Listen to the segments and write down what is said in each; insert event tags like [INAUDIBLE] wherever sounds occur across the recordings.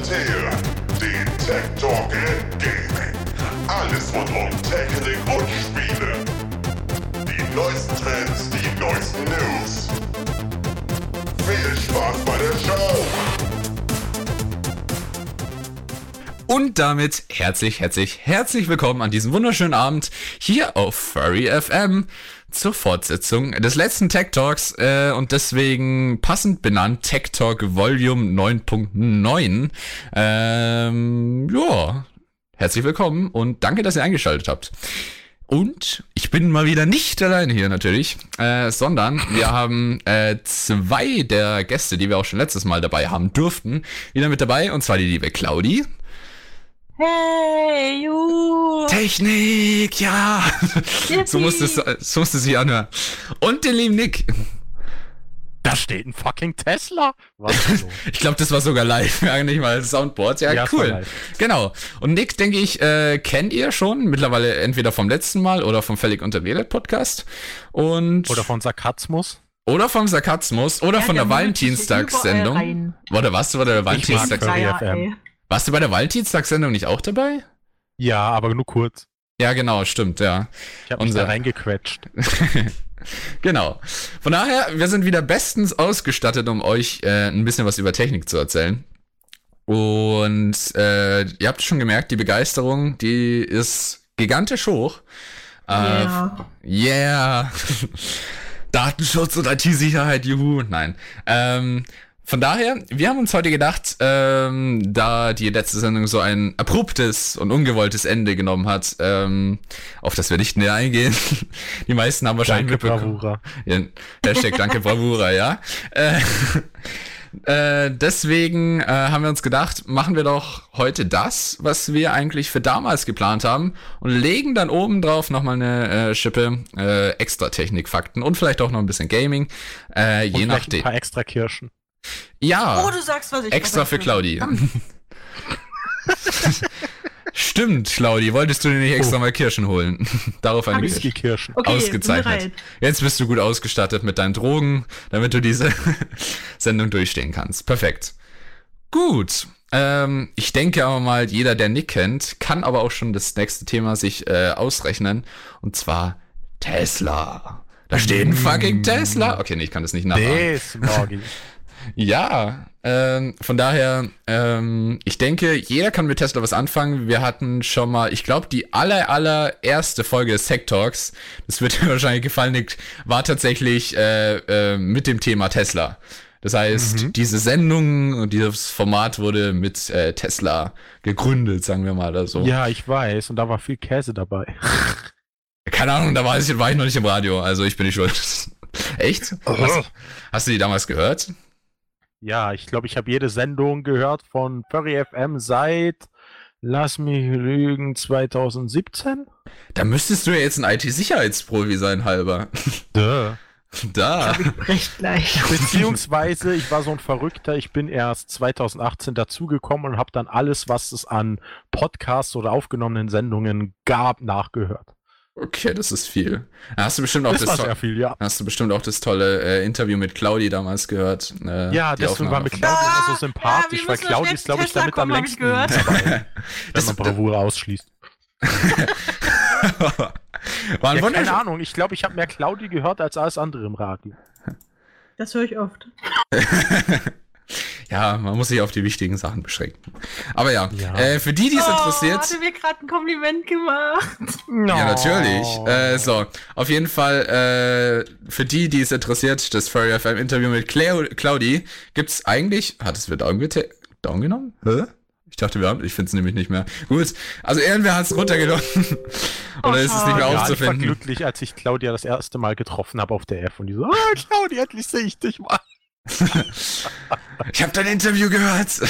präsentiert den Tech Talk in Gaming. Alles rund um Technik und Spiele. Die neuesten Trends, die neuesten News. Viel Spaß bei der Show! Und damit herzlich, herzlich, herzlich willkommen an diesem wunderschönen Abend hier auf Furry FM zur Fortsetzung des letzten Tech Talks äh, und deswegen passend benannt Tech Talk Volume 9.9. Ähm, ja, herzlich willkommen und danke, dass ihr eingeschaltet habt. Und ich bin mal wieder nicht alleine hier natürlich, äh, sondern wir [LAUGHS] haben äh, zwei der Gäste, die wir auch schon letztes Mal dabei haben durften, wieder mit dabei. Und zwar die liebe Claudi. Hey, juhu. Technik, ja. Yippie. so musste es, so musste es sich anhören. Und den lieben Nick. Da steht ein fucking Tesla. Was? [LAUGHS] Ich glaube, das war sogar live, nicht mal Soundboard. Ja, Ja, cool. Genau. Und Nick, denke ich, äh, kennt ihr schon mittlerweile entweder vom letzten Mal oder vom Völlig Unterredet Podcast. Und Oder von Sarkasmus. oder vom Sarkasmus oder Ja, von der der Valentinstagssendung. Oder warst du bei der mag Warst du bei der Valentinstagssendung nicht auch dabei? Ja, aber nur kurz. Ja, genau, stimmt, ja. Ich habe mich Unser- da reingequetscht. [LAUGHS] Genau. Von daher, wir sind wieder bestens ausgestattet, um euch äh, ein bisschen was über Technik zu erzählen. Und äh, ihr habt schon gemerkt, die Begeisterung, die ist gigantisch hoch. Äh, Ja. Yeah. [LAUGHS] Datenschutz und IT-Sicherheit, juhu. Nein. Ähm, von daher, wir haben uns heute gedacht, ähm, da die letzte Sendung so ein abruptes und ungewolltes Ende genommen hat, ähm, auf das wir nicht näher eingehen. [LAUGHS] Die meisten haben wahrscheinlich Danke, mitbekommen. Bravura. Ja, Hashtag danke [LAUGHS] Bravura, ja. Äh, [LAUGHS] äh, deswegen äh, haben wir uns gedacht, machen wir doch heute das, was wir eigentlich für damals geplant haben und legen dann oben drauf nochmal eine äh, Schippe äh, extra Technikfakten und vielleicht auch noch ein bisschen Gaming, äh, je Und vielleicht nachdem. ein paar extra Kirschen. Ja, Oh, du sagst, was ich extra für Claudi. [LAUGHS] Stimmt, Claudi, wolltest du dir nicht extra mal Kirschen holen? [LAUGHS] Darauf eine Hab ich. Kirsche. Whisky-Kirschen. Okay, Ausgezeichnet. Jetzt bist du gut ausgestattet mit deinen Drogen, damit du diese [LAUGHS] Sendung durchstehen kannst. Perfekt. Gut. Ähm, ich denke aber mal, jeder, der Nick kennt, kann aber auch schon das nächste Thema sich äh, ausrechnen. Und zwar Tesla. Da steht ein fucking Tesla. Okay, nee, ich kann das nicht nachmachen. Ich. Ja, ähm, von daher, ähm, ich denke, jeder kann mit Tesla was anfangen. Wir hatten schon mal, ich glaube, die aller, allererste Folge des Tech Talks, das wird [LAUGHS] dir wahrscheinlich gefallen, war tatsächlich äh, äh, mit dem Thema Tesla. Das heißt, diese Sendung und dieses Format wurde mit äh, Tesla gegründet, sagen wir mal oder so. Ja, ich weiß. Und da war viel Käse dabei. [LAUGHS] Keine Ahnung, da war ich, war ich noch nicht im Radio, also ich bin nicht schuld. [LAUGHS] Echt? Hast, hast du die damals gehört? Ja, ich glaube, ich habe jede Sendung gehört von Furry FM seit, lass mich lügen, 2017? Da müsstest du ja jetzt ein IT-Sicherheitsprofi sein, halber. Duh. [LAUGHS] Da. Recht gleich. [LAUGHS] Beziehungsweise, ich war so ein Verrückter, ich bin erst 2018 dazugekommen und habe dann alles, was es an Podcasts oder aufgenommenen Sendungen gab, nachgehört. Okay, das ist viel. Da Hast du bestimmt auch Das das, war to- sehr viel, ja. hast du bestimmt auch das tolle äh, Interview mit Claudi damals gehört. Äh, Ja, deswegen war mit Claudia immer so Ah, sympathisch, ja, weil schnell ist, glaube ich, damit am kommen, ich längsten gehört. dabei, [LAUGHS] wenn Das- man Bravura ausschließt. [LAUGHS] war ein Ja, keine Ahnung, ich glaube, ich habe mehr Claudi gehört als alles andere im Radio. Das höre ich oft. [LAUGHS] Ja, man muss sich auf die wichtigen Sachen beschränken. Aber ja, Ja. Äh, für die, die es Oh, interessiert. Hatte mir gerade ein Kompliment gemacht. Ja, natürlich. Äh, so, auf jeden Fall, äh, für die, die es interessiert, das Furry FM Interview mit Clau Claudi gibt's eigentlich, hat es wird down, down genommen? Hä? Ich dachte, wir haben, ich finde es nämlich nicht mehr. Gut, also irgendwer hat es runtergenommen. [LAUGHS] Oder ist es nicht mehr ja, ich war aufzufinden? glücklich, als ich Claudia das erste Mal getroffen habe auf der F und die so, ah, Claudia, endlich sehe ich dich mal. [LAUGHS] Ich habe dein Interview gehört.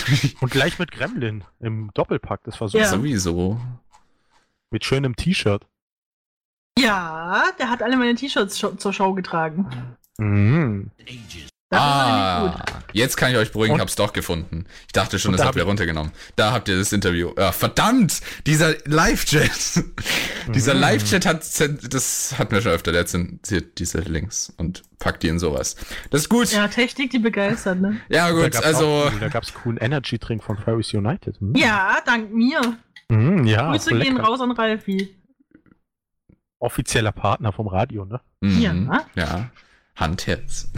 Und gleich mit Gremlin im Doppelpack, das war super. Ja. Sowieso. Mit schönem T-Shirt. Ja, der hat alle meine T-Shirts zur Show getragen. Mhm. Das ah, ist nämlich gut. jetzt kann ich euch beruhigen, Und- ich hab's doch gefunden. Ich dachte schon, Und das da habt ihr runtergenommen. Da habt ihr das Interview. Ja, verdammt! Dieser Live-Chat. [LAUGHS] dieser Mhm. Live-Chat hat, das hat mir schon öfter, der zensiert diese Links und packt die in sowas. Das ist gut. Ja, Ja, Technik, die begeistert, ne? Da gut, gab's also. auch, da gab's coolen Energy Drink von Furries United. Hm? Ja, dank mir. Mhm, ja, Grüße gehen raus an Ralfi. Offizieller Partner vom Radio, ne? Mhm, Ja. Ja. Handherz.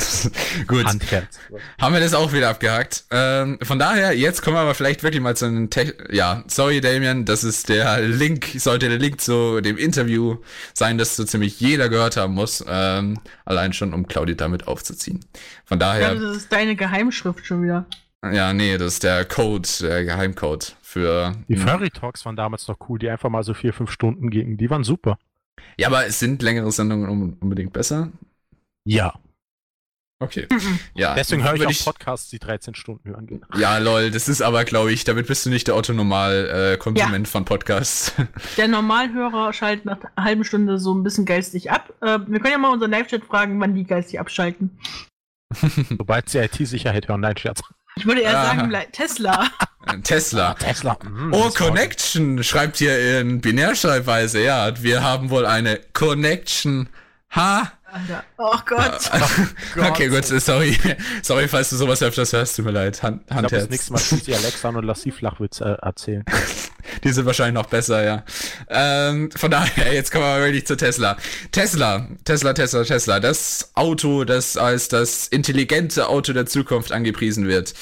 [LAUGHS] gut. Handherz. Haben wir das auch wieder abgehakt. Ähm, von daher, jetzt kommen wir aber vielleicht wirklich mal zu einem Tech. Ja, sorry Damien, das ist der Link, sollte der Link zu dem Interview sein, das so ziemlich jeder gehört haben muss. Ähm, allein schon, um Claudia damit aufzuziehen. Von daher, das ist deine Geheimschrift schon wieder. ja, nee, das ist der Code, der Geheimcode für. Die Furry Talks waren damals noch cool, die einfach mal so vier, fünf Stunden gingen. Die waren super. Ja, aber es sind längere Sendungen un- unbedingt besser. Ja. Okay. Mhm. Ja, Deswegen höre ich auch Podcasts, die 13 Stunden hören. gehen. Ja, lol, das ist aber, glaube ich, damit bist du nicht der Otto-Normal-Konsument äh, Konsument von Podcasts. [LAUGHS] Der Normalhörer schaltet nach einer halben Stunde so ein bisschen geistig ab. Äh, wir können ja mal unseren Live-Chat fragen, wann die geistig abschalten. [LAUGHS] Sobald sie IT-Sicherheit hören, nein, Scherz. Ich würde eher Aha. sagen, Tesla. [LAUGHS] Tesla. Tesla. mhm, Oh, Connection, schreibt hier in Binärschreibweise. Ja, wir haben wohl eine Connection. Ha? Alter. Oh Gott. [LAUGHS] okay, gut, sorry. Sorry, falls du sowas öfters hörst, tut mir leid. Hand, Ich glaube, das Handherz. nächste Mal [LAUGHS] schließt sie Alexa und lass sie Flachwitze äh, erzählen. Die sind wahrscheinlich noch besser, ja. Ähm, von daher, jetzt kommen wir mal wirklich zu Tesla. Tesla, Tesla, Tesla, Tesla. Das Auto, das als das intelligente Auto der Zukunft angepriesen wird.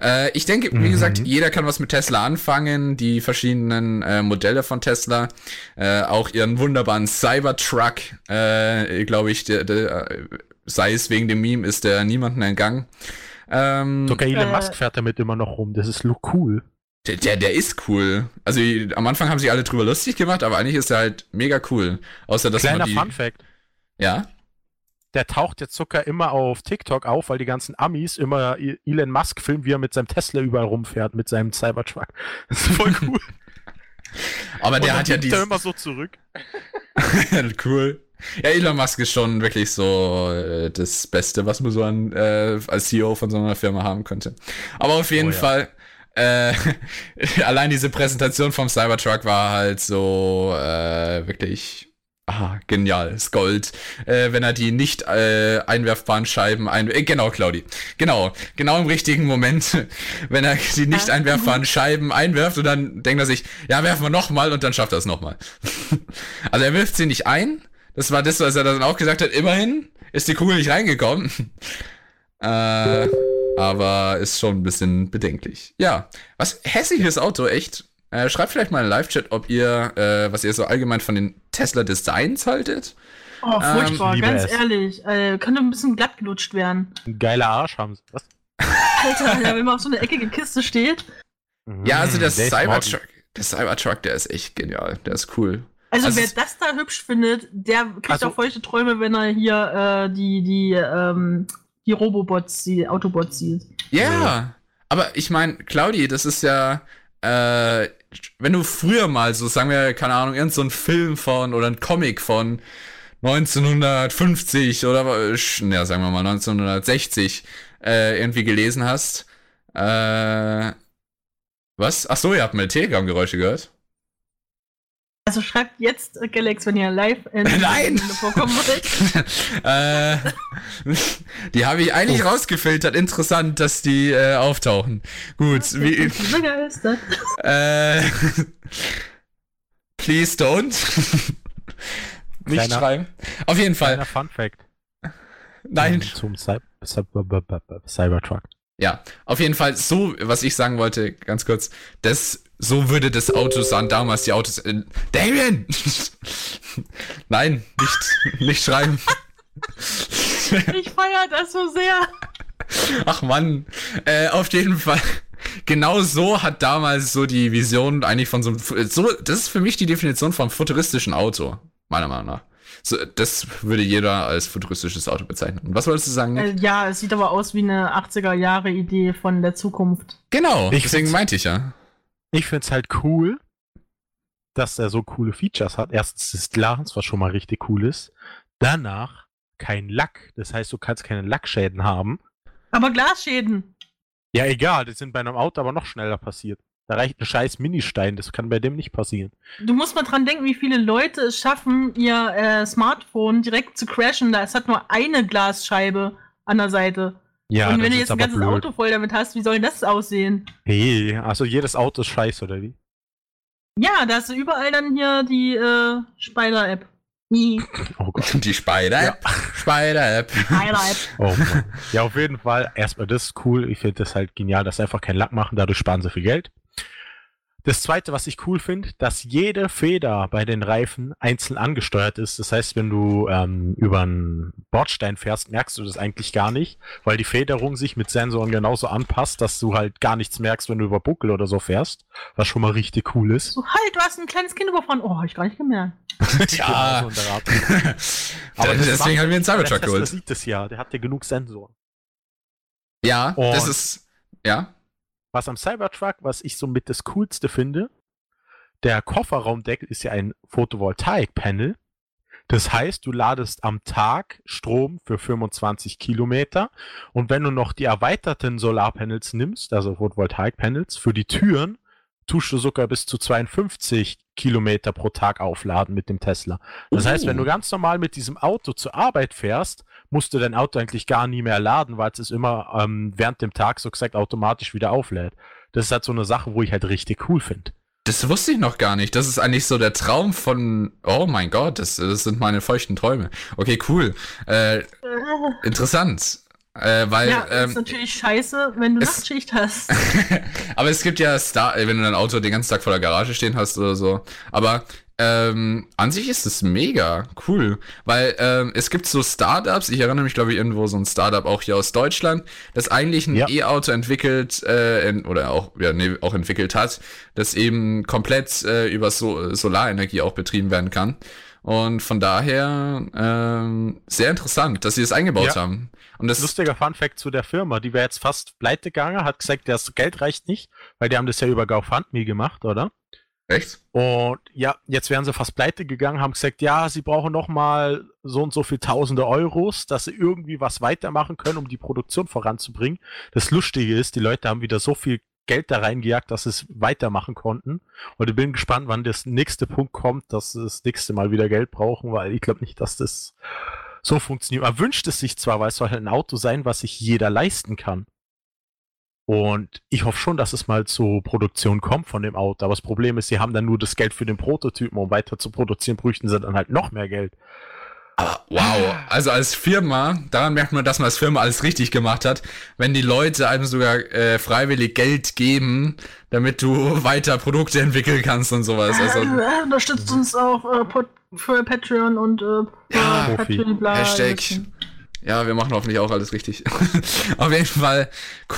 Äh, ich denke, wie Mhm. gesagt, jeder kann was mit Tesla anfangen. Die verschiedenen äh, Modelle von Tesla, äh, auch ihren wunderbaren Cybertruck, äh, glaube ich, der, der, äh, sei es wegen dem Meme, ist der niemanden entgangen. Ähm, Sogar Elon Äh. Musk fährt damit immer noch rum. Das ist cool. der, der, der ist cool. Also die- am Anfang haben sich alle drüber lustig gemacht, aber eigentlich ist er halt mega cool. Außer dass Kleiner man die, Fun Fact. Ja. Der taucht jetzt sogar immer auf TikTok auf, weil die ganzen Amis immer Elon Musk filmen, wie er mit seinem Tesla überall rumfährt, mit seinem Cybertruck. [LAUGHS] Das ist voll [LAUGHS] cool. Aber der hat ja die immer so zurück. [LAUGHS] cool. Ja, Elon Musk ist schon wirklich so äh, das Beste, was man so an, äh, als CEO von so einer Firma haben könnte. Aber auf jeden Oh ja. Fall, äh, allein diese Präsentation vom Cybertruck war halt so äh, wirklich ah, genial, ist Gold. Äh, wenn er die nicht äh, einwerfbaren Scheiben ein äh, genau, Claudi. Genau, genau im richtigen Moment, [LAUGHS] wenn er die nicht einwerfbaren [LAUGHS] Scheiben einwirft und dann denkt er sich, ja, werfen wir nochmal und dann schafft er es nochmal. [LAUGHS] also er wirft sie nicht ein. Das war das, was er dann auch gesagt hat. Immerhin ist die Kugel nicht reingekommen. äh, aber ist schon ein bisschen bedenklich. Ja, was hässliches Auto, echt. Äh, schreibt vielleicht mal in Live-Chat, ob ihr, äh, was ihr so allgemein von den Tesla-Designs haltet. Oh, furchtbar, ich liebe ganz es. ehrlich. Äh, könnte ein bisschen glatt gelutscht werden. Ein geiler Arsch haben sie. Was? Alter, ja, wenn man auf so einer eckige Kiste steht. Ja, also der Mhm, Cybertruck, der Cybertruck, der ist echt genial. Der ist cool. Also, Also wer das da hübsch findet, der kriegt Also- auch feuchte Träume, wenn er hier äh, die, die, ähm, die Robobots, die Autobots sieht. Ja, aber ich meine, Claudi, das ist ja, äh, wenn du früher mal so, sagen wir, keine Ahnung, irgend so ein Film von oder ein Comic von 1950 oder, ja, sagen wir mal 1960 äh, irgendwie gelesen hast, äh, was? Ach so, ihr habt mal Telegram-Geräusche gehört? Also schreibt jetzt äh, Galax, wenn ihr live in [LAUGHS] Nein! vorkommen wollt. [LAUGHS] äh, die habe ich eigentlich rausgefiltert. Interessant, dass die äh, auftauchen. Gut, wie, Ich bin begeistert. [LAUGHS] Äh, please don't. Nicht Kleiner- schreiben. Auf jeden Fall. Kleiner Fun Fact. Nein. Ähm, Zum Cy Cyber Cybertruck. Ja, auf jeden Fall. So, was ich sagen wollte, ganz kurz. Das, so würde das Auto sahen damals die Autos. Äh, Damien! [LAUGHS] Nein, nicht, nicht schreiben. [LAUGHS] Ich feiere das so sehr. Ach Mann. Äh, auf jeden Fall. Genau so hat damals so die Vision eigentlich von so einem, so, das ist für mich die Definition vom futuristischen Auto. Meiner Meinung nach. So, das würde jeder als futuristisches Auto bezeichnen. Und was wolltest du sagen? Äh, ja, es sieht aber aus wie eine 80er-Jahre-Idee von der Zukunft. genau, ich deswegen meinte ich ja. Ich find's halt cool, dass er so coole Features hat. Erstens das Glas, was schon mal richtig cool ist. Danach kein Lack. Das heißt, du kannst keine Lackschäden haben. Aber Glasschäden. Ja, egal, das sind bei einem Auto aber noch schneller passiert. Da reicht ein scheiß Ministein, das kann bei dem nicht passieren. Du musst mal dran denken, wie viele Leute es schaffen, ihr äh, Smartphone direkt zu crashen. Da es hat nur eine Glasscheibe an der Seite. Ja, Und wenn das du jetzt ein ganzes blöd. Auto voll damit hast, wie soll denn das aussehen? Hey, also jedes Auto ist scheiße, oder wie? Ja, da hast du überall dann hier die äh, Spider-App. Die [LAUGHS] Oh Gott. Die Spider-App. Spider-App. Spider-App. [LAUGHS] Oh Mann. ja, auf jeden Fall. Erstmal das ist cool. Ich finde das halt genial, dass sie einfach keinen Lack machen. Dadurch sparen sie viel Geld. Das zweite, was ich cool finde, dass jede Feder bei den Reifen einzeln angesteuert ist. Das heißt, wenn du ähm, über einen Bordstein fährst, merkst du das eigentlich gar nicht, weil die Federung sich mit Sensoren genauso anpasst, dass du halt gar nichts merkst, wenn du über Buckel oder so fährst. Was schon mal richtig cool ist. So, halt, du hast ein kleines Kind überfahren. Oh, hab ich gar nicht gemerkt. [LAUGHS] Ja. Genau so der. Aber das Deswegen macht- haben wir einen Der Cybertruck geholt. sieht das ja. Der hat ja genug Sensoren. Ja, das Und- ist. Ja. Was am Cybertruck, was ich so mit das Coolste finde, der Kofferraumdeckel ist ja ein Photovoltaik-Panel. Das heißt, du ladest am Tag Strom für 25 Kilometer und wenn du noch die erweiterten Solarpanels nimmst, also Photovoltaik-Panels, für die Türen, tust du sogar bis zu 52 Kilometer pro Tag aufladen mit dem Tesla. Das heißt, wenn du ganz normal mit diesem Auto zur Arbeit fährst, musst du dein Auto eigentlich gar nie mehr laden, weil es ist immer ähm, während dem Tag so gesagt automatisch wieder auflädt. Das ist halt so eine Sache, wo ich halt richtig cool finde. Das wusste ich noch gar nicht. Das ist eigentlich so der Traum von. Oh mein Gott, das, das sind meine feuchten Träume. Okay, cool. Äh, Äh, [LAUGHS] interessant. Äh, weil, ja, ähm, ist natürlich scheiße, wenn du es- Nachtschicht hast. [LAUGHS] aber es gibt ja Star, äh, wenn du dein Auto den ganzen Tag vor der Garage stehen hast oder so. Aber ähm, an sich ist es mega cool, weil ähm, es gibt so Startups. Ich erinnere mich, glaube ich, irgendwo so ein Startup auch hier aus Deutschland, das eigentlich ein Ja. E-Auto entwickelt äh, in, oder auch ja nee, auch entwickelt hat, das eben komplett äh, über so Solarenergie auch betrieben werden kann. Und von daher ähm, sehr interessant, dass sie das eingebaut Ja. haben. Und das Lustiger Funfact zu der Firma, die wäre jetzt fast pleite gegangen, hat gesagt, das Geld reicht nicht, weil die haben das ja über GoFundMe gemacht, oder? echt? Und ja, jetzt wären sie fast pleite gegangen, haben gesagt, ja, sie brauchen noch mal so und so viel tausende Euros, dass sie irgendwie was weitermachen können, um die Produktion voranzubringen. Das Lustige ist, die Leute haben wieder so viel Geld da reingejagt, dass sie es weitermachen konnten. Und ich bin gespannt, wann das nächste Punkt kommt, dass sie das nächste Mal wieder Geld brauchen, weil ich glaube nicht, dass das so funktioniert. Man wünscht es sich zwar, weil es soll halt ein Auto sein, was sich jeder leisten kann. Und ich hoffe schon, dass es mal zur Produktion kommt von dem Auto. Aber das Problem ist, sie haben dann nur das Geld für den Prototypen, um weiter zu produzieren, bräuchten sie dann halt noch mehr Geld. Aber wow, also als Firma, daran merkt man, dass man als Firma alles richtig gemacht hat, wenn die Leute einem sogar äh, freiwillig Geld geben, damit du [LAUGHS] weiter Produkte entwickeln kannst und sowas. Also äh, unterstützt uns auch äh, für Patreon und äh, Ja. Patreon, bla, Hashtag. Ja, wir machen hoffentlich auch alles richtig. [LAUGHS] Auf jeden Fall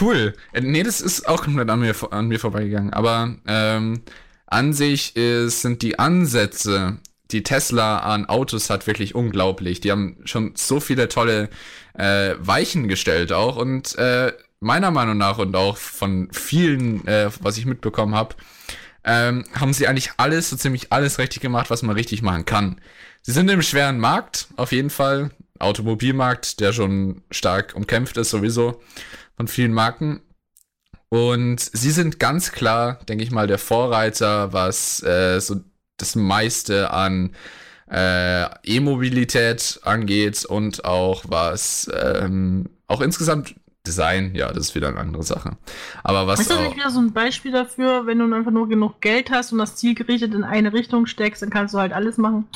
cool. Äh, Nee, das ist auch komplett an mir, an mir vorbeigegangen. Aber ähm, an sich ist, sind die Ansätze, die Tesla an Autos hat, wirklich unglaublich. Die haben schon so viele tolle äh, Weichen gestellt auch. Und äh, meiner Meinung nach und auch von vielen, äh, was ich mitbekommen habe, ähm, haben sie eigentlich alles, so ziemlich alles richtig gemacht, was man richtig machen kann. Sie sind im schweren Markt, auf jeden Fall. Automobilmarkt, der schon stark umkämpft ist, sowieso von vielen Marken. Und sie sind ganz klar, denke ich mal, der Vorreiter, was äh, so das meiste an äh, E-Mobilität angeht und auch was ähm, auch insgesamt Design, ja, das ist wieder eine andere Sache. Aber was Ist das nicht wieder so ein Beispiel dafür, wenn du einfach nur genug Geld hast und das Ziel gerichtet in eine Richtung steckst, dann kannst du halt alles machen?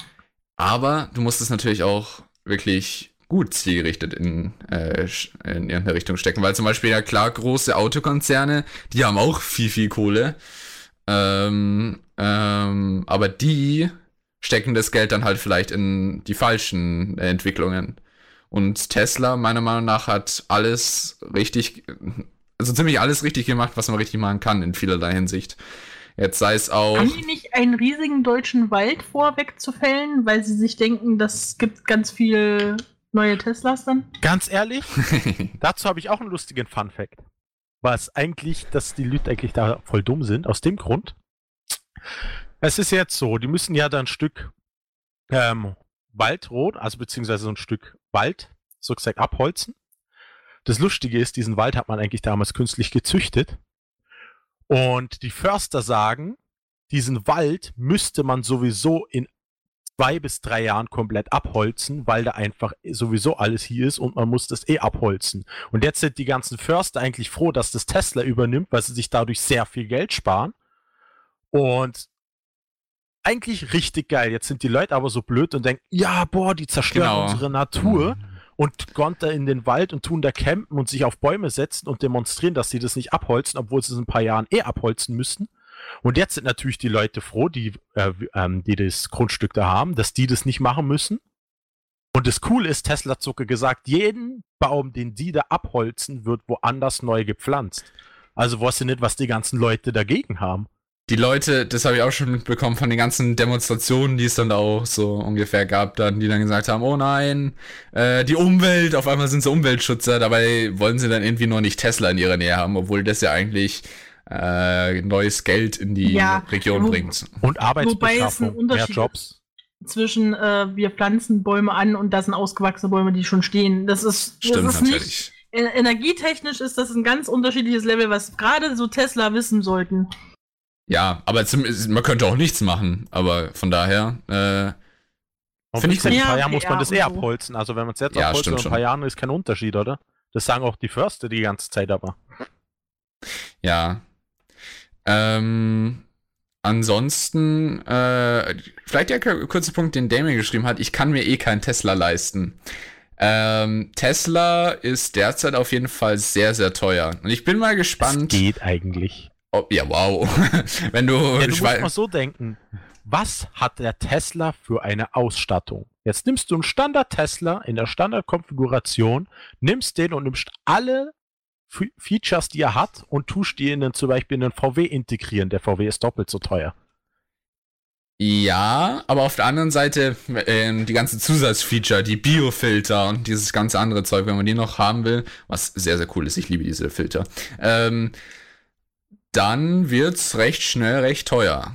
Aber du musst es natürlich auch wirklich gut zielgerichtet in, äh, in irgendeine Richtung stecken. Weil zum Beispiel, ja klar, große Autokonzerne, die haben auch viel, viel Kohle. Ähm, ähm, aber die stecken das Geld dann halt vielleicht in die falschen Entwicklungen. Und Tesla, meiner Meinung nach, hat alles richtig, also ziemlich alles richtig gemacht, was man richtig machen kann in vielerlei Hinsicht. Jetzt sei es auch. Haben die nicht einen riesigen deutschen Wald vor, wegzufällen, weil sie sich denken, das gibt ganz viel neue Teslas dann? Ganz ehrlich, [LAUGHS] dazu habe ich auch einen lustigen Fun Fact. Was eigentlich, dass die Leute eigentlich da voll dumm sind, aus dem Grund. Es ist jetzt so, die müssen ja da ein Stück ähm, Waldrot, also beziehungsweise so ein Stück Wald, so gesagt, abholzen. Das Lustige ist, diesen Wald hat man eigentlich damals künstlich gezüchtet. Und die Förster sagen, diesen Wald müsste man sowieso in zwei bis drei Jahren komplett abholzen, weil da einfach sowieso alles hier ist und man muss das eh abholzen. Und jetzt sind die ganzen Förster eigentlich froh, dass das Tesla übernimmt, weil sie sich dadurch sehr viel Geld sparen. Und eigentlich richtig geil. Jetzt sind die Leute aber so blöd und denken, ja, boah, die zerstören Genau. unsere Natur und gehen da in den Wald und tun da campen und sich auf Bäume setzen und demonstrieren, dass sie das nicht abholzen, obwohl sie es in ein paar Jahren eh abholzen müssten. Und jetzt sind natürlich die Leute froh, die, äh, ähm, die das Grundstück da haben, dass die das nicht machen müssen. Und das Coole ist, Tesla hat sogar gesagt, jeden Baum, den die da abholzen, wird woanders neu gepflanzt. Also weißt du nicht, was die ganzen Leute dagegen haben. Die Leute, das habe ich auch schon mitbekommen von den ganzen Demonstrationen, die es dann auch so ungefähr gab, dann, die dann gesagt haben, oh nein, äh, die Umwelt, auf einmal sind sie Umweltschützer, dabei wollen sie dann irgendwie nur nicht Tesla in ihrer Nähe haben, obwohl das ja eigentlich äh, neues Geld in die Ja, Region wo- bringt. Und Wobei es Arbeitsbeschaffung, ein mehr Unterschied Jobs. Zwischen äh, wir pflanzen Bäume an und das sind ausgewachsene Bäume, die schon stehen. Das ist, Stimmt das ist nicht. natürlich. e- Energietechnisch ist das ein ganz unterschiedliches Level, was gerade so Tesla wissen sollten. Ja, aber zum, man könnte auch nichts machen, aber von daher, äh, Finde ich in ein paar Ja, Jahren muss man das eh so. abholzen. Also wenn man es jetzt Ja, abholzt, stimmt in ein schon. paar Jahren ist kein Unterschied, oder? Das sagen auch die Förster die ganze Zeit aber. ja. Ähm, ansonsten, äh, vielleicht der kurze Punkt, den Damien geschrieben hat, ich kann mir eh keinen Tesla leisten. Ähm, Tesla ist derzeit auf jeden Fall sehr, sehr teuer. Und ich bin mal Es gespannt. geht eigentlich. Ob, ja, wow. [LAUGHS] Wenn du, Ja, du ich musst mal so denken. Was hat der Tesla für eine Ausstattung? Jetzt nimmst du einen Standard-Tesla in der Standardkonfiguration, nimmst den und nimmst alle Fe- Features, die er hat, und tust die in den, zum Beispiel in den VW integrieren. Der VW ist doppelt so teuer. Ja, aber auf der anderen Seite ähm, die ganzen Zusatzfeature, die Biofilter und dieses ganze andere Zeug, wenn man die noch haben will, was sehr, sehr cool ist, ich liebe diese Filter, ähm, dann wird's recht schnell recht teuer.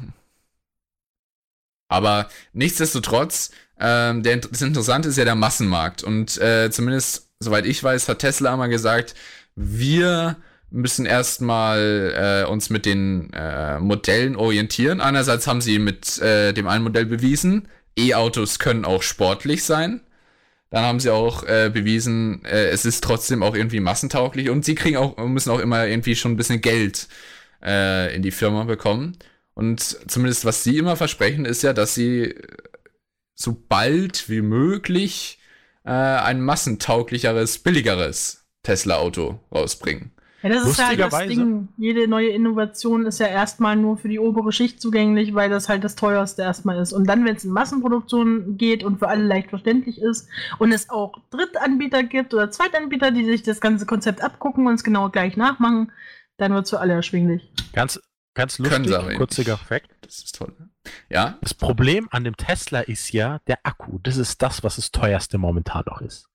Aber nichtsdestotrotz, ähm, der, das Interessante ist ja der Massenmarkt. Und äh, zumindest, soweit ich weiß, hat Tesla einmal gesagt, wir müssen erstmal äh, uns mit den äh, Modellen orientieren. Einerseits haben sie mit äh, dem einen Modell bewiesen, E-Autos können auch sportlich sein. Dann haben sie auch äh, bewiesen, äh, es ist trotzdem auch irgendwie massentauglich und sie kriegen auch, müssen auch immer irgendwie schon ein bisschen Geld äh, in die Firma bekommen. Und zumindest was sie immer versprechen, ist ja, dass sie so bald wie möglich äh, ein massentauglicheres, billigeres Tesla-Auto rausbringen. Ja, das ist halt das Lustigerweise- Ding. Jede neue Innovation ist ja erstmal nur für die obere Schicht zugänglich, weil das halt das teuerste erstmal ist. Und dann, wenn es in Massenproduktion geht und für alle leicht verständlich ist und es auch Drittanbieter gibt oder Zweitanbieter, die sich das ganze Konzept abgucken und es genau gleich nachmachen, dann wird es für alle erschwinglich. Ganz, ganz lustig, eben kurziger. Fact. Das ist toll. Ja, Das Problem an dem Tesla ist ja der Akku. Das ist das, was das teuerste momentan noch ist.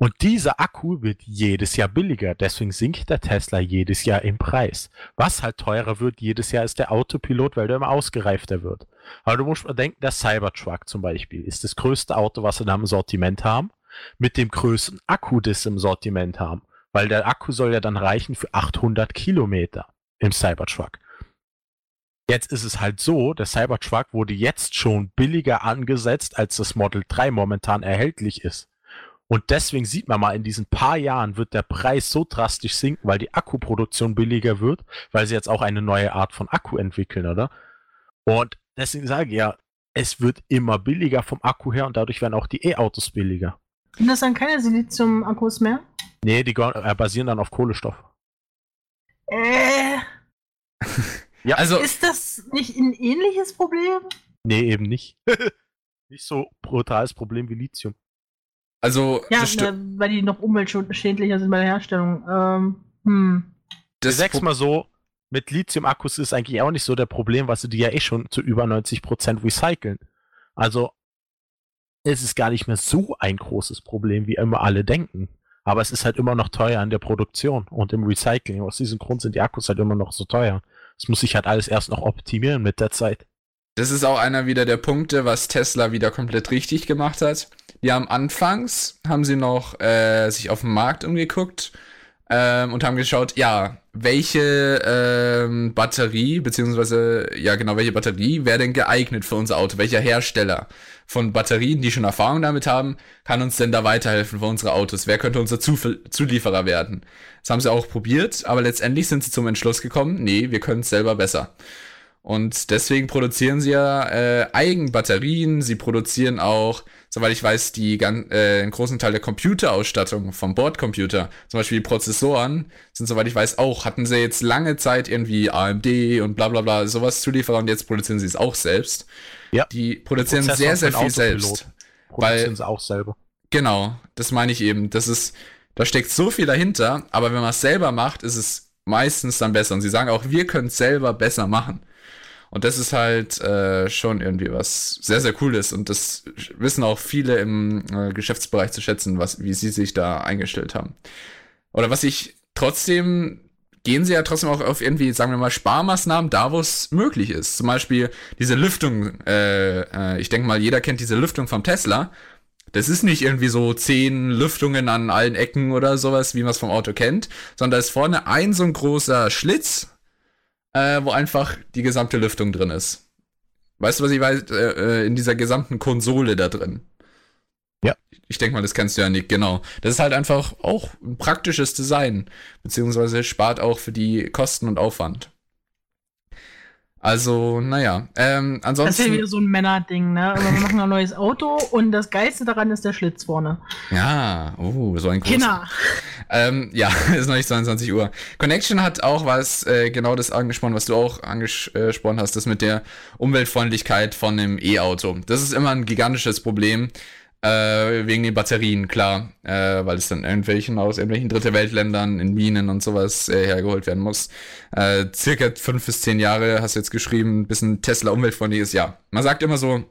Und dieser Akku wird jedes Jahr billiger. Deswegen sinkt der Tesla jedes Jahr im Preis. Was halt teurer wird jedes Jahr ist der Autopilot, weil der immer ausgereifter wird. Aber du musst mal denken, der Cybertruck zum Beispiel ist das größte Auto, was sie da im Sortiment haben, mit dem größten Akku, das sie im Sortiment haben. Weil der Akku soll ja dann reichen für 800 Kilometer im Cybertruck. Jetzt ist es halt so, der Cybertruck wurde jetzt schon billiger angesetzt, als das Model 3 momentan erhältlich ist. Und deswegen sieht man mal, in diesen paar Jahren wird der Preis so drastisch sinken, weil die Akkuproduktion billiger wird, weil sie jetzt auch eine neue Art von Akku entwickeln, oder? Und deswegen sage ich ja, es wird immer billiger vom Akku her und dadurch werden auch die E-Autos billiger. Sind das dann keine Silizium-Akkus mehr? Nee, die äh, basieren dann auf Kohlenstoff. Äh, [LAUGHS] also ist das nicht ein ähnliches Problem? Nee, eben nicht. [LAUGHS] nicht so brutales Problem wie Lithium. Also, Ja, ne, weil die noch umweltschädlicher sind bei der Herstellung. Ähm, hm. das Sechs Pro- mal so, mit Lithium-Akkus ist eigentlich auch nicht so der Problem, weil sie die ja eh schon zu über 90% recyceln. Also, es ist gar nicht mehr so ein großes Problem, wie immer alle denken. Aber es ist halt immer noch teuer in der Produktion und im Recycling. Aus diesem Grund sind die Akkus halt immer noch so teuer. Es muss sich halt alles erst noch optimieren mit der Zeit. Das ist auch einer wieder der Punkte, was Tesla wieder komplett richtig gemacht hat. Die haben anfangs, haben sie noch äh, sich auf dem Markt umgeguckt ähm, und haben geschaut, ja, welche ähm, Batterie, beziehungsweise, ja genau, welche Batterie wäre denn geeignet für unser Auto? Welcher Hersteller von Batterien, die schon Erfahrung damit haben, kann uns denn da weiterhelfen für unsere Autos? Wer könnte unser Zuf Zulieferer werden? Das haben sie auch probiert, aber letztendlich sind sie zum Entschluss gekommen, nee, wir können es selber besser. Und deswegen produzieren sie ja äh, Eigenbatterien. Sie produzieren auch, soweit ich weiß, die ganz, äh, einen großen Teil der Computerausstattung vom Bordcomputer. Zum Beispiel die Prozessoren sind, soweit ich weiß, auch. Hatten sie jetzt lange Zeit irgendwie AMD und bla bla bla sowas Zulieferer und jetzt produzieren sie es auch selbst. Ja. Die produzieren sehr, sehr viel selbst. Produzieren sie auch selber. Genau, das meine ich eben. Das ist, da steckt so viel dahinter, aber wenn man es selber macht, ist es meistens dann besser. Und sie sagen auch, wir können es selber besser machen. Und das ist halt äh, schon irgendwie was sehr, sehr Cooles. Und das wissen auch viele im äh, Geschäftsbereich zu schätzen, was, wie sie sich da eingestellt haben. Oder was ich trotzdem, gehen sie ja trotzdem auch auf irgendwie, sagen wir mal, Sparmaßnahmen da, wo es möglich ist. Zum Beispiel diese Lüftung, äh, äh, ich denke mal, jeder kennt diese Lüftung vom Tesla. Das ist nicht irgendwie so zehn Lüftungen an allen Ecken oder sowas, wie man es vom Auto kennt, sondern da ist vorne ein so ein großer Schlitz, äh, wo einfach die gesamte Lüftung drin ist. Weißt du, was ich weiß? Äh, äh, in dieser gesamten Konsole da drin. Ja. Ich denke mal, das kennst du ja nicht, genau. Das ist halt einfach auch ein praktisches Design, beziehungsweise spart auch für die Kosten und Aufwand. Also, naja. Ähm, Das ist ja ansonsten. wieder so ein Männerding, ne? Aber wir machen ein neues Auto und das Geilste daran ist der Schlitz vorne. Ja, oh, so ein großer. Kinder. Ähm, ja, [LAUGHS] ist noch nicht 22 Uhr. Connection hat auch was, äh, genau das angesprochen, was du auch angesprochen hast, das mit der Umweltfreundlichkeit von einem E-Auto. Das ist immer ein gigantisches Problem, äh, wegen den Batterien, klar, äh, weil es dann irgendwelchen aus irgendwelchen Dritte Weltländern in Minen und sowas äh, hergeholt werden muss. Äh, circa fünf bis zehn Jahre hast du jetzt geschrieben, bis ein Tesla umweltfreundlich ist. Ja, man sagt immer so,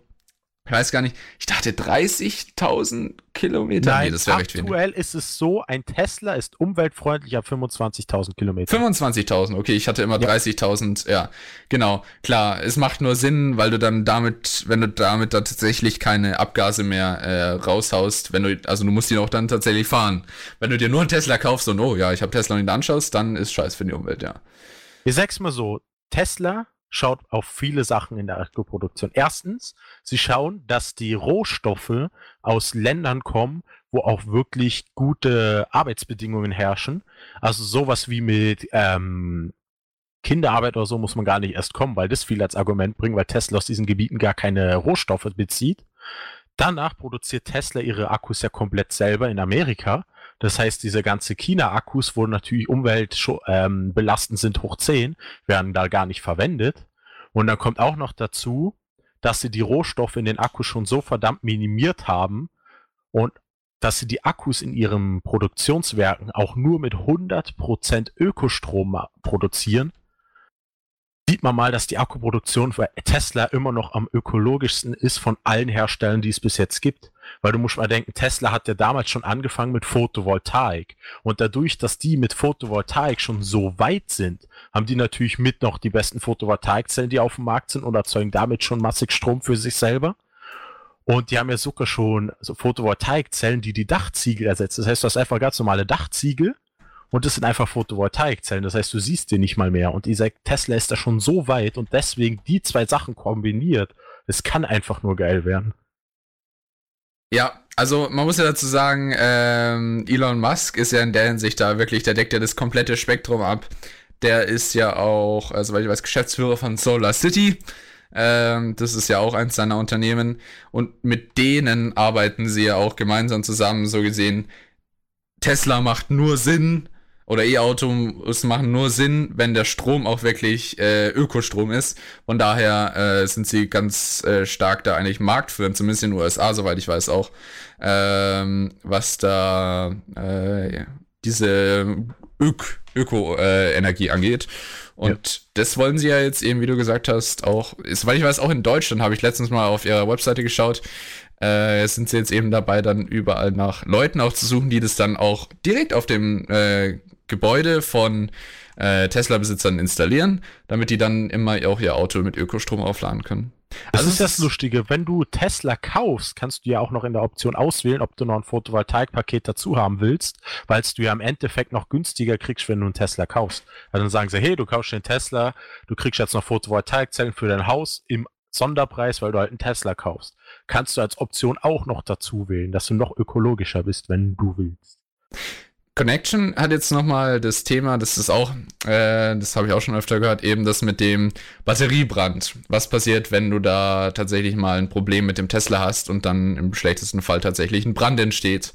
ich weiß gar nicht, ich dachte 30.000 Kilometer. Nein, nee, das wäre recht wenig. aktuell ist es so, ein Tesla ist umweltfreundlich ab 25.000 Kilometer. 25.000, okay, ich hatte immer Ja. 30.000, ja, genau, klar, es macht nur Sinn, weil du dann damit, wenn du damit dann tatsächlich keine Abgase mehr äh, raushaust, wenn du, also du musst ihn auch dann tatsächlich fahren. Wenn du dir nur einen Tesla kaufst und oh ja, ich habe Tesla und ihn anschaust, dann ist scheiß für die Umwelt, ja. Ich sag's mal so, Tesla schaut auf viele Sachen in der Akkuproduktion. Erstens, sie schauen, dass die Rohstoffe aus Ländern kommen, wo auch wirklich gute Arbeitsbedingungen herrschen. Also sowas wie mit ähm, Kinderarbeit oder so muss man gar nicht erst kommen, weil das viel als Argument bringt, weil Tesla aus diesen Gebieten gar keine Rohstoffe bezieht. Danach produziert Tesla ihre Akkus ja komplett selber in Amerika. Das heißt, diese ganze China-Akkus, wo natürlich umweltbelastend ähm, sind, hoch 10, werden da gar nicht verwendet. Und dann kommt auch noch dazu, dass sie die Rohstoffe in den Akkus schon so verdammt minimiert haben und dass sie die Akkus in ihren Produktionswerken auch nur mit 100% Ökostrom produzieren, sieht man mal, dass die Akkuproduktion für Tesla immer noch am ökologischsten ist von allen Herstellern, die es bis jetzt gibt. Weil du musst mal denken, Tesla hat ja damals schon angefangen mit Photovoltaik. Und dadurch, dass die mit Photovoltaik schon so weit sind, haben die natürlich mit noch die besten Photovoltaikzellen, die auf dem Markt sind und erzeugen damit schon massig Strom für sich selber. Und die haben ja sogar schon so Photovoltaikzellen, die die Dachziegel ersetzen. Das heißt, du hast einfach ganz normale Dachziegel und das sind einfach Photovoltaikzellen. Das heißt, du siehst die nicht mal mehr. Und dieser Tesla ist da schon so weit und deswegen die zwei Sachen kombiniert. Es kann einfach nur geil werden. Ja, also man muss ja dazu sagen, ähm, Elon Musk ist ja in der Hinsicht da wirklich, der deckt ja das komplette Spektrum ab. Der ist ja auch, also weil ich weiß, Geschäftsführer von Solar City. Ähm, das ist ja auch eins seiner Unternehmen. Und mit denen arbeiten sie ja auch gemeinsam zusammen, so gesehen. Tesla macht nur Sinn, oder E-Autos machen nur Sinn, wenn der Strom auch wirklich äh, Ökostrom ist. Von daher äh, sind sie ganz äh, stark da eigentlich marktführend, zumindest in den USA, soweit ich weiß auch, ähm, was da äh, diese Ök Öko-Energie angeht. Und das wollen sie ja jetzt eben, wie du gesagt hast, auch, ist, weil ich weiß, auch in Deutschland habe ich letztens mal auf ihrer Webseite geschaut, äh, sind sie jetzt eben dabei, dann überall nach Leuten auch zu suchen, die das dann auch direkt auf dem äh, Gebäude von äh, Tesla-Besitzern installieren, damit die dann immer auch ihr Auto mit Ökostrom aufladen können. Das Also ist es das Lustige. Wenn du Tesla kaufst, kannst du ja auch noch in der Option auswählen, ob du noch ein Photovoltaikpaket dazu haben willst, weil du ja im Endeffekt noch günstiger kriegst, wenn du einen Tesla kaufst. Weil dann sagen sie, hey, du kaufst den Tesla, du kriegst jetzt noch Photovoltaikzellen für dein Haus im Sonderpreis, weil du halt einen Tesla kaufst. Kannst du als Option auch noch dazu wählen, dass du noch ökologischer bist, wenn du willst. Connection hat jetzt nochmal das Thema, das ist auch, äh, das habe ich auch schon öfter gehört, eben das mit dem Batteriebrand. Was passiert, wenn du da tatsächlich mal ein Problem mit dem Tesla hast und dann im schlechtesten Fall tatsächlich ein Brand entsteht?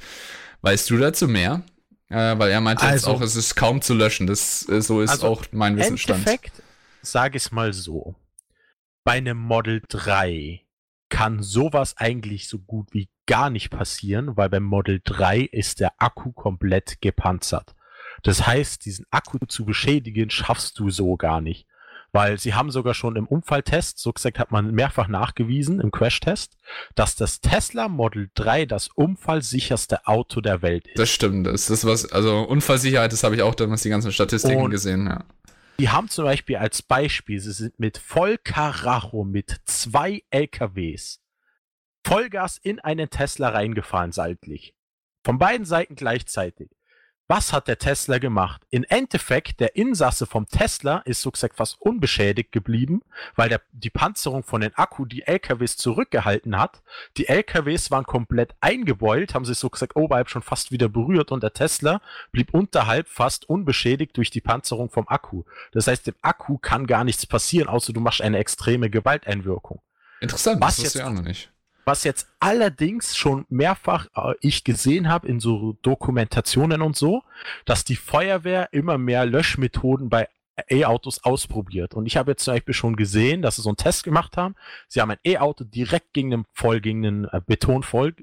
Weißt du dazu mehr? Äh, weil er meinte jetzt Also- auch, es ist kaum zu löschen. Das, äh, so ist Also, auch mein Wissensstand. Endeffekt, sage ich es mal so. Bei einem Model 3 kann sowas eigentlich so gut wie gar nicht passieren, weil beim Model 3 ist der Akku komplett gepanzert. Das heißt, diesen Akku zu beschädigen, schaffst du so gar nicht. Weil sie haben sogar schon im Unfalltest, so gesagt hat man mehrfach nachgewiesen, im Crashtest, dass das Tesla Model 3 das unfallsicherste Auto der Welt ist. Das stimmt. Das ist was, also Unfallsicherheit, das habe ich auch damals die ganzen Statistiken Und- gesehen, ja. Die haben zum Beispiel als Beispiel, sie sind mit Vollkaracho mit zwei LKWs Vollgas in einen Tesla reingefahren, seitlich. Von beiden Seiten gleichzeitig. Was hat der Tesla gemacht? Im Endeffekt, der Insasse vom Tesla ist so gesagt fast unbeschädigt geblieben, weil der, die Panzerung von den Akku die LKWs zurückgehalten hat. Die LKWs waren komplett eingebeult, haben sich so gesagt oberhalb schon fast wieder berührt und der Tesla blieb unterhalb fast unbeschädigt durch die Panzerung vom Akku. Das heißt, dem Akku kann gar nichts passieren, außer du machst eine extreme Gewalteinwirkung. Interessant, Was das jetzt- auch noch nicht. Was jetzt allerdings schon mehrfach äh, ich gesehen habe in so Dokumentationen und so, dass die Feuerwehr immer mehr Löschmethoden bei E-Autos ausprobiert. Und ich habe jetzt zum Beispiel schon gesehen, dass sie so einen Test gemacht haben. Sie haben ein E-Auto direkt gegen den voll, gegen den äh, Beton voll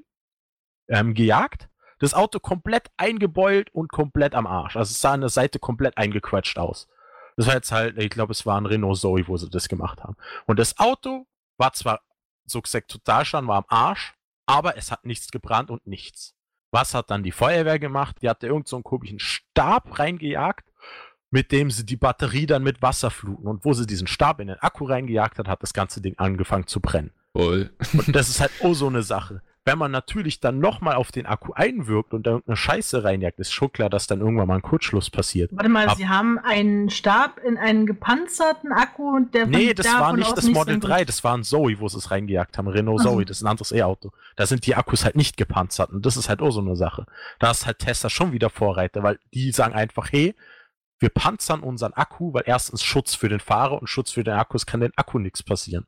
ähm, gejagt. Das Auto komplett eingebeult und komplett am Arsch. Also es sah an der Seite komplett eingequetscht aus. Das war jetzt halt, ich glaube, es war ein Renault Zoe, wo sie das gemacht haben. Und das Auto war zwar so gesagt total schon, war am Arsch, aber es hat nichts gebrannt und nichts. Was hat dann die Feuerwehr gemacht? Die hatte irgend so einen komischen Stab reingejagt, mit dem sie die Batterie dann mit Wasser fluten. Und wo sie diesen Stab in den Akku reingejagt hat, hat das ganze Ding angefangen zu brennen. Wohl. Und das ist halt oh so eine Sache. Wenn man natürlich dann nochmal auf den Akku einwirkt und da irgendeine Scheiße reinjagt, ist schon klar, dass dann irgendwann mal ein Kurzschluss passiert. Warte mal, Ab- Sie haben einen Stab in einen gepanzerten Akku, der von Nee, das war nicht das Model sein 3, das war ein Zoe, wo sie es reingejagt haben. Renault so. Zoe, das ist ein anderes E-Auto. Da sind die Akkus halt nicht gepanzert und das ist halt auch so eine Sache. Da ist halt Tesla schon wieder Vorreiter, weil die sagen einfach, hey, wir panzern unseren Akku, weil erstens Schutz für den Fahrer und Schutz für den Akkus kann den Akku nichts passieren.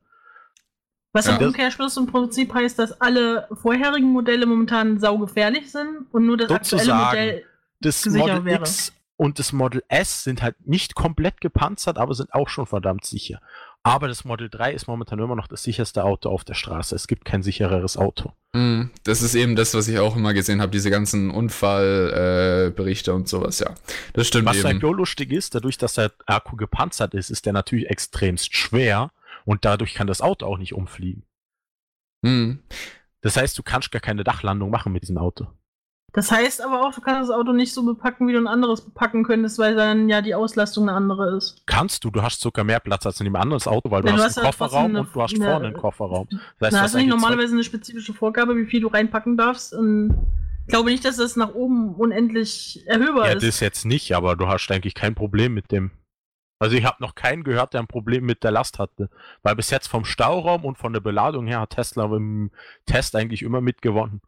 Was Ja. im Umkehrschluss im Prinzip heißt, dass alle vorherigen Modelle momentan saugefährlich sind und nur das aktuelle Sozusagen. Modell. Das Sicher Model wäre. X und das Model S sind halt nicht komplett gepanzert, aber sind auch schon verdammt sicher. Aber das Model 3 ist momentan immer noch das sicherste Auto auf der Straße. Es gibt kein sichereres Auto. Mm, Das ist eben das, was ich auch immer gesehen habe, diese ganzen Unfallberichte äh, und sowas, ja. Das stimmt Was eben. halt nur lustig ist, dadurch, dass der Akku gepanzert ist, ist der natürlich extremst schwer und dadurch kann das Auto auch nicht umfliegen. Mm. Das heißt, du kannst gar keine Dachlandung machen mit diesem Auto. Das heißt aber auch, du kannst das Auto nicht so bepacken, wie du ein anderes bepacken könntest, weil dann ja die Auslastung eine andere ist. Kannst du, du hast sogar mehr Platz als in einem anderes Auto, weil du Ja, du hast hast einen ja Kofferraum eine- und du hast eine- vorne einen Kofferraum. Das heißt, du hast du nicht eigentlich zwei- normalerweise eine spezifische Vorgabe, wie viel du reinpacken darfst? Und ich glaube nicht, dass das nach oben unendlich erhöhbar Ja, ist. das jetzt nicht, aber du hast eigentlich kein Problem mit dem. Also ich habe noch keinen gehört, der ein Problem mit der Last hatte. Weil bis jetzt vom Stauraum und von der Beladung her hat Tesla im Test eigentlich immer mitgewonnen,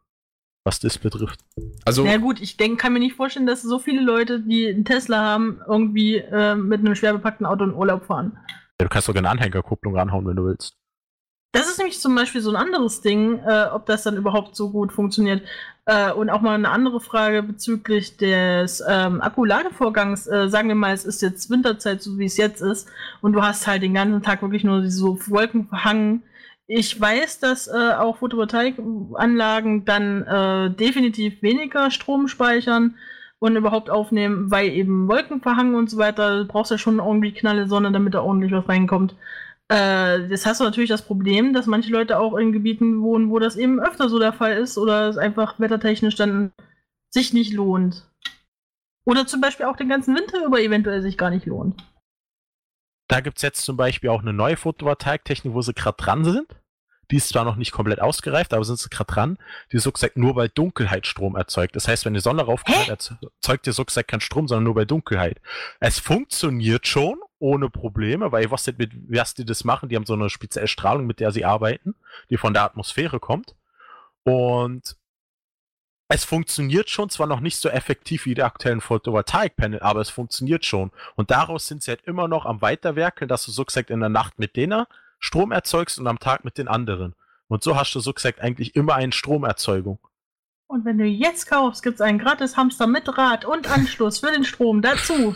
was das betrifft. Also, Na gut, ich denk, kann mir nicht vorstellen, dass so viele Leute, die einen Tesla haben, irgendwie äh, mit einem schwer bepackten Auto in Urlaub fahren. Ja, du kannst sogar eine Anhängerkupplung ranhauen, wenn du willst. Das ist nämlich zum Beispiel so ein anderes Ding, äh, ob das dann überhaupt so gut funktioniert. Äh, und auch mal eine andere Frage bezüglich des ähm, Akkuladevorgangs. Äh, sagen wir mal, es ist jetzt Winterzeit, so wie es jetzt ist, und du hast halt den ganzen Tag wirklich nur so Wolken verhangen. Ich weiß, dass äh, auch Photovoltaikanlagen dann äh, definitiv weniger Strom speichern und überhaupt aufnehmen, weil eben Wolken verhangen und so weiter. Du brauchst ja schon irgendwie knalle Sonne, damit da ordentlich was reinkommt. Äh, jetzt hast du natürlich das Problem, dass manche Leute auch in Gebieten wohnen, wo das eben öfter so der Fall ist oder es einfach wettertechnisch dann sich nicht lohnt. Oder zum Beispiel auch den ganzen Winter über eventuell sich gar nicht lohnt. Da gibt es jetzt zum Beispiel auch eine neue Photovoltaiktechnik, wo sie gerade dran sind. Die ist zwar noch nicht komplett ausgereift, aber sind sie gerade dran. Die gesagt nur bei Dunkelheit Strom erzeugt. Das heißt, wenn die Sonne raufkommt, erzeugt die so gesagt keinen Strom, sondern nur bei Dunkelheit. Es funktioniert schon ohne Probleme, weil ich nicht, mit was die das machen. Die haben so eine spezielle Strahlung, mit der sie arbeiten, die von der Atmosphäre kommt. Und es funktioniert schon, zwar noch nicht so effektiv wie die aktuellen Photovoltaikpanel, aber es funktioniert schon. Und daraus sind sie halt immer noch am Weiterwerkeln, dass du so gesagt in der Nacht mit denen Strom erzeugst und am Tag mit den anderen. Und so hast du so gesagt eigentlich immer eine Stromerzeugung. Und wenn du jetzt kaufst, gibt es einen gratis Hamster mit Rad und Anschluss für den Strom dazu.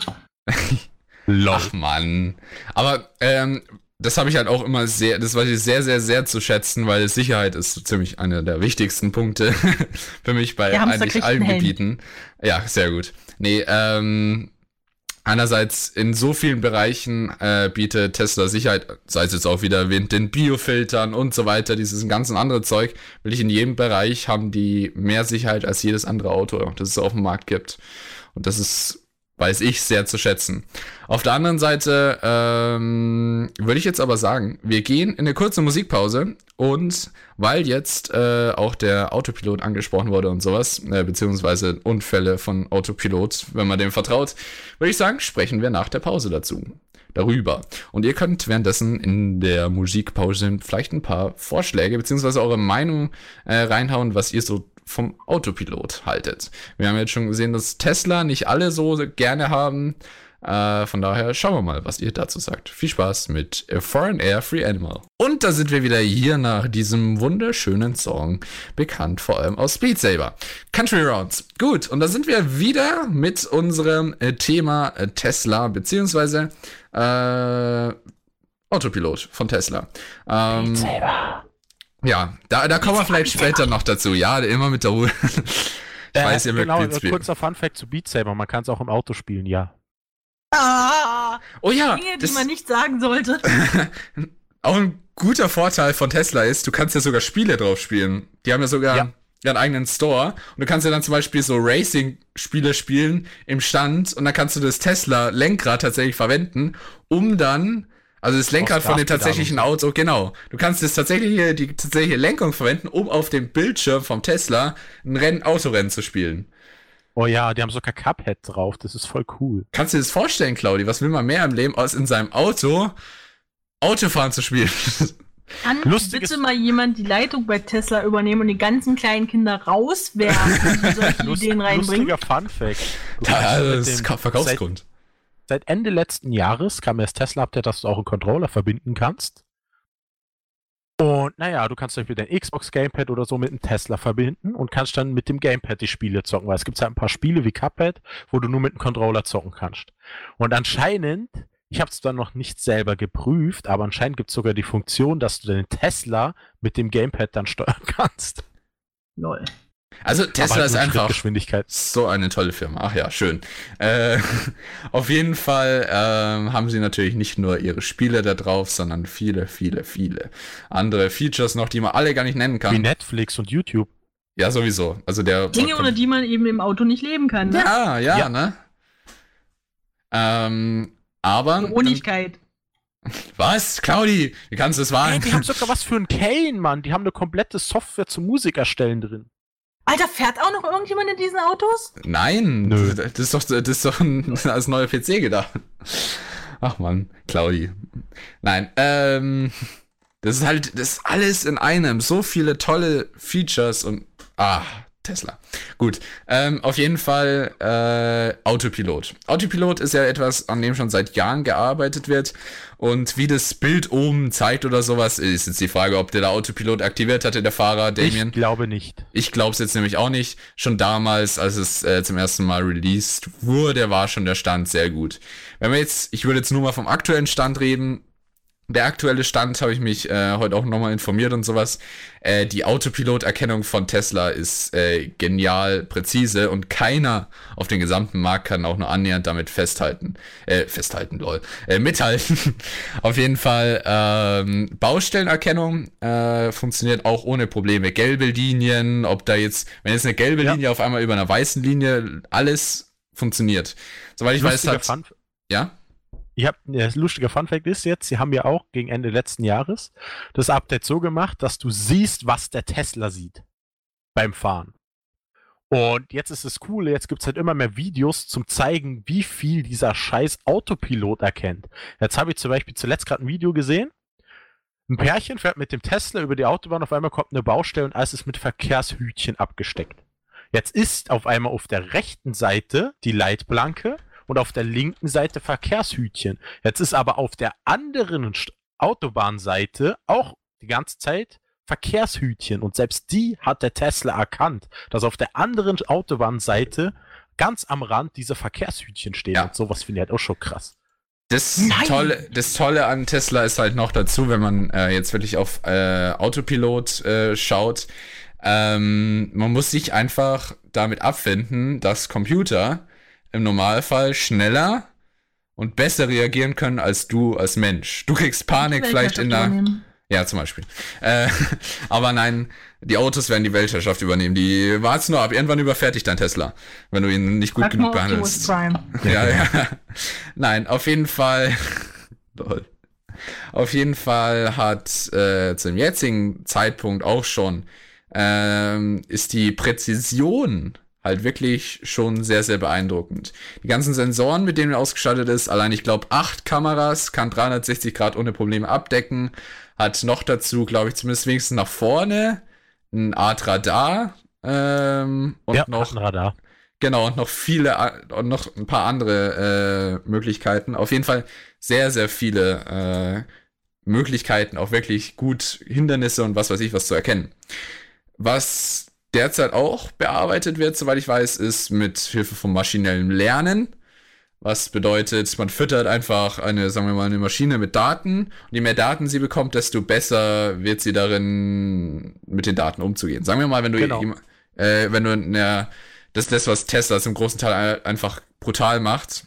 [LAUGHS] Loch, Mann. Aber ähm, das habe ich halt auch immer sehr, das weiß ich sehr, sehr, sehr zu schätzen, weil Sicherheit ist ziemlich einer der wichtigsten Punkte [LAUGHS] für mich bei eigentlich allen Gebieten. Ja, sehr gut. Nee, ähm, einerseits in so vielen Bereichen äh, bietet Tesla Sicherheit, sei es jetzt auch wieder mit den Biofiltern und so weiter, dieses ganzen andere Zeug, will ich in jedem Bereich haben die mehr Sicherheit als jedes andere Auto, das es auf dem Markt gibt. Und das ist weiß ich sehr zu schätzen. Auf der anderen Seite ähm, würde ich jetzt aber sagen, wir gehen in eine kurze Musikpause und weil jetzt äh, auch der Autopilot angesprochen wurde und sowas, äh, beziehungsweise Unfälle von Autopilot, wenn man dem vertraut, würde ich sagen, sprechen wir nach der Pause dazu darüber. Und ihr könnt währenddessen in der Musikpause vielleicht ein paar Vorschläge beziehungsweise eure Meinung äh, reinhauen, was ihr so vom Autopilot haltet. Wir haben jetzt schon gesehen, dass Tesla nicht alle so gerne haben. Äh, von daher schauen wir mal, was ihr dazu sagt. Viel Spaß mit A Foreign Air Free Animal. Und da sind wir wieder hier nach diesem wunderschönen Song, bekannt vor allem aus Speed Saber. Country Rounds. Gut, und da sind wir wieder mit unserem äh, Thema äh, Tesla, beziehungsweise äh, Autopilot von Tesla. Ähm, Speed Saber. Ja, da, da kommen wir vielleicht später noch dazu. Ja, immer mit der Ruhe. [LAUGHS] ich äh, weiß, ihr genau, mögt kurzer Funfact zu Beat Saber. Man kann es auch im Auto spielen, ja. Ah, oh ja. Dinge, die man nicht sagen sollte. [LAUGHS] auch ein guter Vorteil von Tesla ist, du kannst ja sogar Spiele drauf spielen. Die haben ja sogar ja. einen eigenen Store. Und du kannst ja dann zum Beispiel so Racing-Spiele spielen im Stand und dann kannst du das Tesla-Lenkrad tatsächlich verwenden, um dann also das Lenkrad von dem tatsächlichen Auto, genau. Du kannst das tatsächliche, die tatsächliche Lenkung verwenden, um auf dem Bildschirm vom Tesla ein Rennen, Autorennen zu spielen. Oh ja, die haben sogar Cuphead drauf, das ist voll cool. Kannst du dir das vorstellen, Claudi? Was will man mehr im Leben, als in seinem Auto Autofahren zu spielen? [LAUGHS] Kann Lustiges bitte mal jemand die Leitung bei Tesla übernehmen und die ganzen kleinen Kinder rauswerfen und solche [LAUGHS] Lust, Ideen reinbringen? Lustiger Funfact. Da, das ist Verkaufsgrund. Seit Ende letzten Jahres kam das Tesla-Update, dass du auch einen Controller verbinden kannst. Und naja, du kannst zum Beispiel dein Xbox Gamepad oder so mit einem Tesla verbinden und kannst dann mit dem Gamepad die Spiele zocken, weil es gibt halt ein paar Spiele wie Cuphead, wo du nur mit einem Controller zocken kannst. Und anscheinend, ich habe es zwar noch nicht selber geprüft, aber anscheinend gibt es sogar die Funktion, dass du den Tesla mit dem Gamepad dann steuern [LAUGHS] kannst. Lol. Also Tesla halt ist einfach Geschwindigkeit. so eine tolle Firma. Ach ja, schön. Äh, [LAUGHS] auf jeden Fall äh, haben sie natürlich nicht nur ihre Spiele da drauf, sondern viele, viele, viele andere Features noch, die man alle gar nicht nennen kann. Wie Netflix und YouTube. Ja, sowieso. Also der Dinge, ohne die man eben im Auto nicht leben kann. Ne? Ja, ja, ja, ne? Ähm, aber. Ohigkeit. [LAUGHS] Was? Claudi, wie kannst du das wagen? Hey, die haben [LAUGHS] sogar was für ein Kane, Mann. Die haben eine komplette Software zum Musik erstellen drin. Alter, fährt auch noch irgendjemand in diesen Autos? Nein, Nö. das ist doch, das ist doch ein, [LAUGHS] als neuer PC gedacht. Ach man, Claudi. Nein, ähm, das ist halt, das ist alles in einem. So viele tolle Features und, ah, Tesla. Gut, ähm, auf jeden Fall äh, Autopilot. Autopilot ist ja etwas, an dem schon seit Jahren gearbeitet wird. Und wie das Bild oben zeigt oder sowas, ist jetzt die Frage, ob der da Autopilot aktiviert hatte, der Fahrer, Damien. Ich glaube nicht. Ich glaube es jetzt nämlich auch nicht. Schon damals, als es äh, zum ersten Mal released wurde, war schon der Stand sehr gut. Wenn wir jetzt, ich würde jetzt nur mal vom aktuellen Stand reden, der aktuelle Stand habe ich mich äh, heute auch nochmal informiert und sowas. Äh, die Autopilot-Erkennung von Tesla ist äh, genial präzise und keiner auf dem gesamten Markt kann auch nur annähernd damit festhalten. Äh, festhalten, lol. Äh, mithalten. [LAUGHS] auf jeden Fall. Ähm, Baustellenerkennung äh, funktioniert auch ohne Probleme. Gelbe Linien, ob da jetzt, wenn jetzt eine gelbe ja. Linie auf einmal über einer weißen Linie, alles funktioniert. Soweit ich Lustiger weiß, hat. Fun ja? Ich habe ein lustiger Funfact ist jetzt, sie haben ja auch gegen Ende letzten Jahres das Update so gemacht, dass du siehst, was der Tesla sieht beim Fahren. Und jetzt ist das Coole, jetzt gibt es halt immer mehr Videos zum zeigen, wie viel dieser scheiß Autopilot erkennt. Jetzt habe ich zum Beispiel zuletzt gerade ein Video gesehen. Ein Pärchen fährt mit dem Tesla über die Autobahn, auf einmal kommt eine Baustelle und alles ist mit Verkehrshütchen abgesteckt. Jetzt ist auf einmal auf der rechten Seite die Leitplanke und auf der linken Seite Verkehrshütchen. Jetzt ist aber auf der anderen Autobahnseite auch die ganze Zeit Verkehrshütchen und selbst die hat der Tesla erkannt, dass auf der anderen Autobahnseite ganz am Rand diese Verkehrshütchen stehen ja. und sowas finde ich halt auch schon krass. Das Tolle, das Tolle an Tesla ist halt noch dazu, wenn man äh, jetzt wirklich auf äh, Autopilot äh, schaut, ähm, man muss sich einfach damit abfinden, dass Computer im Normalfall schneller und besser reagieren können als du als Mensch. Du kriegst Panik vielleicht in der... Übernehmen. Ja, zum Beispiel. Äh, [LAUGHS] aber nein, die Autos werden die Weltherrschaft übernehmen. Die warten nur ab. Irgendwann überfertigt dein Tesla, wenn du ihn nicht gut Sag genug behandelst. [LAUGHS] Ja, ja. nein, auf jeden Fall. [LAUGHS] Lol. Auf jeden Fall hat äh, zum jetzigen Zeitpunkt auch schon ähm, ist die Präzision halt wirklich schon sehr, sehr beeindruckend. Die ganzen Sensoren, mit denen er ausgestattet ist, allein ich glaube acht Kameras, kann 360 Grad ohne Probleme abdecken, hat noch dazu, glaube ich, zumindest wenigstens nach vorne ein Art Radar ähm, und ja, noch ein Radar. Genau, und noch viele und noch ein paar andere äh, Möglichkeiten. Auf jeden Fall sehr, sehr viele äh, Möglichkeiten, auch wirklich gut Hindernisse und was weiß ich was zu erkennen. Was derzeit auch bearbeitet wird, soweit ich weiß, ist mit Hilfe von maschinellem Lernen. Was bedeutet, man füttert einfach eine, sagen wir mal, eine Maschine mit Daten. Und je mehr Daten sie bekommt, desto besser wird sie darin, mit den Daten umzugehen. Sagen wir mal, wenn du, genau. äh, wenn du, na, das ist das, was Tesla zum großen Teil einfach brutal macht.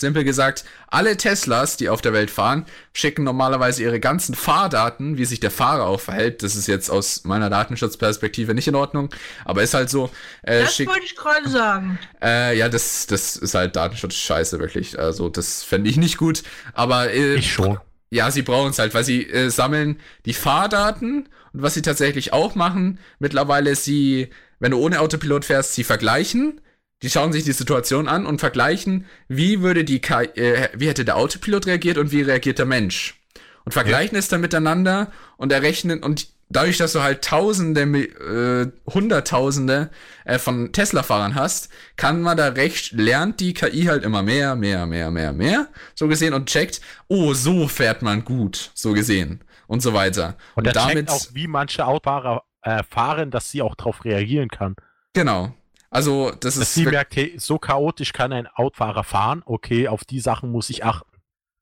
Simpel gesagt, alle Teslas, die auf der Welt fahren, schicken normalerweise ihre ganzen Fahrdaten, wie sich der Fahrer auch verhält. Das ist jetzt aus meiner Datenschutzperspektive nicht in Ordnung, aber ist halt so. Äh, das wollte ich gerade sagen. Äh, ja, das, das ist halt Datenschutz-Scheiße, wirklich. Also, das fände ich nicht gut. Aber. Äh, ich schon. Ja, sie brauchen es halt, weil sie äh, sammeln die Fahrdaten und was sie tatsächlich auch machen, mittlerweile sie, wenn du ohne Autopilot fährst, sie vergleichen die schauen sich die Situation an und vergleichen, wie würde die KI, äh, wie hätte der Autopilot reagiert und wie reagiert der Mensch. Und vergleichen ja. es dann miteinander und errechnen und dadurch, dass du halt Tausende, äh, Hunderttausende äh, von Tesla-Fahrern hast, kann man da recht, lernt die KI halt immer mehr, mehr, mehr, mehr, mehr, so gesehen und checkt, oh, so fährt man gut, so gesehen und so weiter. Und, und damit auch, wie manche Autofahrer äh, fahren, dass sie auch darauf reagieren kann. Genau. Also, das Dass ist. Sie merkt, hey, so chaotisch kann ein Autofahrer fahren. Okay, auf die Sachen muss ich achten.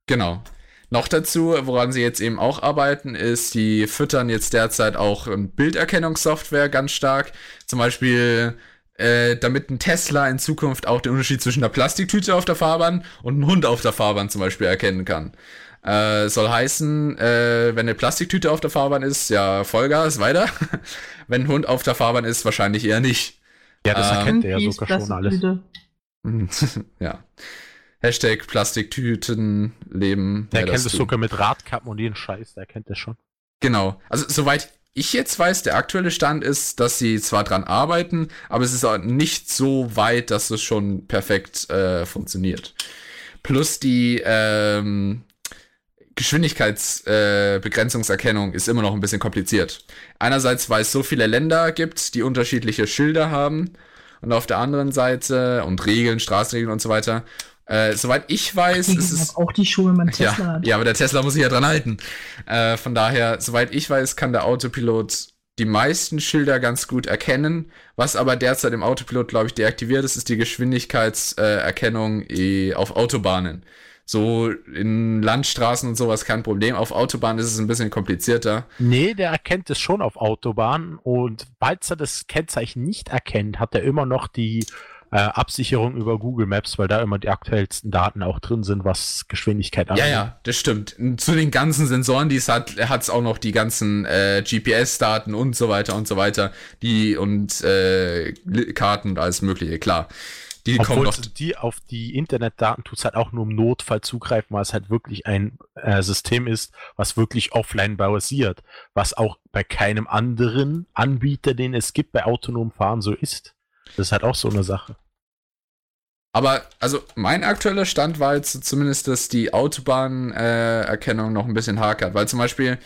Genau. Noch dazu, woran sie jetzt eben auch arbeiten, ist, die füttern jetzt derzeit auch Bilderkennungssoftware ganz stark. Zum Beispiel, äh, damit ein Tesla in Zukunft auch den Unterschied zwischen einer Plastiktüte auf der Fahrbahn und einem Hund auf der Fahrbahn zum Beispiel erkennen kann. Äh, soll heißen, äh, wenn eine Plastiktüte auf der Fahrbahn ist, ja, Vollgas, weiter. [LAUGHS] wenn ein Hund auf der Fahrbahn ist, wahrscheinlich eher nicht. Ja, das ähm, erkennt er ja sogar schon alles. [LAUGHS] ja. Hashtag Plastiktüten leben. Der kennt es sogar mit Radkappen und jeden Scheiß, der kennt das schon. Genau. Also soweit ich jetzt weiß, der aktuelle Stand ist, dass sie zwar dran arbeiten, aber es ist auch nicht so weit, dass es schon perfekt äh, funktioniert. Plus die ähm, Geschwindigkeitsbegrenzungserkennung äh, ist immer noch ein bisschen kompliziert. Einerseits, weil es so viele Länder gibt, die unterschiedliche Schilder haben und auf der anderen Seite und Regeln, Straßenregeln und so weiter. Äh, soweit ich weiß, ist es auch die Schuhe, man Tesla ja, hat. Ja, aber der Tesla muss sich ja dran halten. Äh, von daher, soweit ich weiß, kann der Autopilot die meisten Schilder ganz gut erkennen. Was aber derzeit im Autopilot, glaube ich, deaktiviert ist, ist die Geschwindigkeitserkennung äh, auf Autobahnen. So in Landstraßen und sowas kein Problem. Auf Autobahnen ist es ein bisschen komplizierter. Nee, der erkennt es schon auf Autobahnen und falls er das Kennzeichen nicht erkennt, hat er immer noch die äh, Absicherung über Google Maps, weil da immer die aktuellsten Daten auch drin sind, was Geschwindigkeit angeht. Ja, ja, das stimmt. Zu den ganzen Sensoren, die es hat, hat es auch noch die ganzen äh, GPS-Daten und so weiter und so weiter, die und äh, Karten und alles Mögliche, klar. Die kommen Obwohl sie die auf die Internetdaten tut es halt auch nur im Notfall zugreifen, weil es halt wirklich ein äh, System ist, was wirklich offline basiert, was auch bei keinem anderen Anbieter, den es gibt, bei autonomem Fahren so ist. Das ist halt auch so eine Sache. Aber also mein aktueller Stand war jetzt zumindest, dass die Autobahnerkennung noch ein bisschen hakert, weil zum Beispiel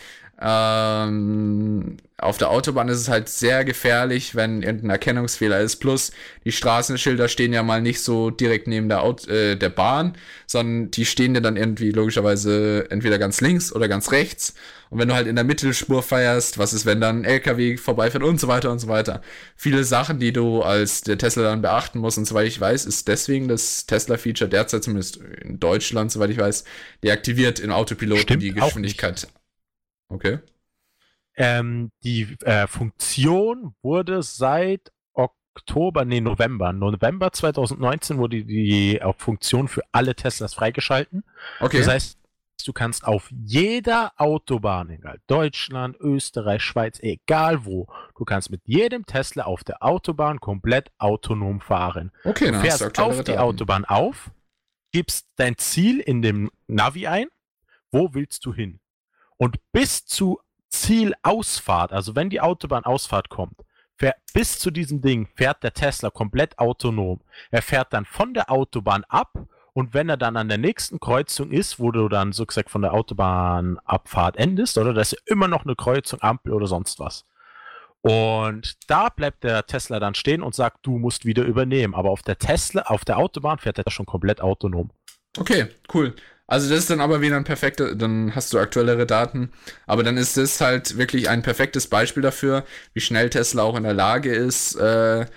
ähm, auf der Autobahn ist es halt sehr gefährlich, wenn irgendein Erkennungsfehler ist. Plus die Straßenschilder stehen ja mal nicht so direkt neben der, Aut äh, der Bahn, sondern die stehen ja dann irgendwie logischerweise entweder ganz links oder ganz rechts. Und wenn du halt in der Mittelspur feierst, was ist, wenn dann ein LKW vorbeifährt und so weiter und so weiter. Viele Sachen, die du als der Tesla dann beachten musst. Und soweit ich weiß, ist deswegen das Tesla-Feature derzeit zumindest in Deutschland, soweit ich weiß, deaktiviert im Autopilot Stimmt die Geschwindigkeit. Okay. Ähm, die äh, Funktion wurde seit Oktober, nee, November. November 2019 wurde die äh, Funktion für alle Teslas freigeschalten. Okay. Das heißt, du kannst auf jeder Autobahn, egal Deutschland, Österreich, Schweiz, egal wo, du kannst mit jedem Tesla auf der Autobahn komplett autonom fahren. okay, Du fährst du auf die Daten. Autobahn auf, gibst dein Ziel in dem Navi ein, wo willst du hin? Und bis zu Zielausfahrt, also wenn die Autobahnausfahrt kommt, fähr, bis zu diesem Ding fährt der Tesla komplett autonom. Er fährt dann von der Autobahn ab und wenn er dann an der nächsten Kreuzung ist, wo du dann so gesagt von der Autobahnabfahrt endest, oder da ist immer noch eine Kreuzung, Ampel oder sonst was. Und da bleibt der Tesla dann stehen und sagt, du musst wieder übernehmen. Aber auf der Tesla, auf der Autobahn fährt er schon komplett autonom. Okay, cool. Also das ist dann aber wieder ein perfekter, dann hast du aktuellere Daten. Aber dann ist das halt wirklich ein perfektes Beispiel dafür, wie schnell Tesla auch in der Lage ist, äh,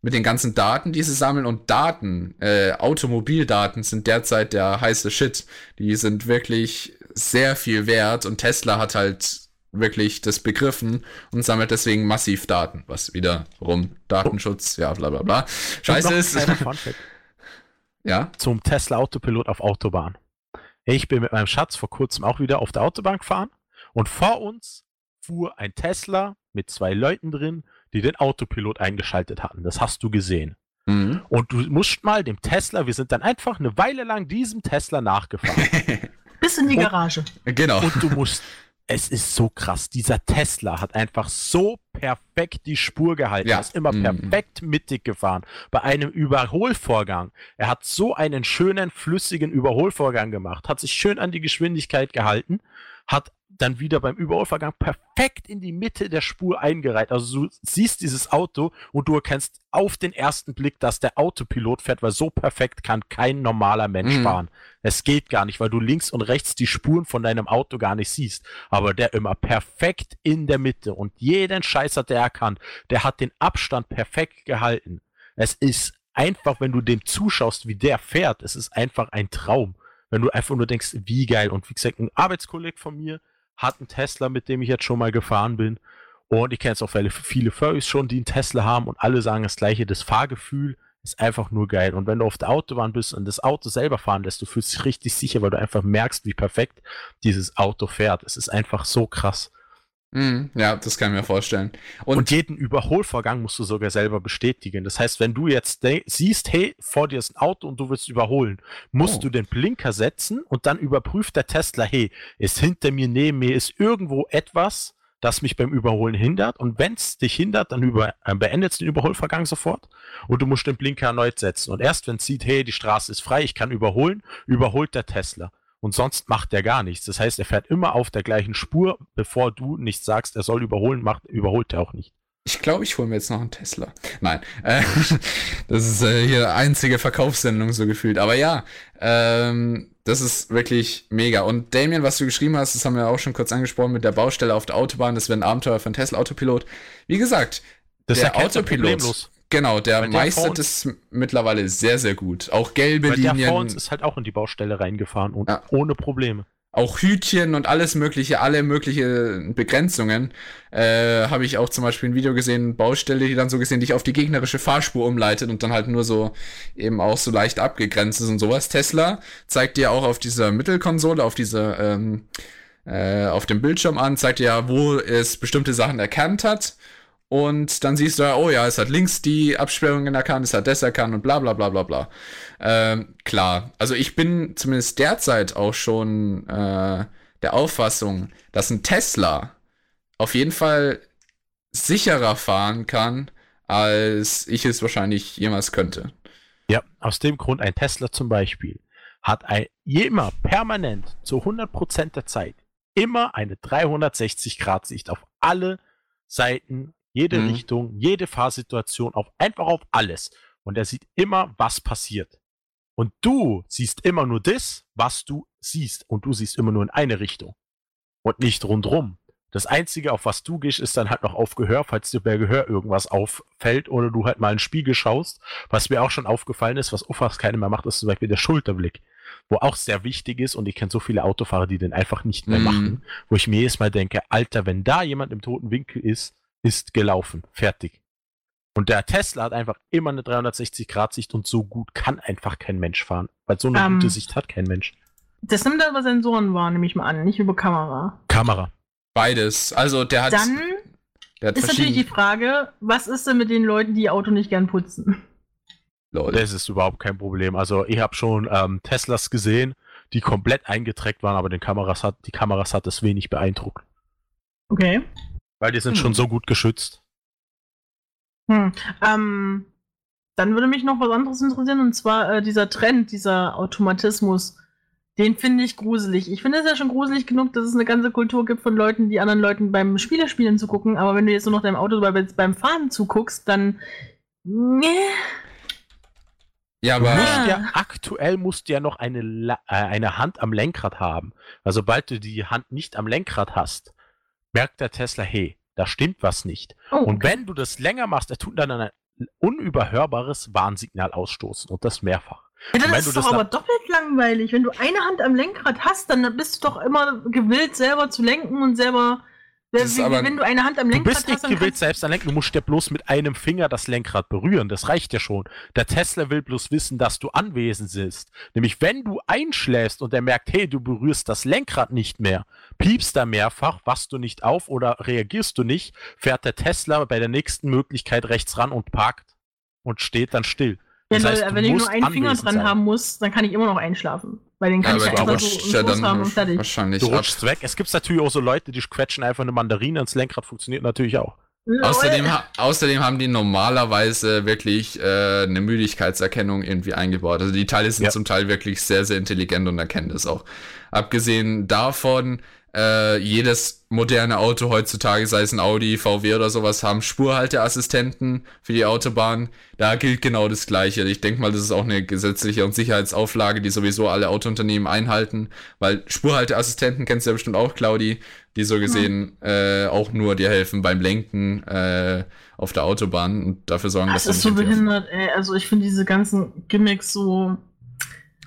mit den ganzen Daten, die sie sammeln und Daten, äh, Automobildaten sind derzeit der heiße Shit. Die sind wirklich sehr viel wert und Tesla hat halt wirklich das begriffen und sammelt deswegen massiv Daten, was wiederum Datenschutz, ja, bla bla bla. Scheiße ist. [LAUGHS] ja. zum Tesla Autopilot auf Autobahn. Ich bin mit meinem Schatz vor kurzem auch wieder auf der Autobahn gefahren und vor uns fuhr ein Tesla mit zwei Leuten drin, die den Autopilot eingeschaltet hatten. Das hast du gesehen. Mhm. Und du musst mal dem Tesla, wir sind dann einfach eine Weile lang diesem Tesla nachgefahren. [LAUGHS] Bis in die Und- Garage. genau. Und du musst, es ist so krass, dieser Tesla hat einfach so perfekt die Spur gehalten. Ja. Er ist immer Mhm. perfekt mittig gefahren. Bei einem Überholvorgang. Er hat so einen schönen, flüssigen Überholvorgang gemacht, hat sich schön an die Geschwindigkeit gehalten, hat dann wieder beim Überholvorgang perfekt in die Mitte der Spur eingereiht. Also du siehst dieses Auto und du erkennst auf den ersten Blick, dass der Autopilot fährt, weil so perfekt kann kein normaler Mensch Mhm. fahren. Es geht gar nicht, weil du links und rechts die Spuren von deinem Auto gar nicht siehst. Aber der immer perfekt in der Mitte und jeden Scheiß hat er erkannt. Der hat den Abstand perfekt gehalten. Es ist einfach, wenn du dem zuschaust, wie der fährt, es ist einfach ein Traum. Wenn du einfach nur denkst, wie geil. Und wie gesagt, ein Arbeitskollege von mir hat einen Tesla, mit dem ich jetzt schon mal gefahren bin. Und ich kenne jetzt auch viele, viele Furries schon, die einen Tesla haben und alle sagen das gleiche. Das Fahrgefühl ist einfach nur geil. Und wenn du auf der Autobahn bist und das Auto selber fahren lässt, du fühlst dich richtig sicher, weil du einfach merkst, wie perfekt dieses Auto fährt. Es ist einfach so krass. Mhm, ja, das kann ich mir vorstellen. Und, Und, jeden Überholvorgang musst du sogar selber bestätigen. Das heißt, wenn du jetzt siehst, hey, vor dir ist ein Auto und du willst überholen, musst Oh. du den Blinker setzen und dann überprüft der Tesla, hey, ist hinter mir, neben mir, ist irgendwo etwas, das mich beim Überholen hindert. Und wenn es dich hindert, dann über, äh, beendet den Überholvorgang sofort und du musst den Blinker erneut setzen. Und erst wenn es sieht, hey, die Straße ist frei, ich kann überholen, überholt der Tesla. Und sonst macht er gar nichts. Das heißt, er fährt immer auf der gleichen Spur, bevor du nicht sagst, er soll überholen, macht, überholt er auch nicht. ich glaube, ich hole mir jetzt noch einen Tesla. Nein, äh, [LAUGHS] das ist äh, hier einzige Verkaufssendung so gefühlt. Aber ja, ähm, das ist wirklich mega. Und Damien, was du geschrieben hast, das haben wir auch schon kurz angesprochen mit der Baustelle auf der Autobahn. Das wäre ein Abenteuer von Tesla Autopilot. Wie gesagt, Das der er Autopilot, problemlos. Genau, der der meistert es mittlerweile sehr, sehr gut. Auch gelbe Weil der vor Linien. uns ist halt auch in die Baustelle reingefahren und Ja. ohne Probleme. auch Hütchen und alles mögliche, alle mögliche Begrenzungen, äh, habe ich auch zum Beispiel ein Video gesehen, Baustelle, die dann so gesehen dich auf die gegnerische Fahrspur umleitet und dann halt nur so eben auch so leicht abgegrenzt ist und sowas. Tesla zeigt dir auch auf dieser Mittelkonsole, auf dieser, ähm, äh, auf dem Bildschirm an, zeigt dir ja, wo es bestimmte Sachen erkannt hat und dann siehst du, oh ja, es hat links die Absperrungen erkannt, es hat das erkannt und bla bla bla bla bla. Ähm, klar, also ich bin zumindest derzeit auch schon äh, der Auffassung, dass ein Tesla auf jeden Fall sicherer fahren kann, als ich es wahrscheinlich jemals könnte. Ja, aus dem Grund ein Tesla zum Beispiel hat ein, immer permanent zu 100% der Zeit immer eine 360-Grad-Sicht auf alle Seiten jede mhm. Richtung, jede Fahrsituation, auf einfach auf alles. Und er sieht immer, was passiert. Und du siehst immer nur das, was du siehst. Und du siehst immer nur in eine Richtung. Und nicht rundrum. Das Einzige, auf was du gehst, ist dann halt noch auf Gehör, falls dir bei Gehör irgendwas auffällt oder du halt mal in den Spiegel schaust. Was mir auch schon aufgefallen ist, was oft keiner mehr macht, ist zum Beispiel der Schulterblick. Wo auch sehr wichtig ist und ich kenne so viele Autofahrer, die den einfach nicht mehr mhm. machen. Wo ich mir jedes Mal denke, Alter, wenn da jemand im toten Winkel ist, ist gelaufen. Fertig. Und der Tesla hat einfach immer eine 360-Grad-Sicht und so gut kann einfach kein Mensch fahren. Weil so eine um, ähm, gute Sicht hat kein Mensch. Das nimmt aber Sensoren wahr, nehme ich mal an, nicht über Kamera. Kamera. Beides. Also der hat. Dann der hat ist natürlich die Frage, was ist denn mit den Leuten, die ihr Auto nicht gern putzen? Lol. Das ist überhaupt kein Problem. Also ich habe schon ähm, Teslas gesehen, die komplett eingeträgt waren, aber den Kameras hat, die Kameras hat es wenig beeindruckt. Okay. Weil die sind hm. schon so gut geschützt. Hm. Ähm, dann würde mich noch was anderes interessieren, und zwar äh, dieser Trend, dieser Automatismus. Den finde ich gruselig. Ich finde es ja schon gruselig genug, dass es eine ganze Kultur gibt von Leuten, die anderen Leuten beim Spielespielen zugucken, aber wenn du jetzt nur noch deinem Auto bei, beim Fahren zuguckst, dann. Nee. Ja, aber musst ja, aktuell musst du ja noch eine, äh, eine Hand am Lenkrad haben. Also sobald du die Hand nicht am Lenkrad hast, merkt der Tesla, hey, da stimmt was nicht. Oh, okay. Und wenn du das länger machst, er tut dann ein unüberhörbares Warnsignal ausstoßen und das mehrfach. Ja, dann ist es doch aber doppelt langweilig. Wenn du eine Hand am Lenkrad hast, dann bist du doch immer gewillt, selber zu lenken und selber wie, aber, wenn du eine Hand am Lenkrad hast. Du bist nicht gewillt, selbst an Lenken. Du musst ja bloß mit einem Finger das Lenkrad berühren. Das reicht ja schon. Der Tesla will bloß wissen, dass du anwesend bist. Nämlich, wenn du einschläfst und er merkt, hey, du berührst das Lenkrad nicht mehr, piepst er mehrfach, wachst du nicht auf oder reagierst du nicht, fährt der Tesla bei der nächsten Möglichkeit rechts ran und parkt und steht dann still. Ja, das heißt, wenn ich nur einen Finger dran sein. haben muss, dann kann ich immer noch einschlafen. Weil den kann ja, ich einfach so ja dann haben und fertig. Wahrscheinlich du rutschst weg. Es gibt natürlich auch so Leute, die quetschen einfach eine Mandarine ins Lenkrad, funktioniert natürlich auch. Außerdem, außerdem haben die normalerweise wirklich äh, eine Müdigkeitserkennung irgendwie eingebaut. Also die Teile sind ja. zum Teil wirklich sehr, sehr intelligent und erkennen das auch. Abgesehen davon äh, jedes moderne Auto heutzutage, sei es ein Audi, VW oder sowas, haben Spurhalteassistenten für die Autobahn. Da gilt genau das Gleiche. Ich denke mal, das ist auch eine gesetzliche und Sicherheitsauflage, die sowieso alle Autounternehmen einhalten, weil Spurhalteassistenten kennst du ja bestimmt auch, Claudi, die so gesehen ja. äh, auch nur dir helfen beim Lenken äh, auf der Autobahn und dafür sorgen, das dass Das ist so behindert, ey. Also ich finde diese ganzen Gimmicks so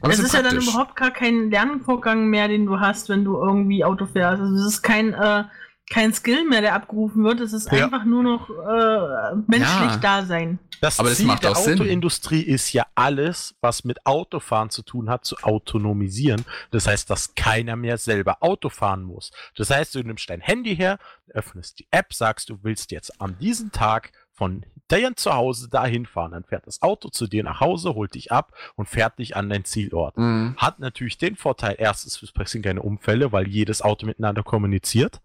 aber es ist praktisch. ja dann überhaupt gar kein Lernvorgang mehr, den du hast, wenn du irgendwie Auto fährst. Also es ist kein, äh, kein Skill mehr, der abgerufen wird. Es ist ja. einfach nur noch äh, menschlich ja. da sein. Das Aber Ziel das der Autoindustrie ist ja alles, was mit Autofahren zu tun hat, zu autonomisieren. Das heißt, dass keiner mehr selber Auto fahren muss. Das heißt, du nimmst dein Handy her, öffnest die App, sagst, du willst jetzt an diesem Tag von dein Zuhause dahin fahren. Dann fährt das Auto zu dir nach Hause, holt dich ab und fährt dich an dein Zielort. Mhm. Hat natürlich den Vorteil, erstens, es passieren keine Unfälle, weil jedes Auto miteinander kommuniziert.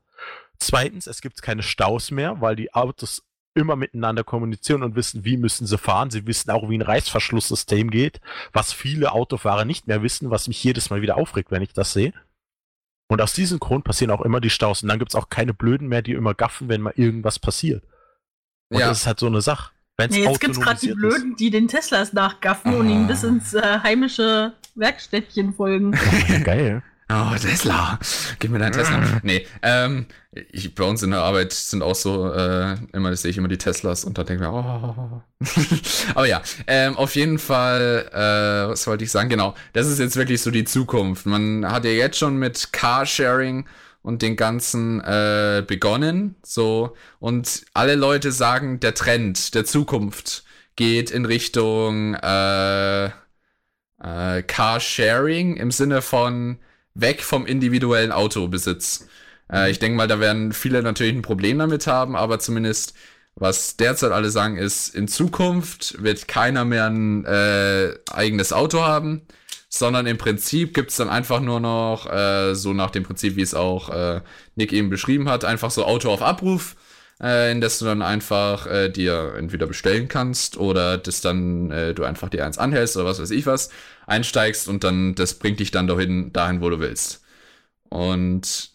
Zweitens, es gibt keine Staus mehr, weil die Autos immer miteinander kommunizieren und wissen, wie müssen sie fahren. Sie wissen auch, wie ein Reißverschlusssystem geht, was viele Autofahrer nicht mehr wissen, was mich jedes Mal wieder aufregt, wenn ich das sehe. Und aus diesem Grund passieren auch immer die Staus. Und dann gibt es auch keine Blöden mehr, die immer gaffen, wenn mal irgendwas passiert. Und ja. das ist halt so eine Sache. Wenn's nee, jetzt gibt es gerade die Blöden, die den Teslas nachgaffen ah. und ihnen bis ins äh, heimische Werkstättchen folgen. [LAUGHS] Geil. Oh, Tesla. Gib mir deinen Tesla. [LAUGHS] nee, ähm, ich, bei uns in der Arbeit sind auch so, äh, immer sehe ich immer die Teslas und da denke ich mir, oh. [LAUGHS] Aber ja, ähm, auf jeden Fall, äh, was wollte ich sagen? Genau, das ist jetzt wirklich so die Zukunft. Man hat ja jetzt schon mit Carsharing und den ganzen äh, begonnen. So, und alle Leute sagen, der Trend der Zukunft geht in Richtung äh, äh, Carsharing im Sinne von weg vom individuellen Autobesitz. Äh, ich denke mal, da werden viele natürlich ein Problem damit haben, aber zumindest was derzeit alle sagen, ist, in Zukunft wird keiner mehr ein äh, eigenes Auto haben, sondern im Prinzip gibt's dann einfach nur noch, äh, so nach dem Prinzip, wie es auch äh, Nick eben beschrieben hat, einfach so Auto auf Abruf, äh, in das du dann einfach äh, dir entweder bestellen kannst oder das dann äh, du einfach dir eins anhältst oder was weiß ich was, einsteigst und dann das bringt dich dann dahin, dahin wo du willst. Und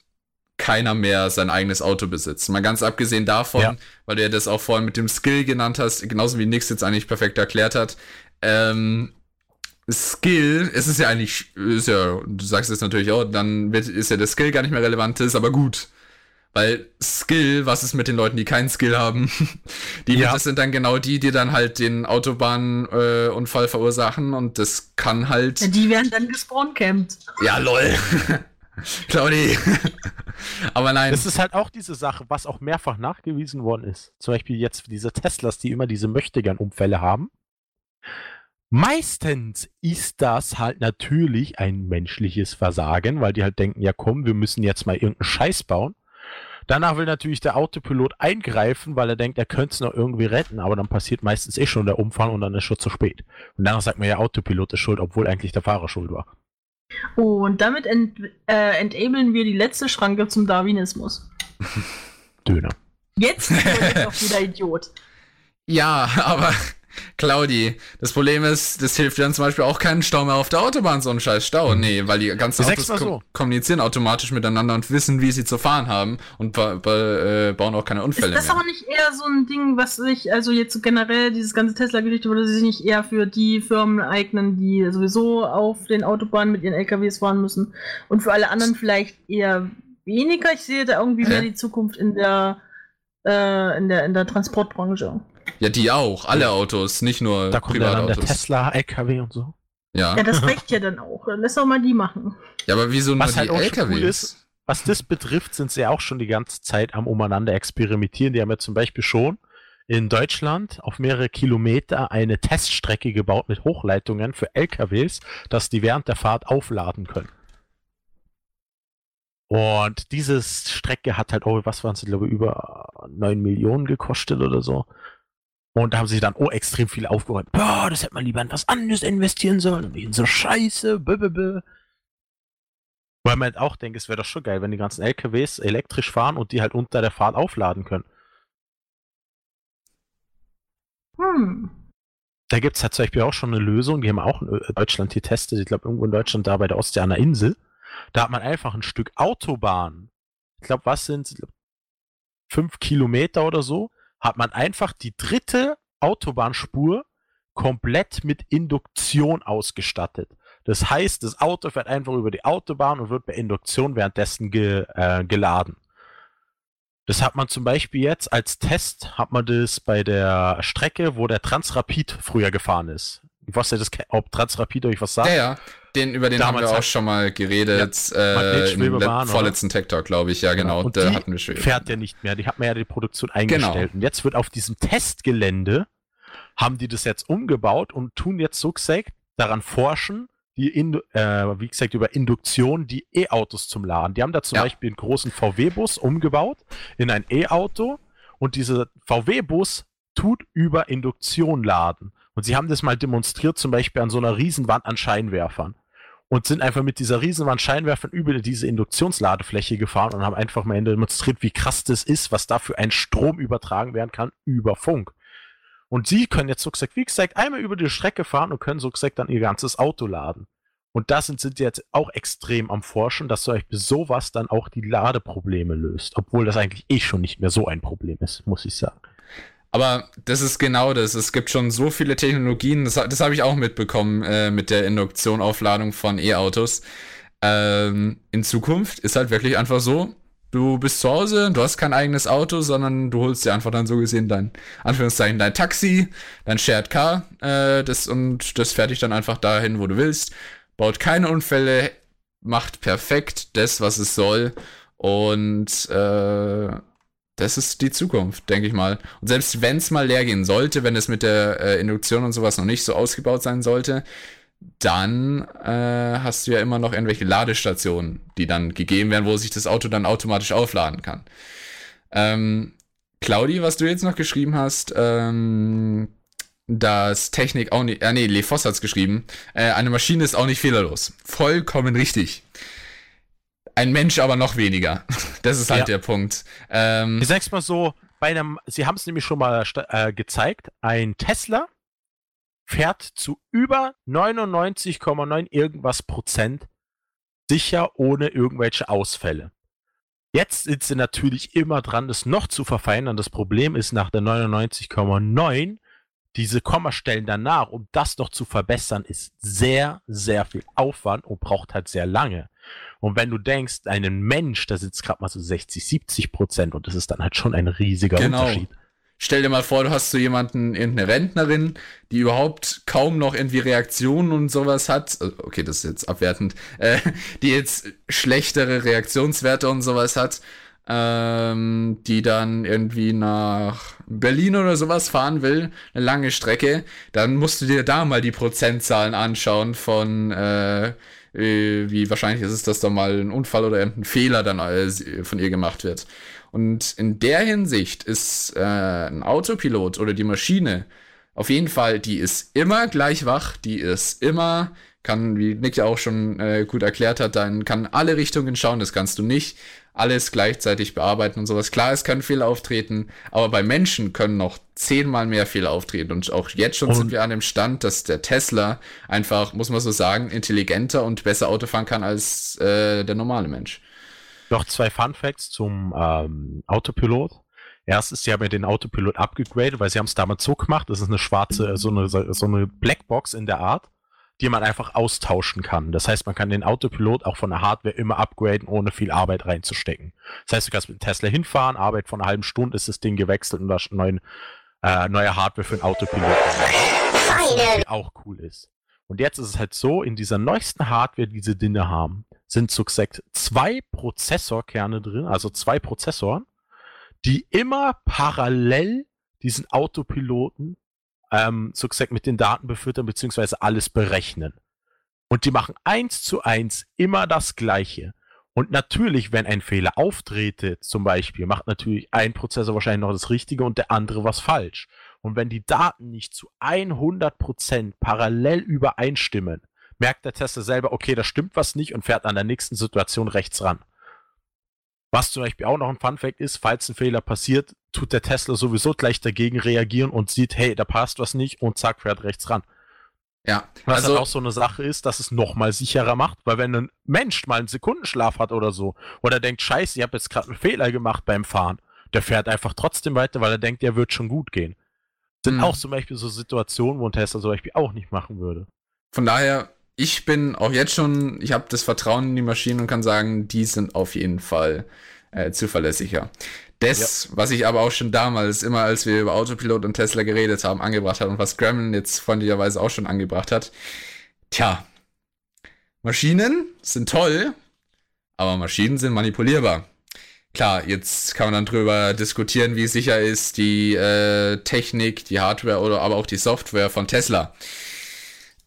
keiner mehr sein eigenes Auto besitzt. Mal ganz abgesehen davon, Ja. weil du ja das auch vorhin mit dem Skill genannt hast, genauso wie Nix jetzt eigentlich perfekt erklärt hat. Ähm, Skill, es ist ja eigentlich, ist ja, du sagst es natürlich auch, dann wird, ist ja der Skill gar nicht mehr relevant, ist aber gut. Weil Skill, was ist mit den Leuten, die keinen Skill haben? [LAUGHS] Die, Ja. das sind dann genau die, die dann halt den Autobahnunfall äh, verursachen und das kann halt. Ja, die werden dann gespawncampt. Ja, lol. [LAUGHS] Claudi. [LAUGHS] aber nein. Das ist halt auch diese Sache, was auch mehrfach nachgewiesen worden ist. Zum Beispiel jetzt diese Teslas, die immer diese Möchtegern-Unfälle haben. Meistens ist das halt natürlich ein menschliches Versagen, weil die halt denken, ja komm, wir müssen jetzt mal irgendeinen Scheiß bauen. Danach will natürlich der Autopilot eingreifen, weil er denkt, er könnte es noch irgendwie retten, aber dann passiert meistens eh schon der Umfang und dann ist schon zu spät. Und danach sagt man ja, Autopilot ist schuld, obwohl eigentlich der Fahrer schuld war. Oh, und damit ent äh, enablen wir die letzte Schranke zum Darwinismus. [LAUGHS] Döner. Jetzt bin ich auch wieder Idiot. Ja, aber Claudi, das Problem ist, das hilft dann zum Beispiel auch keinen Stau mehr auf der Autobahn, so ein scheiß Stau. Nee, weil die ganzen Ich Autos so. kommunizieren automatisch miteinander und wissen, wie sie zu fahren haben und ba ba äh, bauen auch keine Ist Unfälle das mehr. aber nicht eher so ein Ding, was sich, also jetzt generell, dieses ganze Tesla-Geschichte, würde sich nicht eher für die Firmen eignen, die sowieso auf den Autobahnen mit ihren LKWs fahren müssen und für alle anderen vielleicht eher weniger? Ich sehe da irgendwie mehr die Zukunft in der, äh, in der, in der Transportbranche. Ja, die auch, alle Autos, nicht nur Da kommt dann der Privatautos. Tesla, LKW und so. Ja. Ja, das reicht ja dann auch. Dann lass doch mal die machen. ja, aber wieso nur Was die halt schon LKWs? cool ist, Was das betrifft, sind sie ja auch schon die ganze Zeit am umeinander experimentieren. Die haben ja zum Beispiel schon in Deutschland auf mehrere Kilometer eine Teststrecke gebaut mit Hochleitungen für LKWs, dass die während der Fahrt aufladen können. Und diese Strecke hat halt, oh, was waren sie, glaube ich, über 9 Millionen gekostet oder so. Und da haben sie dann, oh, extrem viel aufgeräumt. Boah, das hätte man lieber in was anderes investieren sollen. Nicht in so Scheiße. Weil man halt auch denkt, es wäre doch schon geil, wenn die ganzen LKWs elektrisch fahren und die halt unter der Fahrt aufladen können. Hm. Da gibt es halt zum Beispiel auch schon eine Lösung, die haben auch in Ö- Deutschland getestet, ich glaube irgendwo in Deutschland da bei der Ostsee an der Insel. Da hat man einfach ein Stück Autobahn, ich glaube, was sind es, fünf Kilometer oder so, hat man einfach die dritte Autobahnspur komplett mit Induktion ausgestattet. Das heißt, das Auto fährt einfach über die Autobahn und wird bei Induktion währenddessen ge, äh, geladen. Das hat man zum Beispiel jetzt als Test, hat man das bei der Strecke, wo der Transrapid früher gefahren ist. Ich weiß nicht, das, ob Transrapid euch was sagt. Ja, ja. Den, über den haben Damals wir auch schon mal geredet. Magnet äh, Im vorletzten Tech Talk, glaube ich. Ja, genau. Und da hatten wir schon. fährt ja nicht mehr. Die hat man ja die Produktion Genau. eingestellt. Und jetzt wird auf diesem Testgelände, haben die das jetzt umgebaut und tun jetzt so gesagt daran forschen, die, Indu äh, wie gesagt, über Induktion die E-Autos zum Laden. Die haben da zum Ja. Beispiel einen großen VW-Bus umgebaut in ein E-Auto und dieser VW-Bus tut über Induktion laden. Und sie haben das mal demonstriert, zum Beispiel an so einer Riesenwand an Scheinwerfern. Und sind einfach mit dieser Riesenwand Scheinwerfern über diese Induktionsladefläche gefahren und haben einfach mal demonstriert, wie krass das ist, was da für ein Strom übertragen werden kann über Funk. Und sie können jetzt so gesagt, wie gesagt, einmal über die Strecke fahren und können so gesagt dann ihr ganzes Auto laden. Und da sind sie jetzt auch extrem am Forschen, dass Beispiel sowas dann auch die Ladeprobleme löst. Obwohl das eigentlich eh schon nicht mehr so ein Problem ist, muss ich sagen. Aber das ist genau das. Es gibt schon so viele Technologien. Das, das habe ich auch mitbekommen äh, mit der Induktion-Aufladung von E-Autos. Ähm, in Zukunft ist halt wirklich einfach so, du bist zu Hause, du hast kein eigenes Auto, sondern du holst dir einfach dann so gesehen dein, Anführungszeichen, dein Taxi, dein Shared Car, äh, das, und das fährt dich dann einfach dahin, wo du willst, baut keine Unfälle, macht perfekt das, was es soll und äh, das ist die Zukunft, denke ich mal. Und selbst wenn es mal leer gehen sollte, wenn es mit der äh, Induktion und sowas noch nicht so ausgebaut sein sollte, dann äh, hast du ja immer noch irgendwelche Ladestationen, die dann gegeben werden, wo sich das Auto dann automatisch aufladen kann. Ähm, Claudi, was du jetzt noch geschrieben hast, ähm, dass Technik auch nicht, äh, nee, Lefoss hat's geschrieben, äh, eine Maschine ist auch nicht fehlerlos. Vollkommen richtig. Ein Mensch aber noch weniger. [LAUGHS] Das ist halt Ja. der Punkt. Ähm, Ich sag's mal so, bei einem, Sie haben es nämlich schon mal äh, gezeigt, ein Tesla fährt zu über 99,9 irgendwas Prozent sicher ohne irgendwelche Ausfälle. Jetzt sind sie natürlich immer dran, das noch zu verfeinern. Das Problem ist nach der 99,9 diese Kommastellen danach, um das noch zu verbessern, ist sehr, sehr viel Aufwand und braucht halt sehr lange. Und wenn du denkst, einen Mensch, da sitzt gerade mal so 60, 70 Prozent und das ist dann halt schon ein riesiger Genau. Unterschied. Stell dir mal vor, du hast so jemanden, irgendeine Rentnerin, die überhaupt kaum noch irgendwie Reaktionen und sowas hat. Also, Okay, das ist jetzt abwertend. Äh, die jetzt schlechtere Reaktionswerte und sowas hat. Ähm, die dann irgendwie nach Berlin oder sowas fahren will, eine lange Strecke, dann musst du dir da mal die Prozentzahlen anschauen von, äh, äh, wie wahrscheinlich ist es, dass da mal ein Unfall oder irgendein Fehler dann äh, von ihr gemacht wird. Und in der Hinsicht ist äh, ein Autopilot oder die Maschine auf jeden Fall, die ist immer gleich wach, die ist immer, kann, wie Nick ja auch schon äh, gut erklärt hat, dann kann alle Richtungen schauen, das kannst du nicht alles gleichzeitig bearbeiten und sowas. Klar, es können Fehler auftreten, aber bei Menschen können noch zehnmal mehr Fehler auftreten. Und auch jetzt schon Und- sind wir an dem Stand, dass der Tesla einfach, muss man so sagen, intelligenter und besser Auto fahren kann als äh, der normale Mensch. Noch zwei Fun Facts zum ähm, Autopilot. Erstens, sie haben ja den Autopilot abgegradet, weil sie haben es damals so gemacht, das ist eine schwarze, äh, so eine, so eine Blackbox in der Art, die man einfach austauschen kann. Das heißt, man kann den Autopilot auch von der Hardware immer upgraden, ohne viel Arbeit reinzustecken. Das heißt, du kannst mit dem Tesla hinfahren, Arbeit von einer halben Stunde ist das Ding gewechselt und da ist neuen, äh, neue Hardware für den Autopilot. Was auch cool ist. Und jetzt ist es halt so, in dieser neuesten Hardware, die sie Dinge haben, sind so gesagt zwei Prozessorkerne drin, also zwei Prozessoren, die immer parallel diesen Autopiloten ähm, so mit den Daten befüttern, beziehungsweise alles berechnen. Und die machen eins zu eins immer das Gleiche. Und natürlich, wenn ein Fehler auftrete, zum Beispiel, macht natürlich ein Prozessor wahrscheinlich noch das Richtige und der andere was falsch. Und wenn die Daten nicht zu 100% parallel übereinstimmen, merkt der Tester selber, okay, da stimmt was nicht und fährt an der nächsten Situation rechts ran. Was zum Beispiel auch noch ein Funfact ist, falls ein Fehler passiert, tut der Tesla sowieso gleich dagegen reagieren und sieht, hey, da passt was nicht und zack, fährt rechts ran. Ja, Was also dann auch so eine Sache ist, dass es nochmal sicherer macht, weil wenn ein Mensch mal einen Sekundenschlaf hat oder so, oder denkt, scheiße, ich habe jetzt gerade einen Fehler gemacht beim Fahren, der fährt einfach trotzdem weiter, weil er denkt, der wird schon gut gehen. Sind Mhm. auch zum Beispiel so Situationen, wo ein Tesla zum Beispiel auch nicht machen würde. Von daher, ich bin auch jetzt schon, ich habe das Vertrauen in die Maschinen und kann sagen, die sind auf jeden Fall äh, zuverlässiger. Das, was ich aber auch schon damals, immer als wir über Autopilot und Tesla geredet haben, angebracht hat und was Gremlin jetzt freundlicherweise auch schon angebracht hat. Tja, Maschinen sind toll, aber Maschinen sind manipulierbar. Klar, jetzt kann man dann drüber diskutieren, wie sicher ist die äh, Technik, die Hardware oder aber auch die Software von Tesla.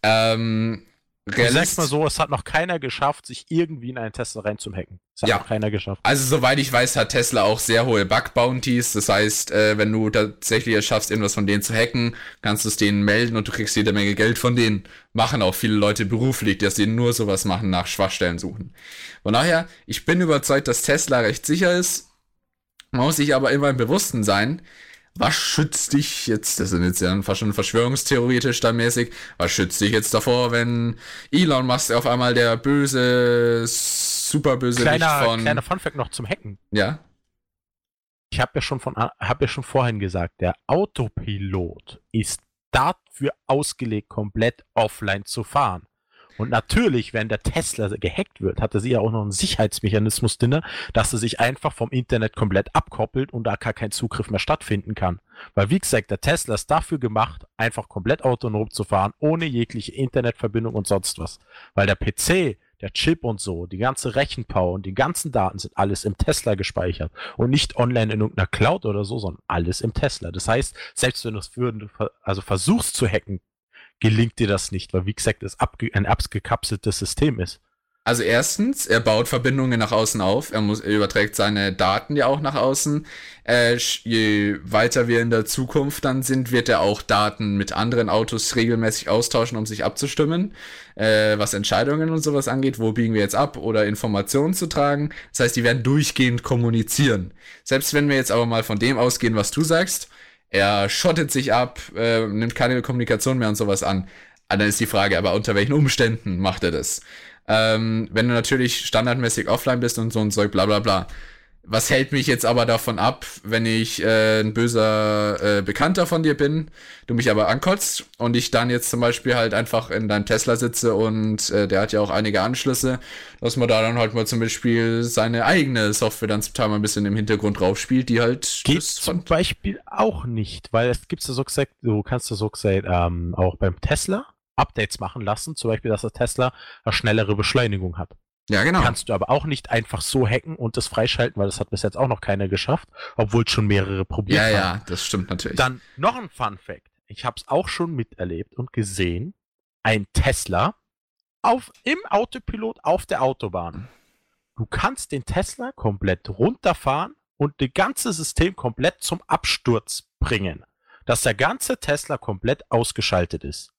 Ähm, Ich Realist- mal so, es hat noch keiner geschafft, sich irgendwie in einen Tesla reinzuhacken. Es hat Ja. noch keiner geschafft. Also soweit ich weiß, hat Tesla auch sehr hohe Bug-Bounties. Das heißt, äh, wenn du tatsächlich es schaffst, irgendwas von denen zu hacken, kannst du es denen melden und du kriegst jede Menge Geld von denen. Machen auch viele Leute beruflich, dass sie nur sowas machen, nach Schwachstellen suchen. Von daher, ich bin überzeugt, dass Tesla recht sicher ist. Man muss sich aber immer im Bewussten sein, was schützt dich jetzt, das sind jetzt ja fast schon verschwörungstheoretisch da mäßig, was schützt dich jetzt davor, wenn Elon Musk auf einmal der böse, superböse Kleiner, von... kleiner Funfact noch zum Hacken. Ja, Ich habe ja schon von, habe ja schon vorhin gesagt, der Autopilot ist dafür ausgelegt, komplett offline zu fahren. Und natürlich, wenn der Tesla gehackt wird, hatte sie ja auch noch einen Sicherheitsmechanismus drin, dass er sich einfach vom Internet komplett abkoppelt und da gar kein Zugriff mehr stattfinden kann. Weil wie gesagt, der Tesla ist dafür gemacht, einfach komplett autonom zu fahren, ohne jegliche Internetverbindung und sonst was. Weil der PC, der Chip und so, die ganze Rechenpower und die ganzen Daten sind alles im Tesla gespeichert und nicht online in irgendeiner Cloud oder so, sondern alles im Tesla. Das heißt, selbst wenn du es also versuchst zu hacken, gelingt dir das nicht, weil wie gesagt, es ein abgekapseltes System ist. Also erstens, er baut Verbindungen nach außen auf. Er, muss, er überträgt seine Daten ja auch nach außen. Äh, je weiter wir in der Zukunft dann sind, wird er auch Daten mit anderen Autos regelmäßig austauschen, um sich abzustimmen, äh, was Entscheidungen und sowas angeht. Wo biegen wir jetzt ab oder Informationen zu tragen. Das heißt, die werden durchgehend kommunizieren. Selbst wenn wir jetzt aber mal von dem ausgehen, was du sagst, er schottet sich ab, äh, nimmt keine Kommunikation mehr und sowas an. Ah, dann ist die Frage, aber unter welchen Umständen macht er das? Ähm, wenn du natürlich standardmäßig offline bist und so ein Zeug, bla bla bla. Was hält mich jetzt aber davon ab, wenn ich äh, ein böser äh, Bekannter von dir bin, du mich aber ankotzt und ich dann jetzt zum Beispiel halt einfach in deinem Tesla sitze und äh, der hat ja auch einige Anschlüsse, dass man da dann halt mal zum Beispiel seine eigene Software dann zum Teil mal ein bisschen im Hintergrund draufspielt, die halt Geht zum Beispiel auch nicht, weil es gibt ja so gesagt, du kannst ja so gesagt ähm, auch beim Tesla Updates machen lassen, zum Beispiel, dass der Tesla eine schnellere Beschleunigung hat. Ja, genau. Kannst du aber auch nicht einfach so hacken und das freischalten, weil das hat bis jetzt auch noch keiner geschafft, obwohl es schon mehrere probiert haben. Ja, ja, das stimmt natürlich. Dann noch ein Fun Fact. Ich habe es auch schon miterlebt und gesehen. Ein Tesla auf, im Autopilot auf der Autobahn. Du kannst den Tesla komplett runterfahren und das ganze System komplett zum Absturz bringen. Dass der ganze Tesla komplett ausgeschaltet ist.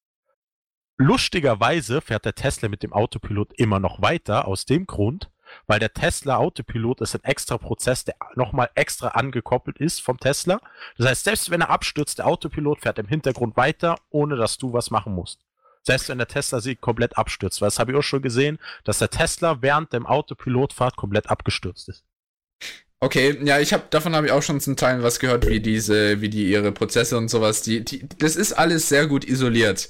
Lustigerweise fährt der Tesla mit dem Autopilot immer noch weiter, aus dem Grund, weil der Tesla Autopilot ist ein extra Prozess, der nochmal extra angekoppelt ist vom Tesla. Das heißt, selbst wenn er abstürzt, der Autopilot fährt im Hintergrund weiter, ohne dass du was machen musst. Selbst wenn der Tesla sie komplett abstürzt, weil das habe ich auch schon gesehen, dass der Tesla während dem Autopilotfahrt komplett abgestürzt ist. Okay, ja, ich habe davon habe ich auch schon zum Teil was gehört, wie diese, wie die ihre Prozesse und sowas, die, die das ist alles sehr gut isoliert.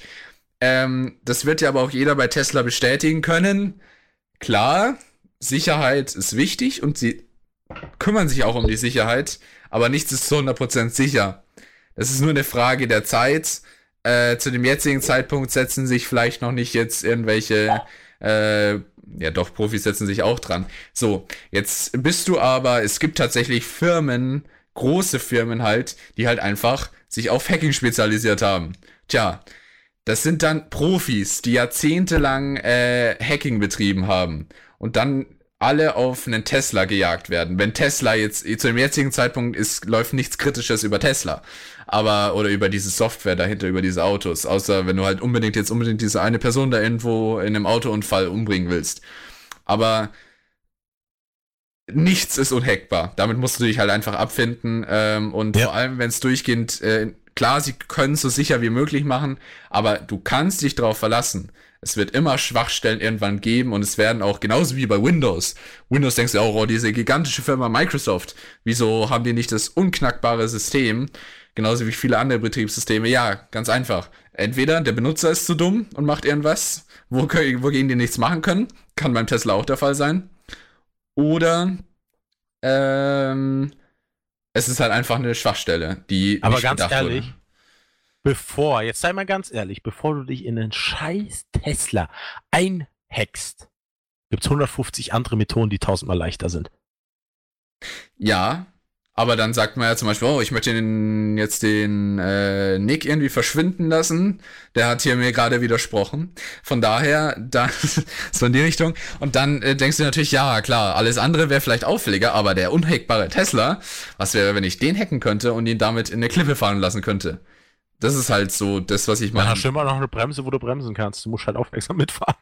Ähm, das wird ja aber auch jeder bei Tesla bestätigen können. Klar, Sicherheit ist wichtig und sie kümmern sich auch um die Sicherheit, aber nichts ist zu 100% sicher. Das ist nur eine Frage der Zeit. Äh, zu dem jetzigen Zeitpunkt setzen sich vielleicht noch nicht jetzt irgendwelche, äh, ja doch, Profis setzen sich auch dran. So, jetzt bist du aber, es gibt tatsächlich Firmen, große Firmen halt, die halt einfach sich auf Hacking spezialisiert haben. Tja, das sind dann Profis, die jahrzehntelang äh, Hacking betrieben haben und dann alle auf einen Tesla gejagt werden. Wenn Tesla jetzt zu dem jetzigen Zeitpunkt ist, läuft nichts Kritisches über Tesla, aber oder über diese Software dahinter, über diese Autos, außer wenn du halt unbedingt jetzt unbedingt diese eine Person da irgendwo in einem Autounfall umbringen willst. Aber nichts ist unhackbar. Damit musst du dich halt einfach abfinden ähm, und ja. vor allem, wenn es durchgehend äh, Klar, sie können es so sicher wie möglich machen, aber du kannst dich darauf verlassen. Es wird immer Schwachstellen irgendwann geben und es werden auch genauso wie bei Windows. Windows denkst du auch, oh, diese gigantische Firma Microsoft, wieso haben die nicht das unknackbare System? Genauso wie viele andere Betriebssysteme. Ja, ganz einfach. Entweder der Benutzer ist zu dumm und macht irgendwas, wo, wogegen die nichts machen können. Kann beim Tesla auch der Fall sein. Oder ähm, es ist halt einfach eine Schwachstelle, die. Aber ganz ehrlich, wurde. bevor, jetzt sei mal ganz ehrlich, bevor du dich in einen scheiß Tesla einhackst, gibt es 150 andere Methoden, die tausendmal leichter sind. Ja, aber dann sagt man ja zum Beispiel, oh, ich möchte den, jetzt den äh, Nick irgendwie verschwinden lassen. Der hat hier mir gerade widersprochen. Von daher, [LAUGHS] da so in die Richtung. Und dann äh, denkst du natürlich, ja, klar, alles andere wäre vielleicht auffälliger, aber der unhackbare Tesla, was wäre, wenn ich den hacken könnte und ihn damit in eine Klippe fahren lassen könnte? Das ist halt so das, was ich meine. Dann hast du immer noch eine Bremse, wo du bremsen kannst. Du musst halt aufmerksam mitfahren.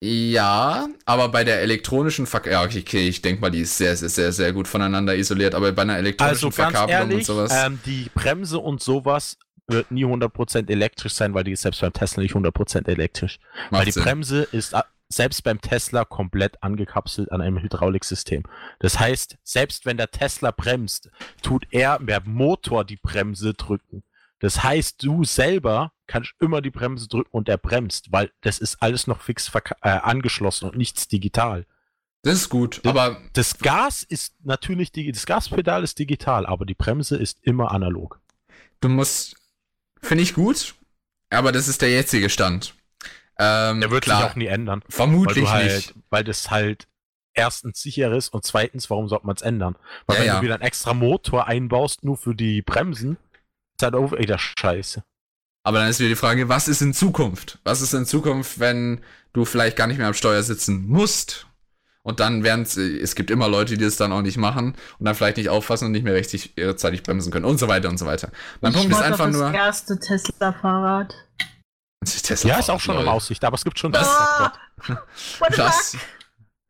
Ja, aber bei der elektronischen Verkabelung, ja, okay, ich denke mal, die ist sehr, sehr, sehr, sehr gut voneinander isoliert, aber bei einer elektronischen also Verkabelung ehrlich, und sowas. Ähm, die Bremse und sowas wird nie 100% elektrisch sein, weil die ist selbst beim Tesla nicht 100% elektrisch. Macht weil die Sinn. Bremse ist selbst beim Tesla komplett angekapselt an einem Hydrauliksystem. Das heißt, selbst wenn der Tesla bremst, tut er der Motor die Bremse drücken. Das heißt, du selber kannst immer die Bremse drücken und er bremst, weil das ist alles noch fix äh, angeschlossen und nichts digital. Das ist gut, das, aber das Gas ist natürlich das Gaspedal ist digital, aber die Bremse ist immer analog. Du musst finde ich gut, aber das ist der jetzige Stand. Ähm, der wird klar, sich auch nie ändern. Vermutlich weil nicht. Halt, weil das halt erstens sicher ist und zweitens, warum sollte man es ändern? Weil ja, wenn ja. du wieder einen extra Motor einbaust, nur für die Bremsen, ist halt auch wieder scheiße. Aber dann ist wieder die Frage, was ist in Zukunft? Was ist in Zukunft, wenn du vielleicht gar nicht mehr am Steuer sitzen musst? Und dann werden es gibt immer Leute, die das dann auch nicht machen und dann vielleicht nicht auffassen und nicht mehr rechtzeitig bremsen können und so weiter und so weiter. Mein ich Punkt ist einfach das nur. Das erste Tesla-Fahrrad. Tesla Ja, ist auch schon in Aussicht, aber es gibt schon Ah, Tesla. [LAUGHS] what the Das?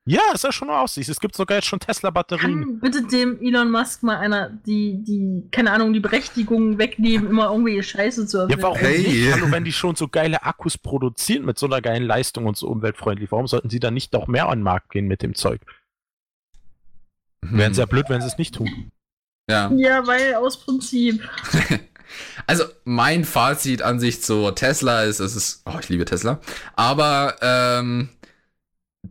Ja, ist ja schon Aussicht. Es gibt sogar jetzt schon Tesla-Batterien. Kann bitte dem Elon Musk mal einer die, die, keine Ahnung, die Berechtigung wegnehmen, immer irgendwie Scheiße zu Ja, erfinden? warum Hey. nicht? Hallo, wenn die schon so geile Akkus produzieren mit so einer geilen Leistung und so umweltfreundlich, warum sollten sie dann nicht noch mehr an den Markt gehen mit dem Zeug? Wären Hm, sehr blöd, wenn sie es nicht tun. ja. Ja, weil aus Prinzip. [LAUGHS] Also mein Fazit an sich zu Tesla ist, es ist, oh, ich liebe Tesla, aber ähm,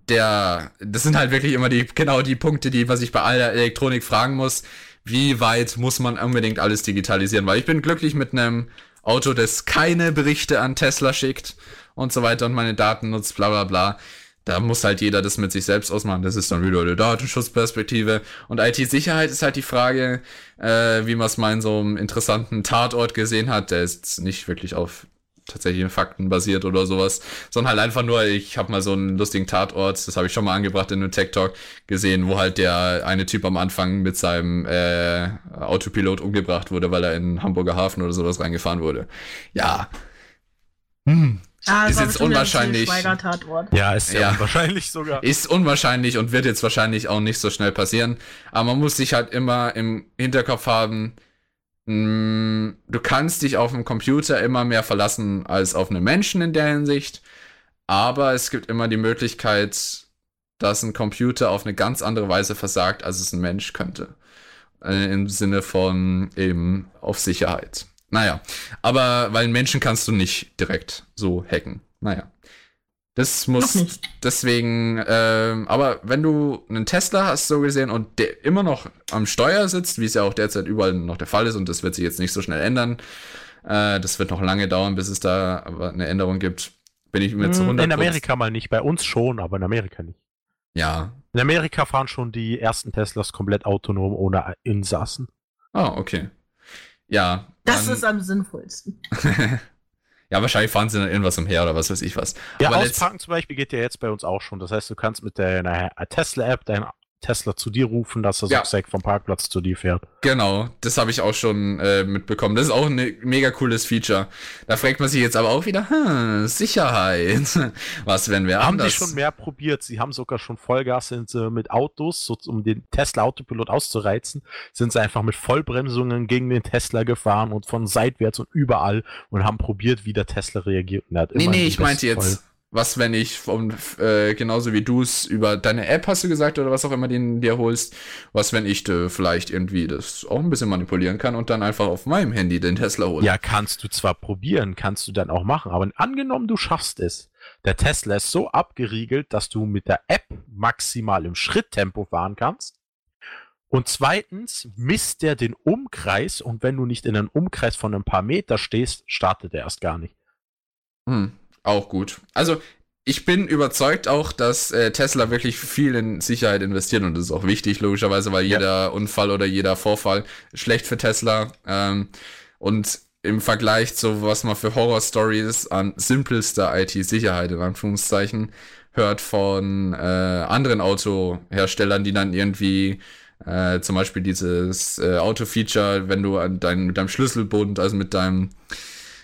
der, das sind halt wirklich immer die genau die Punkte, die was ich bei aller Elektronik fragen muss. Wie weit muss man unbedingt alles digitalisieren? Weil ich bin glücklich mit einem Auto, das keine Berichte an Tesla schickt und so weiter und meine Daten nutzt, bla bla bla. Da muss halt jeder das mit sich selbst ausmachen. Das ist dann wieder eine Datenschutzperspektive. Und IT-Sicherheit ist halt die Frage, äh, wie man es mal in so einem interessanten Tatort gesehen hat. Der ist nicht wirklich auf tatsächlichen Fakten basiert oder sowas, sondern halt einfach nur, ich habe mal so einen lustigen Tatort, das habe ich schon mal angebracht in einem Tech Talk gesehen, wo halt der eine Typ am Anfang mit seinem äh, Autopilot umgebracht wurde, weil er in Hamburger Hafen oder sowas reingefahren wurde. Ja. Hm. Ah, Ist jetzt unwahrscheinlich. Ja, ist ja, Ja. unwahrscheinlich sogar. Ist unwahrscheinlich und wird jetzt wahrscheinlich auch nicht so schnell passieren. Aber man muss sich halt immer im Hinterkopf haben, mh, du kannst dich auf einen Computer immer mehr verlassen als auf einen Menschen in der Hinsicht. Aber es gibt immer die Möglichkeit, dass ein Computer auf eine ganz andere Weise versagt, als es ein Mensch könnte. Äh, Im Sinne von eben auf Sicherheit. Naja, aber weil einen Menschen kannst du nicht direkt so hacken. Naja. Das muss deswegen, ähm, aber wenn du einen Tesla hast, so gesehen, und der immer noch am Steuer sitzt, wie es ja auch derzeit überall noch der Fall ist, und das wird sich jetzt nicht so schnell ändern, äh, das wird noch lange dauern, bis es da aber eine Änderung gibt, bin ich mir zu Hm, 100 In Amerika mal nicht, bei uns schon, aber in Amerika nicht. Ja. In Amerika fahren schon die ersten Teslas komplett autonom ohne Insassen. Ah, okay. Ja. Das ist am sinnvollsten. [LAUGHS] ja, wahrscheinlich fahren sie dann irgendwas umher oder was weiß ich was. Ja, Aber ausparken zum Beispiel geht ja jetzt bei uns auch schon. Das heißt, du kannst mit deiner Tesla-App deinen Tesla zu dir rufen, dass er Ja. sozusagen vom Parkplatz zu dir fährt. Genau, das habe ich auch schon äh, mitbekommen. Das ist auch ein mega cooles Feature. Da fragt man sich jetzt aber auch wieder, hm, Sicherheit. [LAUGHS] Was, wenn wir Haben die anders... schon mehr probiert? Sie haben sogar schon Vollgas sind sie mit Autos, so, um den Tesla Autopilot auszureizen, sind sie einfach mit Vollbremsungen gegen den Tesla gefahren und von seitwärts und überall und haben probiert, wie der Tesla reagiert. Und hat Nee, nee, ich meinte jetzt, was, wenn ich vom, äh, genauso wie du es über deine App hast du gesagt oder was auch immer den dir holst, was, wenn ich äh, vielleicht irgendwie das auch ein bisschen manipulieren kann und dann einfach auf meinem Handy den Tesla hole. Ja, kannst du zwar probieren, kannst du dann auch machen, aber angenommen, du schaffst es. Der Tesla ist so abgeriegelt, dass du mit der App maximal im Schritttempo fahren kannst. Und zweitens misst der den Umkreis und wenn du nicht in einem Umkreis von ein paar Meter stehst, startet er erst gar nicht. Hm, auch gut. Also, ich bin überzeugt auch, dass äh, Tesla wirklich viel in Sicherheit investiert und das ist auch wichtig, logischerweise, weil Ja. jeder Unfall oder jeder Vorfall schlecht für Tesla. Ähm, und im Vergleich zu was man für Horror-Stories an simpelster IT-Sicherheit in Anführungszeichen hört von äh, anderen Autoherstellern, die dann irgendwie äh, zum Beispiel dieses äh, Auto-Feature, wenn du an dein, mit deinem Schlüsselbund, also mit deinem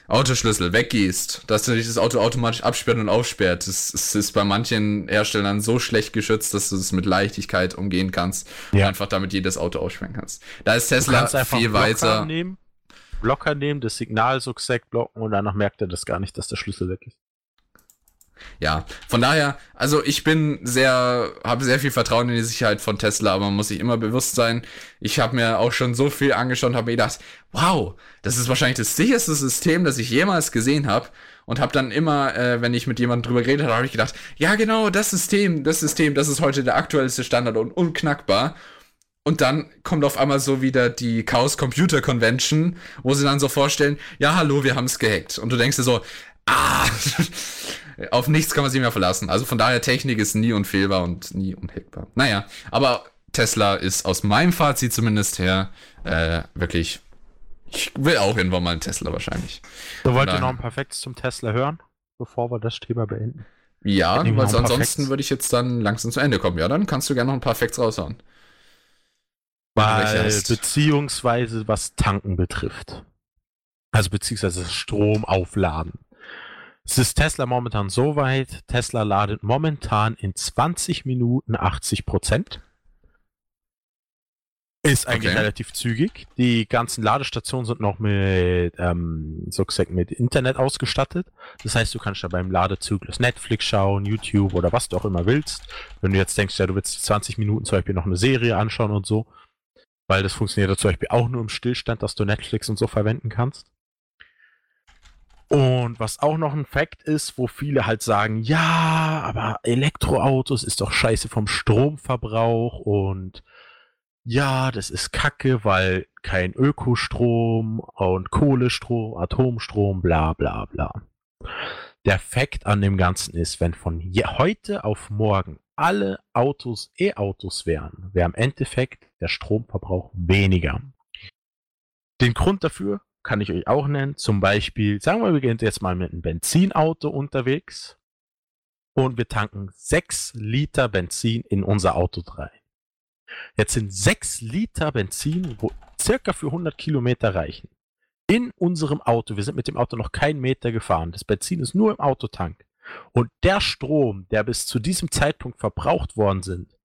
Autoschlüssel weggehst, dass du dich das Auto automatisch absperrt und aufsperrt. Das, das ist bei manchen Herstellern so schlecht geschützt, dass du es mit Leichtigkeit umgehen kannst und Ja. einfach damit jedes Auto aussperren kannst. Da ist Tesla viel weiter. nehmen, Blocker nehmen, das Signal so gesagt blocken und danach merkt er das gar nicht, dass der Schlüssel weg ist. Ja, von daher, also ich bin sehr, habe sehr viel Vertrauen in die Sicherheit von Tesla, aber man muss sich immer bewusst sein. Ich habe mir auch schon so viel angeschaut und habe mir gedacht, wow, das ist wahrscheinlich das sicherste System, das ich jemals gesehen habe. Und habe dann immer, äh, wenn ich mit jemandem drüber geredet habe, habe ich gedacht, ja genau, das System, das System, das ist heute der aktuellste Standard und unknackbar. Und dann kommt auf einmal so wieder die Chaos Computer Convention, wo sie dann so vorstellen, ja hallo, wir haben es gehackt. Und du denkst dir so, ah, [LAUGHS] auf nichts kann man sich mehr verlassen. Also von daher, Technik ist nie unfehlbar und nie unhackbar. Naja, aber Tesla ist aus meinem Fazit zumindest her äh, wirklich Ich will auch irgendwann mal einen Tesla wahrscheinlich. So, wollt ihr noch ein Perfektes zum Tesla hören, bevor wir das Thema beenden? Ja, weil ansonsten würde ich jetzt dann langsam zu Ende kommen. Ja, dann kannst du gerne noch ein paar Facts raushauen. Weil, beziehungsweise was Tanken betrifft. Also beziehungsweise Strom aufladen. Es ist Tesla momentan so weit, Tesla ladet momentan in 20 Minuten 80 Prozent. Ist eigentlich Okay. relativ zügig. Die ganzen Ladestationen sind noch mit, ähm, so gesagt, mit Internet ausgestattet. Das heißt, du kannst da beim Ladezyklus Netflix schauen, YouTube oder was du auch immer willst. Wenn du jetzt denkst, ja, du willst 20 Minuten zum Beispiel noch eine Serie anschauen und so. Weil das funktioniert ja zum Beispiel auch nur im Stillstand, dass du Netflix und so verwenden kannst. Und was auch noch ein Fakt ist, wo viele halt sagen, ja, aber Elektroautos ist doch scheiße vom Stromverbrauch und ja, das ist Kacke, weil kein Ökostrom und Kohlestrom, Atomstrom, bla bla bla. Der Fakt an dem Ganzen ist, wenn von heute auf morgen alle Autos E-Autos wären, wäre im Endeffekt der Stromverbrauch weniger. Den Grund dafür kann ich euch auch nennen. Zum Beispiel, sagen wir, wir gehen jetzt mal mit einem Benzinauto unterwegs und wir tanken 6 Liter Benzin in unser Auto rein. Jetzt sind 6 Liter Benzin, wo circa für 100 Kilometer reichen. In unserem Auto, wir sind mit dem Auto noch keinen Meter gefahren. Das Benzin ist nur im Autotank. Und der Strom, der bis zu diesem Zeitpunkt verbraucht worden sind,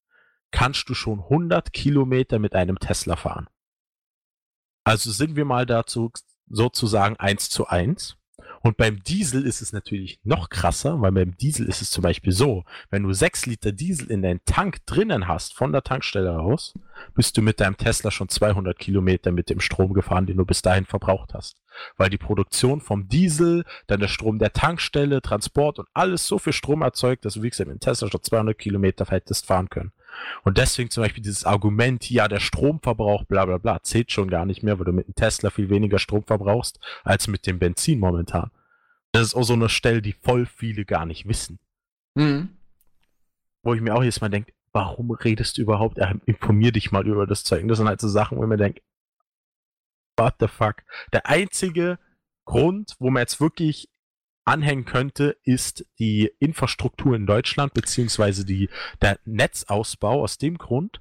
kannst du schon 100 Kilometer mit einem Tesla fahren. Also sind wir mal dazu sozusagen eins zu eins. Und beim Diesel ist es natürlich noch krasser, weil beim Diesel ist es zum Beispiel so, wenn du 6 Liter Diesel in deinen Tank drinnen hast, von der Tankstelle raus, bist du mit deinem Tesla schon 200 Kilometer mit dem Strom gefahren, den du bis dahin verbraucht hast. Weil die Produktion vom Diesel, dann der Strom der Tankstelle, Transport und alles so viel Strom erzeugt, dass du, wie gesagt, mit dem Tesla schon 200 Kilometer hättest fahren können. Und deswegen zum Beispiel dieses Argument, ja, der Stromverbrauch, bla bla bla, zählt schon gar nicht mehr, weil du mit dem Tesla viel weniger Strom verbrauchst, als mit dem Benzin momentan. Das ist auch so eine Stelle, die voll viele gar nicht wissen. Mhm. Wo ich mir auch jedes Mal denke, warum redest du überhaupt? Ja, informier dich mal über das Zeug. Und das sind halt so Sachen, wo ich mir denke, what the fuck? Der einzige Grund, wo man jetzt wirklich anhängen könnte, ist die Infrastruktur in Deutschland, beziehungsweise die, der Netzausbau aus dem Grund.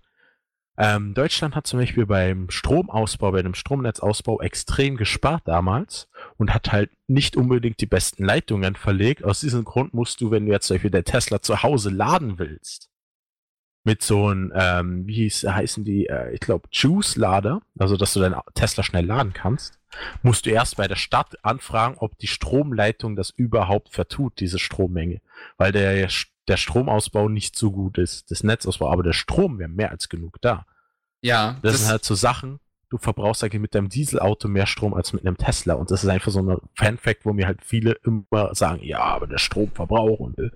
Ähm, Deutschland hat zum Beispiel beim Stromausbau, bei dem Stromnetzausbau extrem gespart damals und hat halt nicht unbedingt die besten Leitungen verlegt. Aus diesem Grund musst du, wenn du jetzt zum Beispiel der Tesla zu Hause laden willst, mit so einem, ähm, wie hieß, heißen die, äh, ich glaube, Juice-Lader, also dass du deinen Tesla schnell laden kannst, musst du erst bei der Stadt anfragen, ob die Stromleitung das überhaupt vertut, diese Strommenge. Weil der, der Stromausbau nicht so gut ist, das Netzausbau, aber der Strom wäre mehr als genug da. Ja, Das, sind halt so Sachen, du verbrauchst eigentlich mit deinem Dieselauto mehr Strom als mit einem Tesla. Und das ist einfach so ein Fan-Fact, wo mir halt viele immer sagen, ja, aber der Stromverbrauch und äh,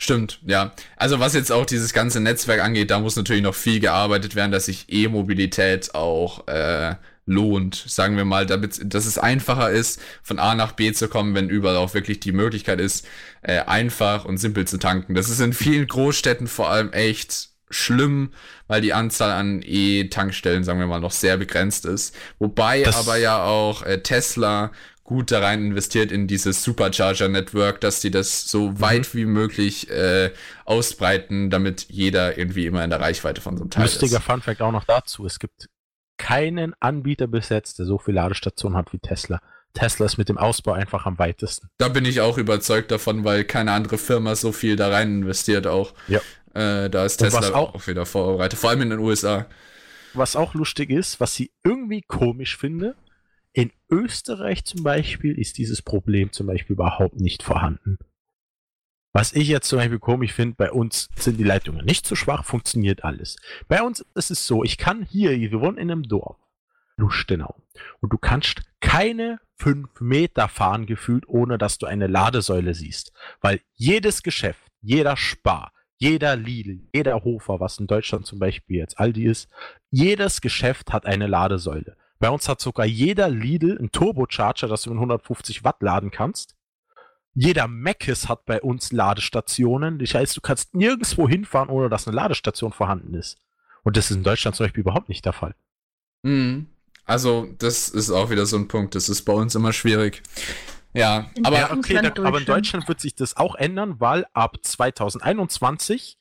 Stimmt, ja. Also was jetzt auch dieses ganze Netzwerk angeht, da muss natürlich noch viel gearbeitet werden, dass sich E-Mobilität auch äh, lohnt, sagen wir mal, damit, dass es einfacher ist, von A nach B zu kommen, wenn überall auch wirklich die Möglichkeit ist, äh, einfach und simpel zu tanken. Das ist in vielen Großstädten vor allem echt schlimm, weil die Anzahl an E-Tankstellen, sagen wir mal, noch sehr begrenzt ist. Wobei Das- aber ja auch äh, Tesla gut da rein investiert in dieses Supercharger-Network, dass die das so weit wie möglich äh, ausbreiten, damit jeder irgendwie immer in der Reichweite von so einem Teil lustiger ist. Fun-Fact auch noch dazu. Es gibt keinen Anbieter bis jetzt, der so viele Ladestationen hat wie Tesla. Tesla ist mit dem Ausbau einfach am weitesten. Da bin ich auch überzeugt davon, weil keine andere Firma so viel da rein investiert auch. Ja. Äh, da ist Und Tesla auch- auch wieder vorbereitet, vor allem in den USA. Was auch lustig ist, was ich irgendwie komisch finde, in Österreich zum Beispiel ist dieses Problem zum Beispiel überhaupt nicht vorhanden. Was ich jetzt zum Beispiel komisch finde, bei uns sind die Leitungen nicht so schwach, funktioniert alles. Bei uns ist es so, ich kann hier, wir wohnen in einem Dorf, Lustenau, und du kannst keine fünf Meter fahren gefühlt, ohne dass du eine Ladesäule siehst. Weil jedes Geschäft, jeder Spar, jeder Lidl, jeder Hofer, was in Deutschland zum Beispiel jetzt Aldi ist, jedes Geschäft hat eine Ladesäule. Bei uns hat sogar jeder Lidl einen Turbocharger, dass du mit 150 Watt laden kannst. Jeder Meckes hat bei uns Ladestationen. Das heißt, du kannst nirgendwo hinfahren, ohne dass eine Ladestation vorhanden ist. Und das ist in Deutschland zum Beispiel überhaupt nicht der Fall. Mhm. Also, das ist auch wieder so ein Punkt. Das ist bei uns immer schwierig. Ja, In aber Ja, okay, da, aber in Deutschland. Deutschland wird sich das auch ändern, weil ab 2021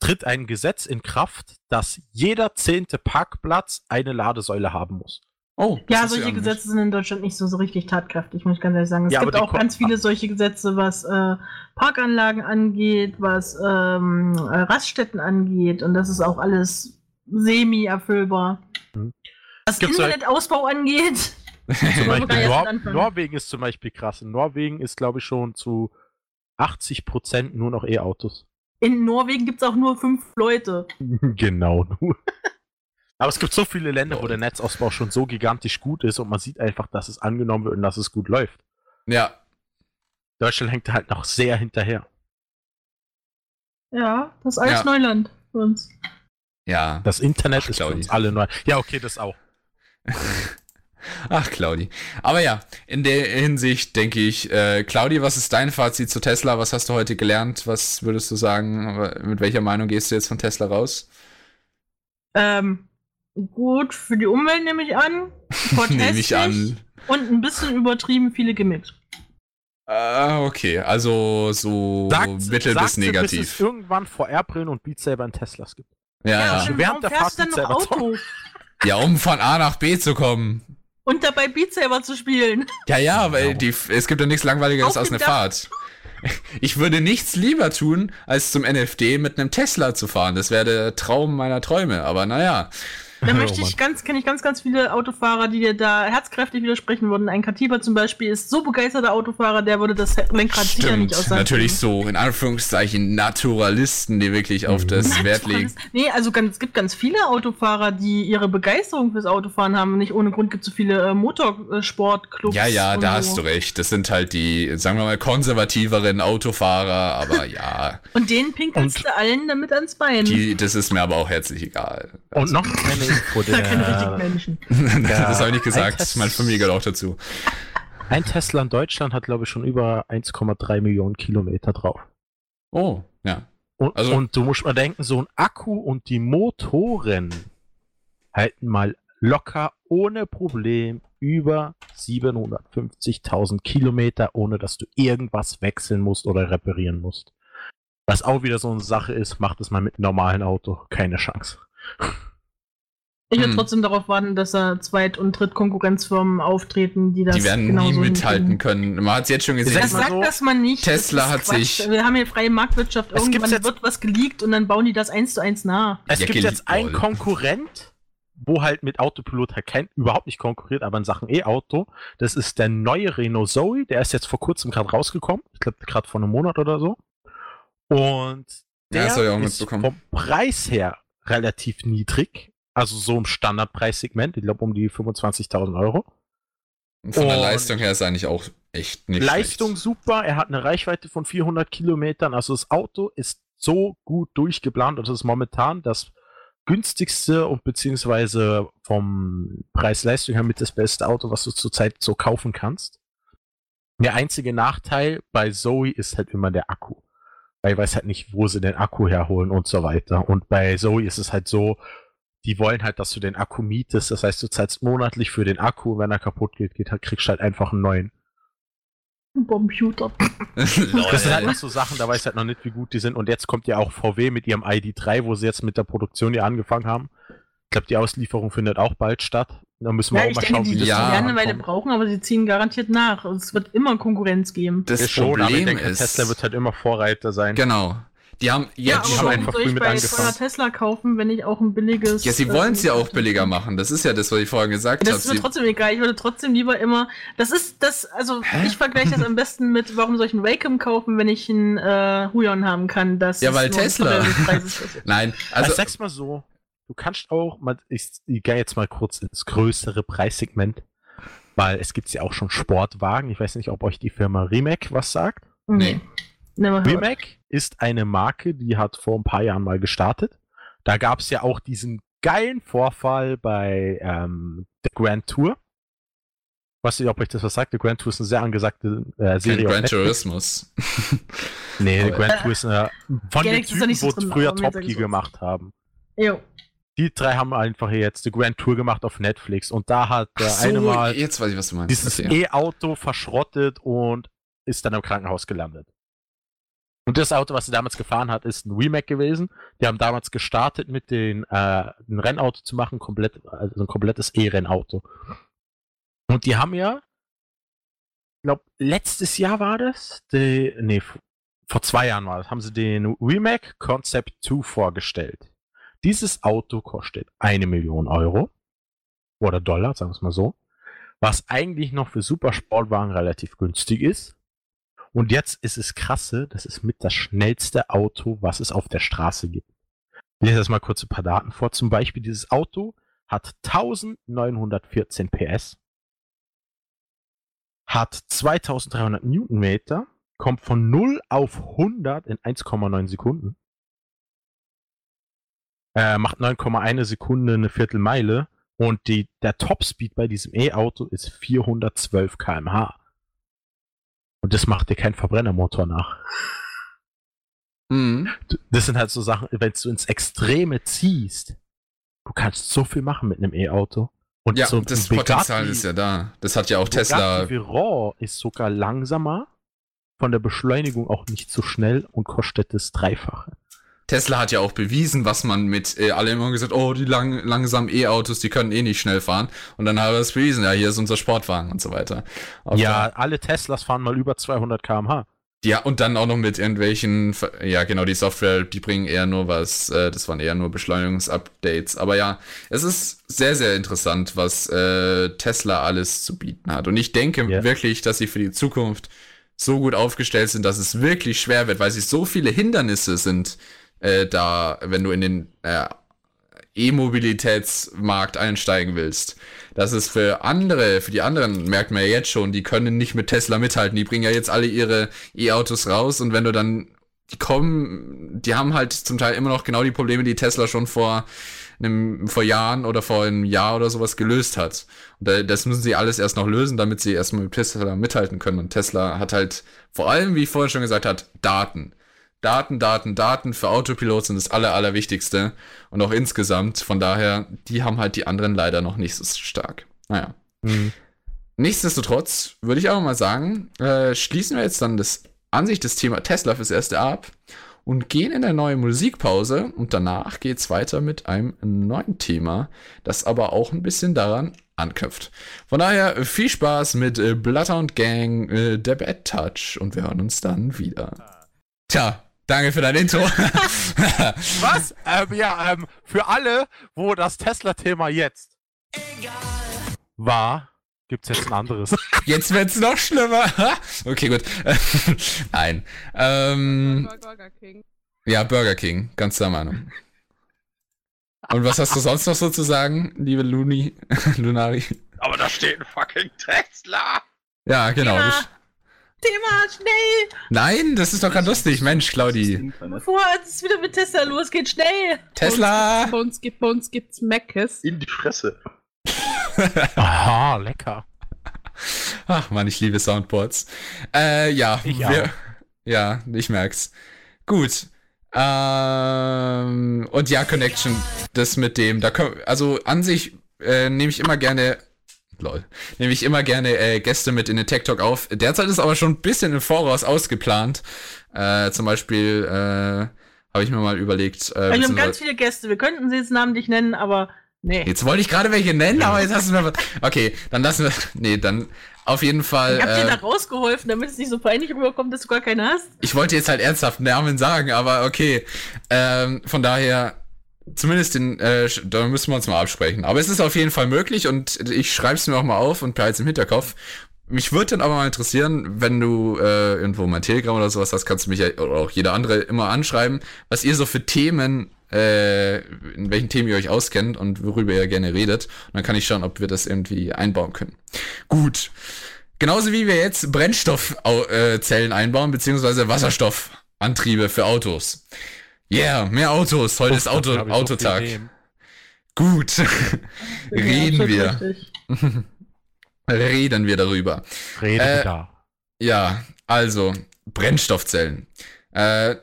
tritt ein Gesetz in Kraft, dass jeder zehnte Parkplatz eine Ladesäule haben muss. oh, das Ja, solche. Gesetze sind in Deutschland nicht so, so richtig tatkräftig, muss ich ganz ehrlich sagen. Es Ja, aber gibt auch ganz viele solche Gesetze, was äh, Parkanlagen angeht, was ähm, äh, Raststätten angeht und das ist auch alles semi-erfüllbar. Mhm. Was Gibt's Internetausbau angeht, [LAUGHS] Zum Beispiel Nor? Norwegen ist zum Beispiel krass. In Norwegen ist, glaube ich, schon zu 80% nur noch E-Autos. In Norwegen gibt es auch nur fünf Leute. [LAUGHS] genau. nur. Aber es gibt so viele Länder, wo der Netzausbau schon so gigantisch gut ist und man sieht einfach, dass es angenommen wird und dass es gut läuft. Ja, Deutschland hängt halt noch sehr hinterher. Ja, das ist alles Ja. Neuland für uns. ja. Das Internet Ach, ist für uns alle neu. Ja, okay, das auch. [LAUGHS] Ach, Claudi. Aber ja, in der Hinsicht denke ich, äh, Claudi, was ist dein Fazit zu Tesla? Was hast du heute gelernt? Was würdest du sagen? Mit welcher Meinung gehst du jetzt von Tesla raus? Ähm, gut für die Umwelt nehme ich an. [LAUGHS] Nehme ich an. Und ein bisschen übertrieben viele Gimmicks. Ah, okay. Also so mittel sagt bis sie, Bis es negativ. irgendwann VR-Brillen und Beat Saber in Teslas gibt. Ja, ja. stimmt, Während der fährst du Fahrt Auto? [LAUGHS] [LAUGHS] Ja, um von A nach B zu kommen. Und dabei Beat Saber zu spielen. Ja, ja, weil die, es gibt ja nichts Langweiligeres als eine. Fahrt. Ich würde nichts lieber tun, als zum NFD mit einem Tesla zu fahren. Das wäre der Traum meiner Träume. Aber naja. Da [LAUGHS] Oh möchte ich ganz, kenne ich ganz, ganz viele Autofahrer, die dir da herzkräftig widersprechen würden. Ein Katiba zum Beispiel ist so begeisterter Autofahrer, der würde das Lenkrad sicher nicht Stimmt, aus natürlich so, in Anführungszeichen, Naturalisten, die wirklich auf das [LAUGHS] Wert legen. Nee, also ganz, es gibt ganz viele Autofahrer, die ihre Begeisterung fürs Autofahren haben. Nicht ohne Grund gibt es so viele äh, Motorsportclubs. Ja, ja, da so. hast du recht. Das sind halt die, sagen wir mal, konservativeren Autofahrer, aber [LAUGHS] ja, Und denen pinkelst du allen damit ans Bein. die, das ist mir aber auch herzlich egal. Und noch eine da [LAUGHS] keine richtigen der, Menschen. [LAUGHS] das habe ich nicht gesagt. Test- Meine Familie gehört auch dazu. ein Tesla in Deutschland hat, glaube ich, schon über 1,3 Millionen Kilometer drauf. Oh, ja. Und, Also- und du musst mal denken, so ein Akku und die Motoren halten mal locker ohne Problem über 750.000 Kilometer, ohne dass du irgendwas wechseln musst oder reparieren musst. Was auch wieder so eine Sache ist, macht es mal mit einem normalen Auto. Keine Chance. Ich würde Hm. trotzdem darauf warten, dass da Zweit- und Drittkonkurrenzfirmen auftreten, die das Die werden nie mithalten hinkriegen. können. Man hat es jetzt schon gesehen. Das sagt so, das man nicht. Tesla hat Quatsch. sich- Wir haben hier freie Marktwirtschaft. Es Irgendwann jetzt- wird was geleakt und dann bauen die das eins zu eins nach. Es Ja, gibt geleakt jetzt einen wohl. Konkurrent, wo halt mit Autopilot halt kein, überhaupt nicht konkurriert, aber in Sachen E-Auto. Das ist der neue Renault Zoe. Der ist jetzt vor kurzem gerade rausgekommen. Ich glaube, gerade vor einem Monat oder so. Und Ja, der auch ist vom Preis her relativ niedrig. Also so im Standardpreissegment. Ich glaube um die 25.000 Euro. Und von der Und- Leistung her ist eigentlich auch echt nicht Leistung schlecht. super. Er hat eine Reichweite von 400 Kilometern. Also das Auto ist so gut durchgeplant und es ist momentan das günstigste und beziehungsweise vom Preis-Leistung her mit das beste Auto, was du zurzeit so kaufen kannst. Der einzige Nachteil bei Zoe ist halt immer der Akku. Weil ich weiß halt nicht, wo sie den Akku herholen und so weiter. Und bei Zoe ist es halt so, die wollen halt, dass du den Akku mietest. Das heißt, du zahlst monatlich für den Akku. Wenn er kaputt geht, geht kriegst du halt einfach einen neuen. Ein Computer. [LAUGHS] Das sind halt noch so Sachen, da weiß ich halt noch nicht, wie gut die sind. Und jetzt kommt ja auch VW mit ihrem ID3, wo sie jetzt mit der Produktion ja angefangen haben. Ich glaube, die Auslieferung findet auch bald statt. Da müssen wir Ja, auch mal denke, schauen, die wie das Ja. eine Weile brauchen, aber sie ziehen garantiert nach. Und Es wird immer Konkurrenz geben. Das Ist schon, aber ich Problem denke, ist, Tesla wird halt immer Vorreiter sein. genau. Die haben Ja, jetzt haben schon. warum einfach soll früh ich mit bei angefangen. Tesla kaufen, wenn ich auch ein billiges... Ja, sie wollen es ja auch billiger machen. Das ist ja das, was ich vorhin gesagt habe. Das ist mir Sie- trotzdem egal. Ich würde trotzdem lieber immer. Das ist das. Also Hä? ich vergleiche das am besten mit, warum soll ich einen Wacom kaufen, wenn ich einen äh, Huion haben kann? Das Ja, ist weil Tesla. [LAUGHS] Nein, Also, also sag's mal so, du kannst auch, mal, ich, ich gehe jetzt mal kurz ins größere Preissegment, weil es gibt ja auch schon Sportwagen. Ich weiß nicht, ob euch die Firma Rimac was sagt. Nee. Rimac ist eine Marke, die hat vor ein paar Jahren mal gestartet. Da gab es ja auch diesen geilen Vorfall bei ähm, der Grand Tour. Weiß nicht, ob euch das was sagt. Der Grand Tour ist eine sehr angesagte äh, Serie. auf Gran Netflix. Tourismus. [LAUGHS] Nee, Aber- Grand Tour ist eine, von den Typen, nicht so wo drin, früher Top Gear gemacht haben. Jo. die drei haben einfach jetzt die Grand Tour gemacht auf Netflix und da hat der so, eine mal jetzt weiß ich, was du meinst. dieses Okay. E-Auto verschrottet und ist dann im Krankenhaus gelandet. Und das Auto, was er damals gefahren hat, ist ein Remake gewesen. Die haben damals gestartet mit den äh, ein Rennauto zu machen, komplett, also ein komplettes E-Rennauto. Und die haben ja, ich glaube, letztes Jahr war das, die, nee, vor zwei Jahren war das, haben sie den Remake Concept 2 vorgestellt. Dieses Auto kostet eine Million Euro oder Dollar, sagen wir es mal so, was eigentlich noch für Supersportwagen relativ günstig ist. Und jetzt ist es krasse, das ist mit das schnellste Auto, was es auf der Straße gibt. Ich lese jetzt mal kurz ein paar Daten vor. Zum Beispiel dieses Auto hat 1914 PS, hat 2300 Newtonmeter, kommt von 0 auf 100 in 1,9 Sekunden, äh, macht 9,1 Sekunde eine Viertelmeile und die, der Topspeed bei diesem E-Auto ist 412 km/h. Und das macht dir kein Verbrennermotor nach. Mhm. Das sind halt so Sachen, wenn du ins Extreme ziehst, du kannst so viel machen mit einem E-Auto. Und Ja, so das Bugatti- Potenzial ist ja da. Das hat ja auch Tesla. Bugatti Veyron ist sogar langsamer, von der Beschleunigung auch nicht so schnell und kostet das Dreifache. Tesla hat ja auch bewiesen, was man mit, äh, alle immer gesagt, oh, die lang, langsamen E-Autos, die können eh nicht schnell fahren. Und dann hat er es bewiesen, ja, hier ist unser Sportwagen und so weiter. Auf ja, alle Teslas fahren mal über 200 km/h. Ja, und dann auch noch mit irgendwelchen, ja genau, die Software, die bringen eher nur was, äh, das waren eher nur Beschleunigungsupdates. Aber ja, es ist sehr, sehr interessant, was äh, Tesla alles zu bieten hat. Und ich denke Ja. wirklich, dass sie für die Zukunft so gut aufgestellt sind, dass es wirklich schwer wird, weil sie so viele Hindernisse sind, äh, da, wenn du in den äh, E-Mobilitätsmarkt einsteigen willst. Das ist für andere, für die anderen merkt man ja jetzt schon, die können nicht mit Tesla mithalten. Die bringen ja jetzt alle ihre E-Autos raus und wenn du dann, die kommen, die haben halt zum Teil immer noch genau die Probleme, die Tesla schon vor einem, vor Jahren oder vor einem Jahr oder sowas gelöst hat. Und da- das müssen sie alles erst noch lösen, damit sie erstmal mit Tesla mithalten können. Und Tesla hat halt vor allem, wie ich vorhin schon gesagt hat, Daten. Daten, Daten, Daten für Autopilot sind das aller, allerwichtigste. Und auch insgesamt. Von daher, die haben halt die anderen leider noch nicht so stark. Naja. Mhm. Nichtsdestotrotz würde ich aber mal sagen, äh, schließen wir jetzt dann das an sich das Thema Tesla fürs erste ab und gehen in eine neue Musikpause und danach geht's weiter mit einem neuen Thema, das aber auch ein bisschen daran anknüpft. Von daher viel Spaß mit äh, Bloodhound Gang, äh, der Bad Touch und wir hören uns dann wieder. Tja, danke für dein Intro. [LAUGHS] Was? ähm, ja, ähm, für alle, wo das Tesla-Thema jetzt war, gibt's jetzt ein anderes. [LAUGHS] Jetzt wird's noch schlimmer. [LAUGHS] okay, gut. Nein. Ähm, Burger King. Ja, Burger King, ganz der Meinung. Und was hast du sonst noch so zu sagen, liebe Luni, Lunari? Aber da steht ein fucking Tesla! Ja, genau. Thema. Thema, schnell! nein, das ist doch gerade lustig. Mensch, Claudi. Bevor es wieder mit Tesla losgeht, schnell! Tesla! Bei uns, gibt, bei uns gibt's Meckes. In die Fresse. [LAUGHS] Aha, lecker. Ach man, ich liebe Soundboards. Äh, ja. Ich wir-. Ja, ich merk's. Gut. Ähm, und ja, Connection, das mit dem, da können, also an sich äh, nehme ich immer gerne, lol, nehme ich immer gerne äh, Gäste mit in den Tech Talk auf. Derzeit ist aber schon ein bisschen im Voraus ausgeplant. Äh, zum Beispiel äh, habe ich mir mal überlegt, äh, wir haben ganz viele Gäste. Wir könnten sie jetzt namentlich nennen, aber nee. Jetzt wollte ich gerade welche nennen, aber jetzt hast du mir was. Okay, dann lassen wir. Nee, dann auf jeden Fall. Ich hab dir da Äh, rausgeholfen, damit es nicht so peinlich rüberkommt, dass du gar keine hast. ich wollte jetzt halt ernsthaft Namen sagen, aber okay. Ähm, von daher, zumindest den, äh, da müssen wir uns mal absprechen. Aber es ist auf jeden Fall möglich und ich schreibe es mir auch mal auf und behalte es im Hinterkopf. Mich würde dann aber mal interessieren, wenn du äh, irgendwo mein Telegram oder sowas hast, kannst du mich ja, oder auch jeder andere immer anschreiben, was ihr so für Themen, äh, in welchen Themen ihr euch auskennt und worüber ihr gerne redet. Und dann kann ich schauen, ob wir das irgendwie einbauen können. Gut. Genauso wie wir jetzt Brennstoffzellen einbauen, beziehungsweise Wasserstoffantriebe für Autos. Yeah, mehr Autos. Heute ist Auto, Autotag. Gut. Reden wir. Reden wir darüber. Rede Äh, da. Ja, also, Brennstoffzellen. Äh,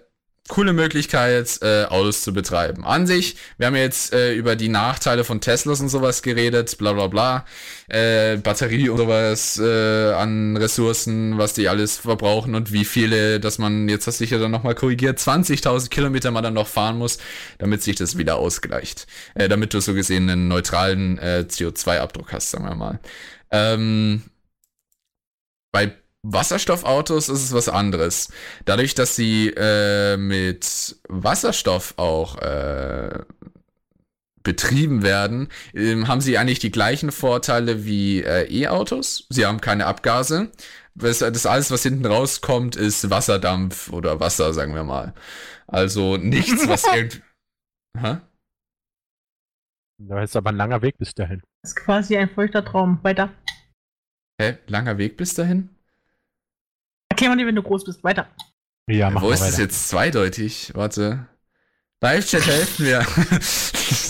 coole Möglichkeit, äh, Autos zu betreiben. An sich, wir haben jetzt äh, über die Nachteile von Teslas und sowas geredet, bla bla bla. Äh, Batterie und sowas äh, an Ressourcen, was die alles verbrauchen und wie viele, dass man, jetzt hast du dich ja dann nochmal korrigiert, 20.000 Kilometer man dann noch fahren muss, damit sich das wieder ausgleicht. Äh, damit du so gesehen einen neutralen äh, CO2-Abdruck hast, sagen wir mal. Ähm, bei Wasserstoffautos ist es was anderes. Dadurch, dass sie äh, mit Wasserstoff auch äh, betrieben werden, ähm, haben sie eigentlich die gleichen Vorteile wie äh, E-Autos. Sie haben keine Abgase. Das, das alles, was hinten rauskommt, ist Wasserdampf oder Wasser, sagen wir mal. Also nichts, was [LAUGHS] irgendwie. Hä? Da ist aber ein langer Weg bis dahin. Das ist quasi ein feuchter Traum. Weiter. Hä? Langer Weg bis dahin? Mal dir, wenn du groß bist. Weiter. Ja, mach Wo mal ist weiter. jetzt zweideutig? Warte. Live-Chat, helft mir. [LAUGHS]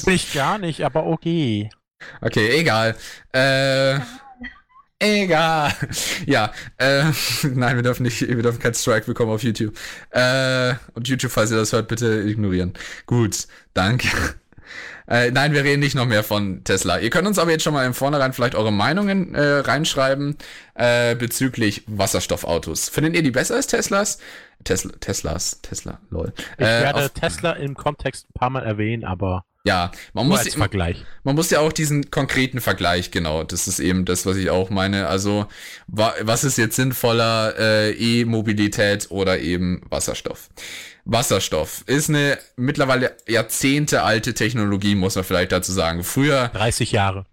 Ich gar nicht, aber okay. okay, egal. Äh, egal. Ja, äh, [LAUGHS] nein, wir dürfen nicht, wir dürfen keinen Strike bekommen auf YouTube. Äh, und YouTube, falls ihr das hört, bitte ignorieren. Gut, danke. Äh, nein, wir reden nicht noch mehr von Tesla. Ihr könnt uns aber jetzt schon mal im Vornherein vielleicht eure Meinungen äh, reinschreiben äh, bezüglich Wasserstoffautos. Findet ihr die besser als Teslas? Tesla, Teslas, Tesla, lol. Ich Äh, werde Tesla im Kontext ein paar Mal erwähnen, aber Ja, man nur muss, als Vergleich. man muss ja auch diesen konkreten Vergleich, genau, das ist eben das, was ich auch meine. Also, wa was ist jetzt sinnvoller, äh, E-Mobilität oder eben Wasserstoff? Wasserstoff ist eine mittlerweile Jahrzehnte alte Technologie, muss man vielleicht dazu sagen. Früher 30 Jahre.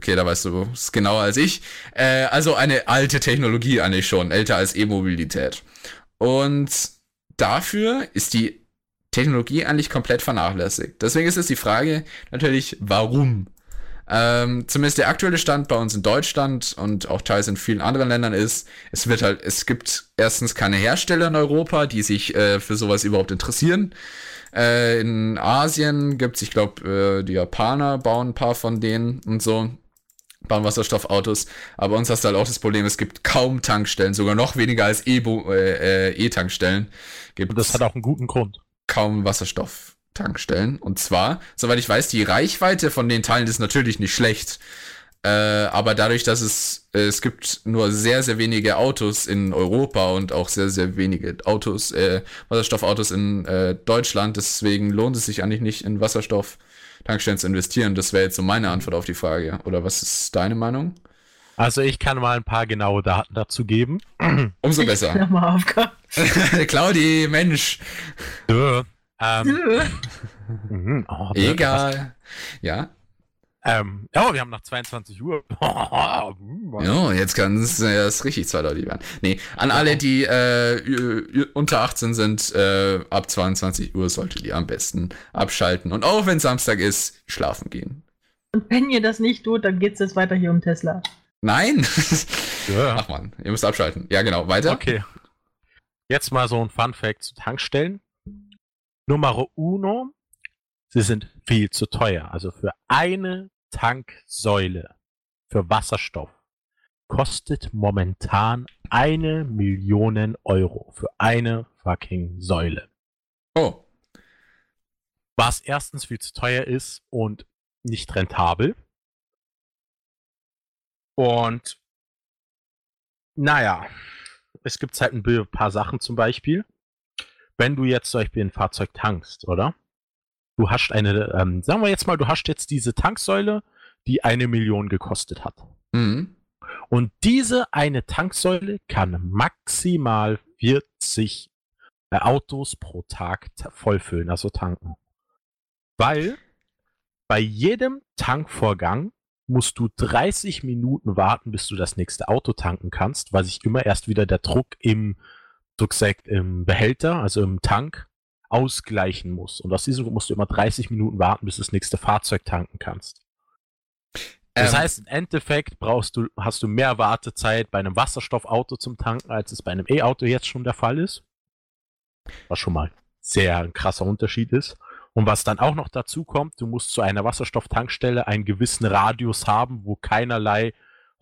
Okay, da weißt du es genauer als ich. Äh, also eine alte Technologie eigentlich schon, älter als E-Mobilität. Und dafür ist die Technologie eigentlich komplett vernachlässigt. Deswegen ist es die Frage natürlich, warum? Ähm, zumindest der aktuelle Stand bei uns in Deutschland und auch teils in vielen anderen Ländern ist, es wird halt, es gibt erstens keine Hersteller in Europa, die sich äh, für sowas überhaupt interessieren. Äh, in Asien gibt's, ich glaube, äh, die Japaner bauen ein paar von denen und so bauen Wasserstoffautos. Aber uns hast du halt auch das Problem, es gibt kaum Tankstellen, sogar noch weniger als äh, äh, E-Tankstellen. Gibt Und das hat auch einen guten Grund. Kaum Wasserstofftankstellen. Und zwar, soweit ich weiß, die Reichweite von den Teilen ist natürlich nicht schlecht. Äh, aber dadurch, dass es, äh, es gibt nur sehr, sehr wenige Autos in Europa und auch sehr, sehr wenige Autos, äh, Wasserstoffautos in äh, Deutschland, deswegen lohnt es sich eigentlich nicht in Wasserstofftankstellen zu investieren. Das wäre jetzt so meine Antwort auf die Frage. Oder was ist deine Meinung? Also ich kann mal ein paar genaue Daten dazu geben. [CLEARS THROAT] Umso besser. Nochmal Aufgabe. [LAUGHS] Claudi, Mensch. Dö. Ähm, [LAUGHS] mhm, oh, Egal. Ja. Ähm, ja, wir haben nach 22 Uhr. [LAUGHS] Ja, jetzt kann es erst richtig zweideutig werden. Nee, an alle, die äh, unter 18 sind, äh, ab 22 Uhr solltet ihr am besten abschalten. Und auch wenn Samstag ist, schlafen gehen. Und wenn ihr das nicht tut, dann geht's jetzt weiter hier um Tesla. Nein! Ja. Ach man, ihr müsst abschalten. Ja, genau. Weiter. Okay. Jetzt mal so ein Fun Fact zu Tankstellen. Nummer uno. Sie sind viel zu teuer. Also für eine Tanksäule für Wasserstoff kostet momentan eine Million Euro für eine fucking Säule. Oh. Was erstens viel zu teuer ist und nicht rentabel. Und naja, es gibt halt ein paar Sachen zum Beispiel. Wenn du jetzt zum Beispiel ein Fahrzeug tankst, oder? Du hast eine, ähm, sagen wir jetzt mal, du hast jetzt diese Tanksäule, die eine Million gekostet hat. Mhm. Und diese eine Tanksäule kann maximal 40 äh, Autos pro Tag ta- vollfüllen, also tanken. Weil bei jedem Tankvorgang musst du 30 Minuten warten, bis du das nächste Auto tanken kannst, weil sich immer erst wieder der Druck im, im Behälter, also im Tank, ausgleichen muss. Und aus diesem Grund musst du immer 30 Minuten warten, bis du das nächste Fahrzeug tanken kannst. Das Ähm, heißt, im Endeffekt brauchst du, hast du mehr Wartezeit bei einem Wasserstoffauto zum Tanken, als es bei einem E-Auto jetzt schon der Fall ist. Was schon mal sehr ein krasser Unterschied ist. Und was dann auch noch dazu kommt, du musst zu einer Wasserstofftankstelle einen gewissen Radius haben, wo keinerlei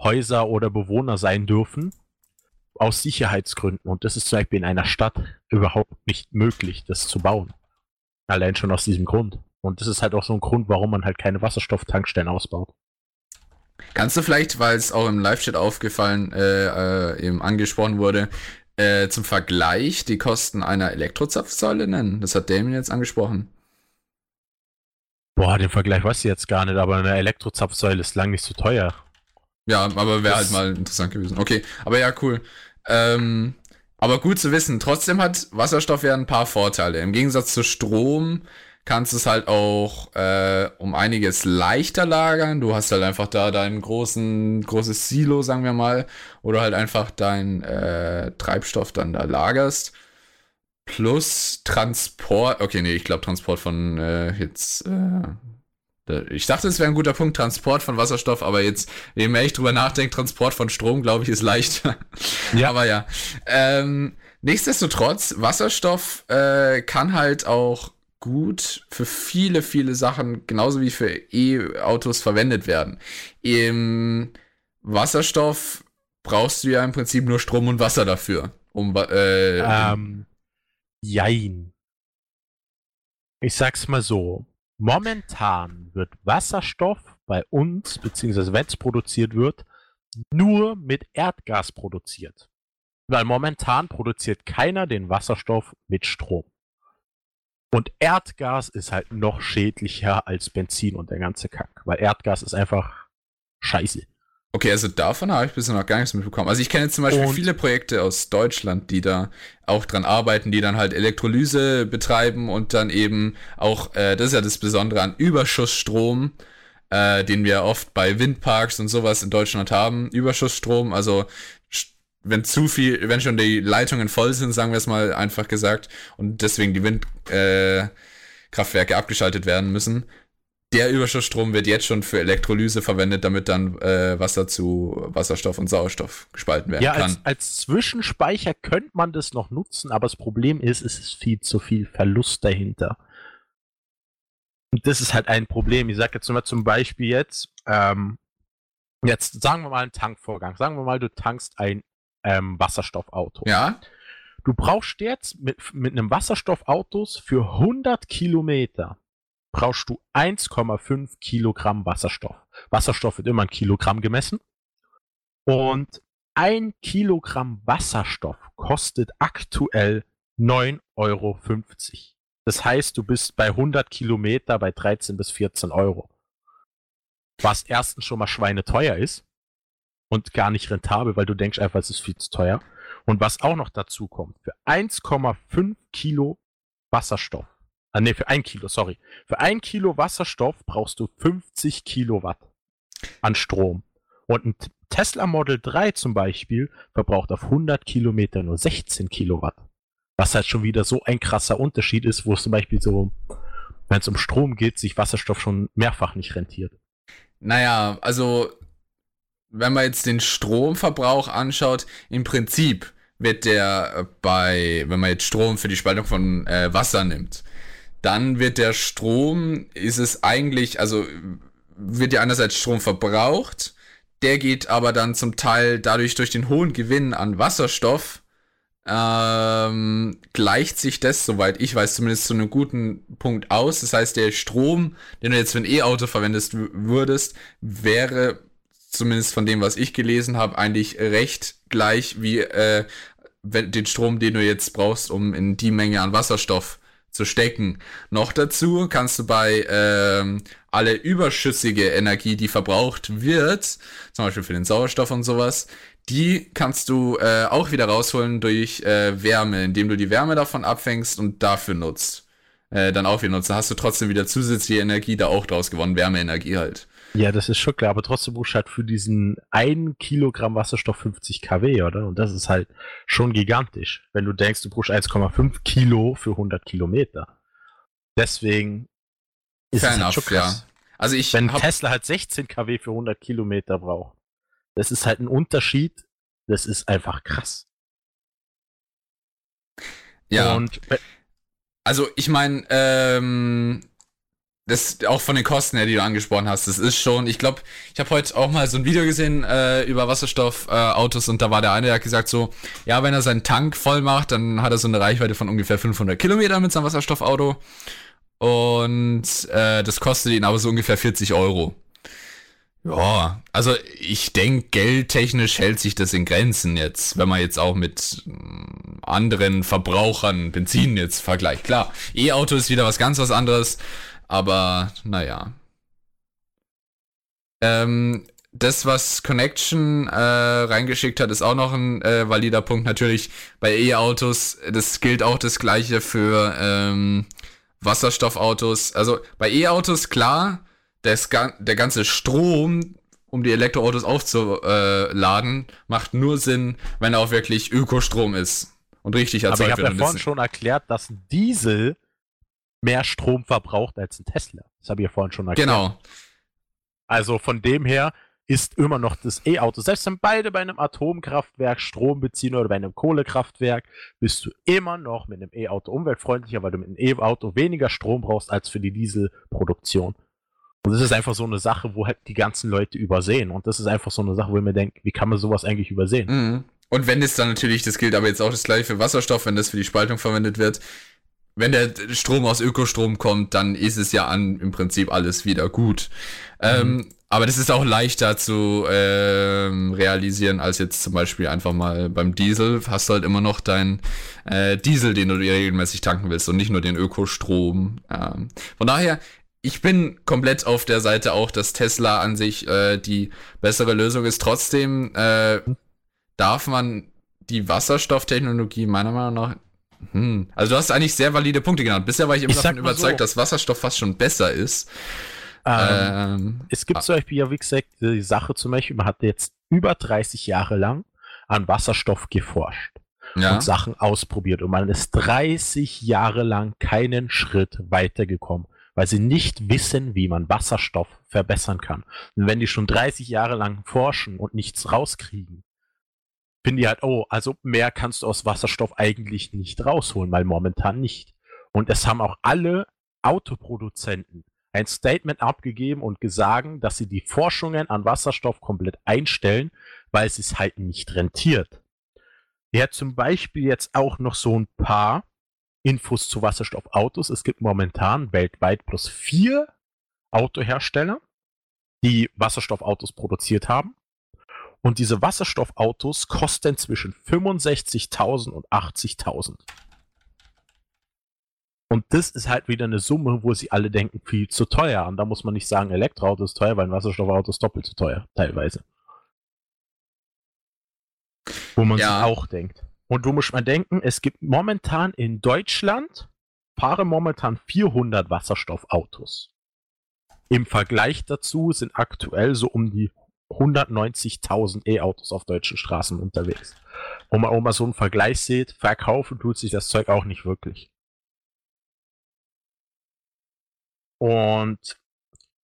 Häuser oder Bewohner sein dürfen. aus Sicherheitsgründen. Und das ist zum Beispiel in einer Stadt überhaupt nicht möglich, das zu bauen. Allein schon aus diesem Grund. Und das ist halt auch so ein Grund, warum man halt keine Wasserstofftankstellen ausbaut. Kannst du vielleicht, weil es auch im Live-Chat aufgefallen, äh, äh, eben angesprochen wurde, äh, zum Vergleich die Kosten einer Elektrozapfsäule nennen? Das hat Damien jetzt angesprochen. Boah, den Vergleich weiß ich jetzt gar nicht, aber eine Elektrozapfsäule ist lang nicht so teuer. Ja, aber wäre halt mal interessant gewesen. Okay, aber ja, cool. Ähm, aber gut zu wissen. Trotzdem hat Wasserstoff ja ein paar Vorteile. Im Gegensatz zu Strom kannst du es halt auch äh, um einiges leichter lagern. Du hast halt einfach da dein großen, großes Silo, sagen wir mal, oder halt einfach dein äh, Treibstoff dann da lagerst. Plus Transport. Okay, nee, ich glaube Transport von äh, jetzt. Äh, ich dachte, es wäre ein guter Punkt, Transport von Wasserstoff, aber jetzt, je mehr ich drüber nachdenke, Transport von Strom, glaube ich, ist leichter. Ja. aber ja. Ähm, nichtsdestotrotz, Wasserstoff äh, kann halt auch gut für viele, viele Sachen, genauso wie für E-Autos verwendet werden. Im Wasserstoff brauchst du ja im Prinzip nur Strom und Wasser dafür. Um, äh, Ähm, jein. Ich sag's mal so. Momentan wird Wasserstoff bei uns, beziehungsweise wenn es produziert wird, nur mit Erdgas produziert. Weil momentan produziert keiner den Wasserstoff mit Strom. Und Erdgas ist halt noch schädlicher als Benzin und der ganze Kack. Weil Erdgas ist einfach scheiße. Okay, also davon habe ich bisher noch gar nichts mitbekommen. Also ich kenne zum Beispiel Und- viele Projekte aus Deutschland, die da auch dran arbeiten, die dann halt Elektrolyse betreiben und dann eben auch, äh, das ist ja das Besondere an Überschussstrom, äh, den wir oft bei Windparks und sowas in Deutschland haben. Überschussstrom, also wenn zu viel, wenn schon die Leitungen voll sind, sagen wir es mal einfach gesagt, und deswegen die Windkraftwerke äh, abgeschaltet werden müssen, der Überschussstrom wird jetzt schon für Elektrolyse verwendet, damit dann äh, Wasser zu Wasserstoff und Sauerstoff gespalten werden Ja, kann. als, als Zwischenspeicher könnte man das noch nutzen, aber das Problem ist, es ist viel zu viel Verlust dahinter. Und das ist halt ein Problem. Ich sage jetzt mal zum Beispiel jetzt, ähm, jetzt sagen wir mal einen Tankvorgang. Sagen wir mal, du tankst ein ähm, Wasserstoffauto. ja, Du brauchst jetzt mit, mit einem Wasserstoffautos für 100 Kilometer brauchst du 1,5 Kilogramm Wasserstoff. Wasserstoff wird immer in Kilogramm gemessen. Und ein Kilogramm Wasserstoff kostet aktuell 9,50 Euro. Das heißt, du bist bei 100 Kilometer bei 13 bis 14 Euro. Was erstens schon mal schweineteuer ist und gar nicht rentabel, weil du denkst einfach, es ist viel zu teuer. Und was auch noch dazu kommt, für 1,5 Kilo Wasserstoff, ah nee, für ein Kilo, sorry, für ein Kilo Wasserstoff brauchst du 50 Kilowatt an Strom. Und ein Tesla Model 3 zum Beispiel verbraucht auf 100 Kilometer nur 16 Kilowatt. Was halt schon wieder so ein krasser Unterschied ist, wo es zum Beispiel so, wenn es um Strom geht, sich Wasserstoff schon mehrfach nicht rentiert. naja, also wenn man jetzt den Stromverbrauch anschaut, im Prinzip wird der äh, bei, wenn man jetzt Strom für die Spaltung von äh, Wasser nimmt, dann wird der Strom, ist es eigentlich, also wird ja einerseits Strom verbraucht, der geht aber dann zum Teil dadurch durch den hohen Gewinn an Wasserstoff, ähm, gleicht sich das, soweit ich weiß, zumindest zu einem guten Punkt aus. Das heißt, der Strom, den du jetzt für ein E-Auto verwendest würdest, wäre zumindest von dem, was ich gelesen habe, eigentlich recht gleich wie äh, den Strom, den du jetzt brauchst, um in die Menge an Wasserstoff zu stecken. Noch dazu kannst du bei ähm, alle überschüssige Energie, die verbraucht wird, zum Beispiel für den Sauerstoff und sowas, die kannst du äh, auch wieder rausholen durch äh, Wärme, indem du die Wärme davon abfängst und dafür nutzt. Äh, dann auch wieder nutzt. Dann hast du trotzdem wieder zusätzliche Energie da auch draus gewonnen, Wärmeenergie halt. Ja, das ist schon klar, aber trotzdem brauchst du halt für diesen 1 Kilogramm Wasserstoff 50 kW, oder? Und das ist halt schon gigantisch, wenn du denkst, du brauchst 1,5 Kilo für 100 Kilometer. Deswegen ist Fair es halt enough, schon krass. Also ich Wenn Tesla halt 16 kW für 100 Kilometer braucht, das ist halt ein Unterschied, das ist einfach krass. ja, Und also ich meine, ähm, das auch von den Kosten her, die du angesprochen hast, das ist schon, ich glaube, ich habe heute auch mal so ein Video gesehen äh, über Wasserstoffautos äh, und da war der eine, der hat gesagt so, ja, wenn er seinen Tank voll macht, dann hat er so eine Reichweite von ungefähr 500 Kilometer mit seinem Wasserstoffauto und äh, das kostet ihn aber so ungefähr 40 Euro. Ja, also ich denke, geldtechnisch hält sich das in Grenzen jetzt, wenn man jetzt auch mit mm, anderen Verbrauchern Benzin jetzt vergleicht. Klar, E-Auto ist wieder was ganz was anderes, aber naja. Ähm, das, was Connection äh, reingeschickt hat, ist auch noch ein äh, valider Punkt. Natürlich bei E-Autos, das gilt auch das gleiche für ähm, Wasserstoffautos. Also bei E-Autos, klar, das, der ganze Strom, um die Elektroautos aufzuladen, macht nur Sinn, wenn er auch wirklich Ökostrom ist und richtig erzeugt Aber ich habe ja vorhin schon erklärt, dass Diesel mehr Strom verbraucht als ein Tesla. Das habe ich ja vorhin schon erklärt. Genau. Also von dem her ist immer noch das E-Auto. Selbst wenn beide bei einem Atomkraftwerk Strom beziehen oder bei einem Kohlekraftwerk, bist du immer noch mit einem E-Auto umweltfreundlicher, weil du mit einem E-Auto weniger Strom brauchst als für die Dieselproduktion. Und das ist einfach so eine Sache, wo halt die ganzen Leute übersehen. Und das ist einfach so eine Sache, wo ich mir denke, wie kann man sowas eigentlich übersehen? Mhm. Und wenn es dann natürlich, das gilt aber jetzt auch das gleiche für Wasserstoff, wenn das für die Spaltung verwendet wird, wenn der Strom aus Ökostrom kommt, dann ist es ja an im Prinzip alles wieder gut. Ähm, mhm. Ähm, aber das ist auch leichter zu ähm, realisieren als jetzt zum Beispiel einfach mal beim Diesel. Hast du halt immer noch deinen äh, Diesel, den du regelmäßig tanken willst und nicht nur den Ökostrom. Ähm, von daher, ich bin komplett auf der Seite auch, dass Tesla an sich äh, die bessere Lösung ist. Trotzdem äh, darf man die Wasserstofftechnologie meiner Meinung nach hm. Also du hast eigentlich sehr valide Punkte genannt. Bisher war ich immer ich davon überzeugt, so. dass Wasserstoff fast schon besser ist. Ähm, ähm, es gibt ah. zum Beispiel ja, wie gesagt, die Sache zum Beispiel, man hat jetzt über 30 Jahre lang an Wasserstoff geforscht ja. und Sachen ausprobiert und man ist 30 Jahre lang keinen Schritt weitergekommen, weil sie nicht wissen, wie man Wasserstoff verbessern kann. Und wenn die schon 30 Jahre lang forschen und nichts rauskriegen, finde ich halt, oh, also mehr kannst du aus Wasserstoff eigentlich nicht rausholen, weil momentan nicht. Und es haben auch alle Autoproduzenten ein Statement abgegeben und gesagt, dass sie die Forschungen an Wasserstoff komplett einstellen, weil es sich halt nicht rentiert. Er hat zum Beispiel jetzt auch noch so ein paar Infos zu Wasserstoffautos. Es gibt momentan weltweit plus vier Autohersteller, die Wasserstoffautos produziert haben. Und diese Wasserstoffautos kosten zwischen 65.000 und 80.000. Und das ist halt wieder eine Summe, wo sie alle denken, viel zu teuer. Und da muss man nicht sagen, Elektroauto ist teuer, weil ein Wasserstoffauto ist doppelt so teuer, teilweise. Wo man ja. sich auch denkt. Und wo muss man denken, es gibt momentan in Deutschland, fahren momentan 400 Wasserstoffautos. Im Vergleich dazu sind aktuell so um die 190.000 E-Autos auf deutschen Straßen unterwegs. Wo man mal so einen Vergleich sieht, verkaufen tut sich das Zeug auch nicht wirklich. Und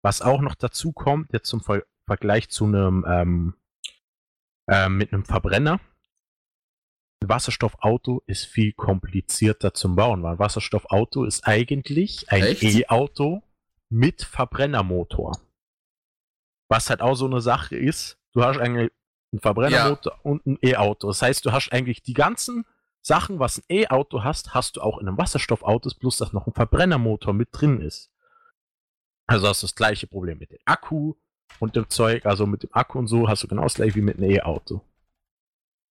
was auch noch dazu kommt, jetzt zum Ver Vergleich zu einem ähm, äh, mit einem Verbrenner, ein Wasserstoffauto ist viel komplizierter zum Bauen, weil ein Wasserstoffauto ist eigentlich ein E-Auto mit Verbrennermotor. Was halt auch so eine Sache ist, du hast eigentlich einen Verbrennermotor ja. und ein E-Auto. Das heißt, du hast eigentlich die ganzen Sachen, was ein E-Auto hast, hast du auch in einem Wasserstoffauto, plus dass noch ein Verbrennermotor mit drin ist. Also hast du das gleiche Problem mit dem Akku und dem Zeug, also mit dem Akku und so hast du genau das gleiche wie mit einem E-Auto.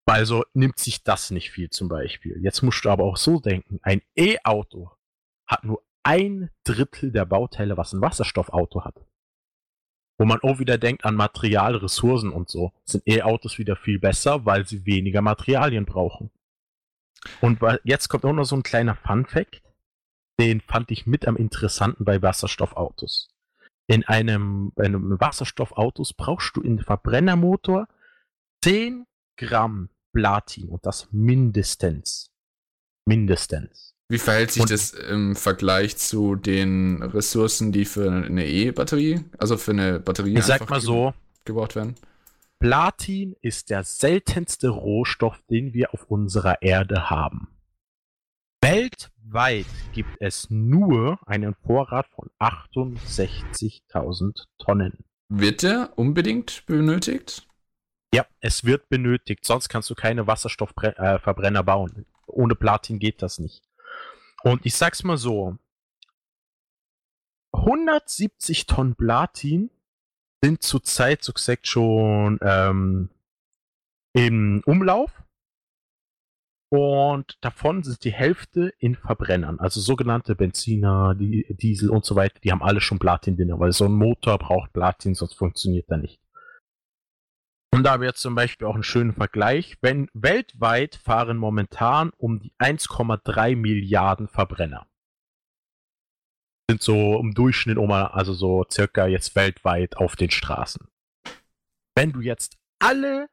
Also nimmt sich das nicht viel zum Beispiel. Jetzt musst du aber auch so denken, ein E-Auto hat nur ein Drittel der Bauteile, was ein Wasserstoffauto hat. Wo man auch wieder denkt an Material, Ressourcen und so, sind E-Autos wieder viel besser, weil sie weniger Materialien brauchen. Und jetzt kommt auch noch so ein kleiner Fun-Fact, den fand ich mit am interessanten bei Wasserstoffautos. In einem, bei einem Wasserstoffautos brauchst du in Verbrennermotor 10 Gramm Platin und das mindestens. Mindestens. Wie verhält sich und das im Vergleich zu den Ressourcen, die für eine E-Batterie, also für eine Batterie ich sag mal so, gebraucht werden? Platin ist der seltenste Rohstoff, den wir auf unserer Erde haben. Weltweit Weltweit gibt es nur einen Vorrat von 68.000 Tonnen. Wird der unbedingt benötigt? Ja, es wird benötigt, sonst kannst du keine Wasserstoffverbrenner bauen. Ohne Platin geht das nicht. Und ich sag's mal so: 170 Tonnen Platin sind zurzeit so gesagt schon ähm, im Umlauf. Und davon sind die Hälfte in Verbrennern, also sogenannte Benziner, die, Diesel und so weiter, die haben alle schon Platin drin, weil so ein Motor braucht Platin, sonst funktioniert er nicht. Und da haben wir jetzt zum Beispiel auch einen schönen Vergleich. Wenn weltweit fahren momentan um die 1,3 Milliarden Verbrenner. Sind so im Durchschnitt um, also so circa jetzt weltweit auf den Straßen. Wenn du jetzt alle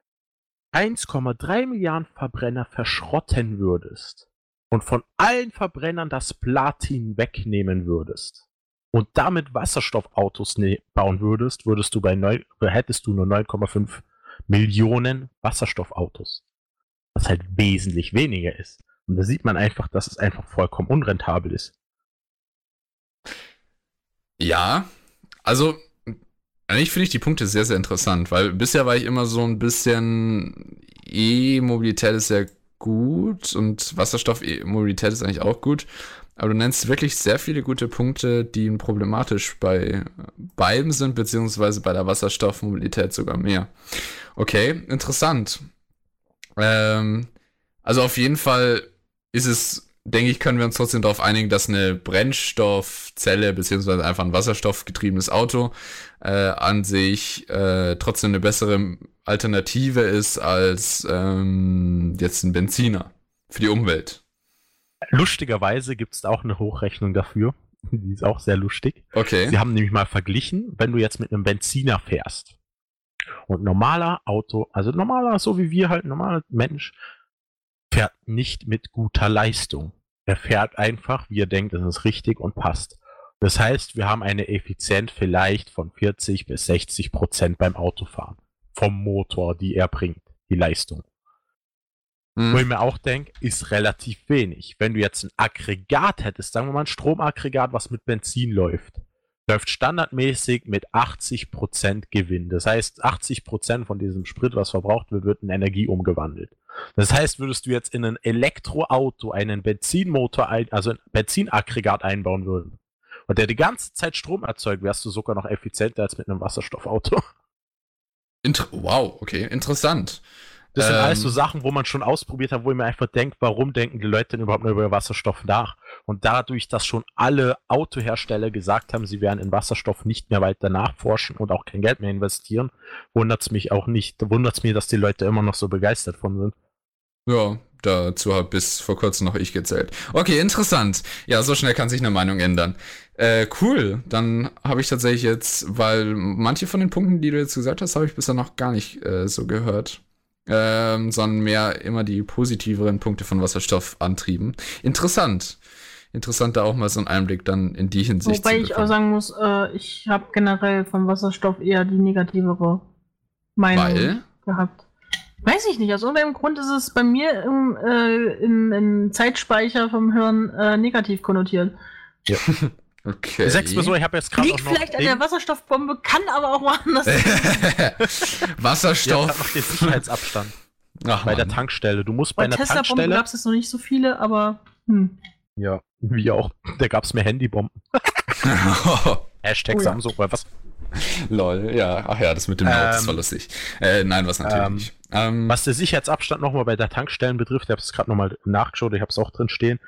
1,3 Milliarden Verbrenner verschrotten würdest und von allen Verbrennern das Platin wegnehmen würdest und damit Wasserstoffautos ne bauen würdest, würdest du bei neu hättest du nur 9,5 Millionen Wasserstoffautos. Was halt wesentlich weniger ist. Und da sieht man einfach, dass es einfach vollkommen unrentabel ist. Ja, also eigentlich finde ich die Punkte sehr, sehr interessant, weil bisher war ich immer so ein bisschen E-Mobilität ist sehr gut und Wasserstoff-Mobilität ist eigentlich auch gut. Aber du nennst wirklich sehr viele gute Punkte, die problematisch bei beiden sind, beziehungsweise bei der Wasserstoffmobilität sogar mehr. Okay, interessant. Ähm, also auf jeden Fall ist es, denke ich, können wir uns trotzdem darauf einigen, dass eine Brennstoffzelle, beziehungsweise einfach ein wasserstoffgetriebenes Auto äh, an sich äh, trotzdem eine bessere Alternative ist als ähm, jetzt ein Benziner für die Umwelt. Lustigerweise gibt es auch eine Hochrechnung dafür. [LAUGHS] Die ist auch sehr lustig. Okay. Sie haben nämlich mal verglichen, wenn du jetzt mit einem Benziner fährst und normaler Auto, also normaler, so wie wir halt, normaler Mensch, fährt nicht mit guter Leistung. Er fährt einfach, wie er denkt, es ist richtig und passt. Das heißt, wir haben eine Effizienz vielleicht von 40 bis 60 Prozent beim Autofahren. Vom Motor, die er bringt, die Leistung. Hm. Wo ich mir auch denke, ist relativ wenig. Wenn du jetzt ein Aggregat hättest, sagen wir mal ein Stromaggregat, was mit Benzin läuft, läuft standardmäßig mit 80% Gewinn. Das heißt, 80% von diesem Sprit, was verbraucht wird, wird in Energie umgewandelt. Das heißt, würdest du jetzt in ein Elektroauto einen Benzinmotor, also ein Benzinaggregat einbauen würden und der die ganze Zeit Strom erzeugt, wärst du sogar noch effizienter als mit einem Wasserstoffauto. Inter wow, okay, interessant. Das sind Ähm. alles so Sachen, wo man schon ausprobiert hat, wo ich mir einfach denkt, warum denken die Leute denn überhaupt nur über Wasserstoff nach? Und dadurch, dass schon alle Autohersteller gesagt haben, sie werden in Wasserstoff nicht mehr weiter nachforschen und auch kein Geld mehr investieren, wundert es mich auch nicht, wundert es mir, dass die Leute immer noch so begeistert von sind. Ja, dazu habe bis vor kurzem noch ich gezählt. Okay, interessant. Ja, so schnell kann sich eine Meinung ändern. Äh, cool. Dann habe ich tatsächlich jetzt, weil manche von den Punkten, die du jetzt gesagt hast, habe ich bisher noch gar nicht äh, so gehört. Ähm, sondern mehr immer die positiveren Punkte von Wasserstoffantrieben. Interessant. Interessant, da auch mal so einen Einblick dann in die Hinsicht Wobei zu ich auch bekommen. sagen muss, äh, ich habe generell vom Wasserstoff eher die negativere Meinung Weil? gehabt. Weiß ich nicht, aus irgendeinem Grund ist es bei mir im, äh, im, im Zeitspeicher vom Hirn äh, negativ konnotiert. [LAUGHS] Okay. Mal so, ich habe jetzt gerade Liegt vielleicht an der den, Wasserstoffbombe, kann aber auch woanders. [LAUGHS] [LAUGHS] ja, Wasserstoff. grad noch den Sicherheitsabstand Ach, bei der Mann. Tankstelle. Du musst bei, Bei einer Tesla-Bomben Tankstelle. gab es jetzt noch nicht so viele, aber hm. Ja, wie auch. Da gab's mehr Handybomben. [LAUGHS] Hashtag Oh ja. Samsung oder was? Lol, ja. Ach ja, das mit dem Note, das Ähm, war lustig. Äh, nein, was natürlich ähm, nicht. Ähm, Was der Sicherheitsabstand nochmal bei der Tankstellen betrifft, ich habe es gerade nochmal nachgeschaut, ich habe es auch drin stehen.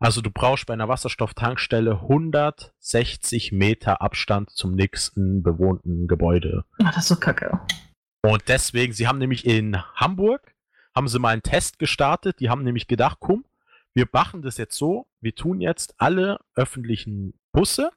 Also du brauchst bei einer Wasserstofftankstelle 160 Meter Abstand zum nächsten bewohnten Gebäude. Ach, das ist so kacke. Und deswegen, sie haben nämlich in Hamburg, haben sie mal einen Test gestartet, die haben nämlich gedacht, komm, wir machen das jetzt so, wir tun jetzt alle öffentlichen Busse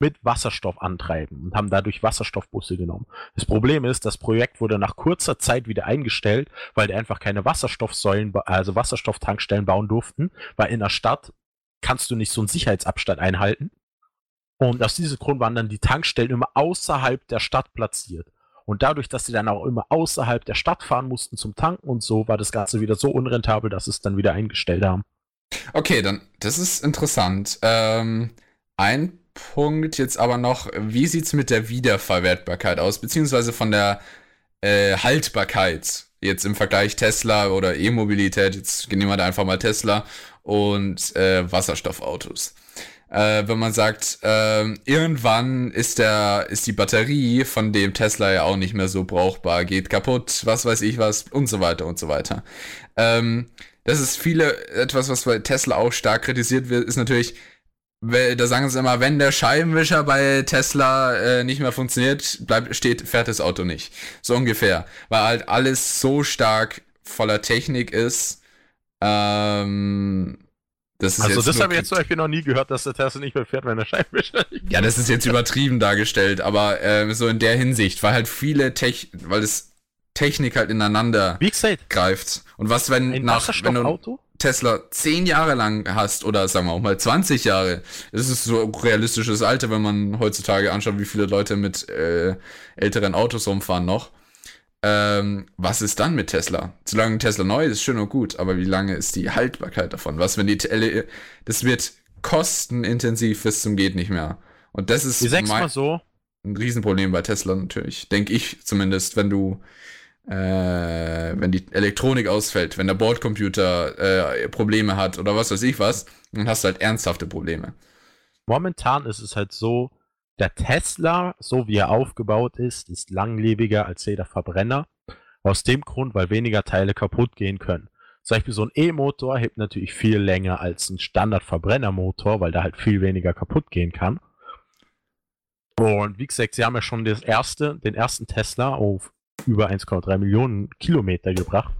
mit Wasserstoff antreiben und haben dadurch Wasserstoffbusse genommen. Das Problem ist, das Projekt wurde nach kurzer Zeit wieder eingestellt, weil die einfach keine Wasserstoffsäulen, also Wasserstofftankstellen bauen durften, weil in der Stadt kannst du nicht so einen Sicherheitsabstand einhalten. Und aus diesem Grund waren dann die Tankstellen immer außerhalb der Stadt platziert. Und dadurch, dass sie dann auch immer außerhalb der Stadt fahren mussten zum Tanken und so, war das Ganze wieder so unrentabel, dass sie es dann wieder eingestellt haben. Okay, dann, das ist interessant. Ähm, ein Punkt jetzt aber noch, wie sieht's mit der Wiederverwertbarkeit aus, beziehungsweise von der äh, Haltbarkeit? Jetzt im Vergleich Tesla oder E-Mobilität, jetzt nehmen wir da einfach mal Tesla und äh, Wasserstoffautos. Äh, wenn man sagt, äh, irgendwann ist der, ist die Batterie von dem Tesla ja auch nicht mehr so brauchbar, geht kaputt, was weiß ich was und so weiter und so weiter. Ähm, das ist viele, etwas, was bei Tesla auch stark kritisiert wird, ist natürlich, da sagen sie immer, wenn der Scheibenwischer bei Tesla äh, nicht mehr funktioniert, bleibt, steht, fährt das Auto nicht. So ungefähr. Weil halt alles so stark voller Technik ist. Ähm, das ist Also das habe ich jetzt zum Beispiel noch nie gehört, dass der Tesla nicht mehr fährt, wenn der Scheibenwischer nicht ja, das ist jetzt übertrieben dargestellt, aber ähm, so in der Hinsicht, weil halt viele Tech, weil das Technik halt ineinander Wie gesagt, greift. Und was, wenn ein nach, wenn du Wasserstoffauto? Tesla zehn Jahre lang hast oder sagen wir auch mal 20 Jahre, das ist so realistisches Alter, wenn man heutzutage anschaut, wie viele Leute mit äh, älteren Autos rumfahren noch. Ähm, was ist dann mit Tesla? Solange Tesla neu ist, schön und gut, aber wie lange ist die Haltbarkeit davon? Was, wenn die Tele das wird kostenintensiv bis zum geht nicht mehr. Und das ist so, ein Riesenproblem bei Tesla natürlich. Denke ich zumindest, wenn du, äh, wenn die Elektronik ausfällt, wenn der Bordcomputer äh, Probleme hat oder was weiß ich was, dann hast du halt ernsthafte Probleme. momentan ist es halt so, der Tesla, so wie er aufgebaut ist, ist langlebiger als jeder Verbrenner. Aus dem Grund, weil weniger Teile kaputt gehen können. Zum Beispiel so ein E-Motor hebt natürlich viel länger als ein Standard-Verbrennermotor, weil da halt viel weniger kaputt gehen kann. Und wie gesagt, sie haben ja schon das erste, den ersten Tesla auf über 1,3 Millionen Kilometer gebracht.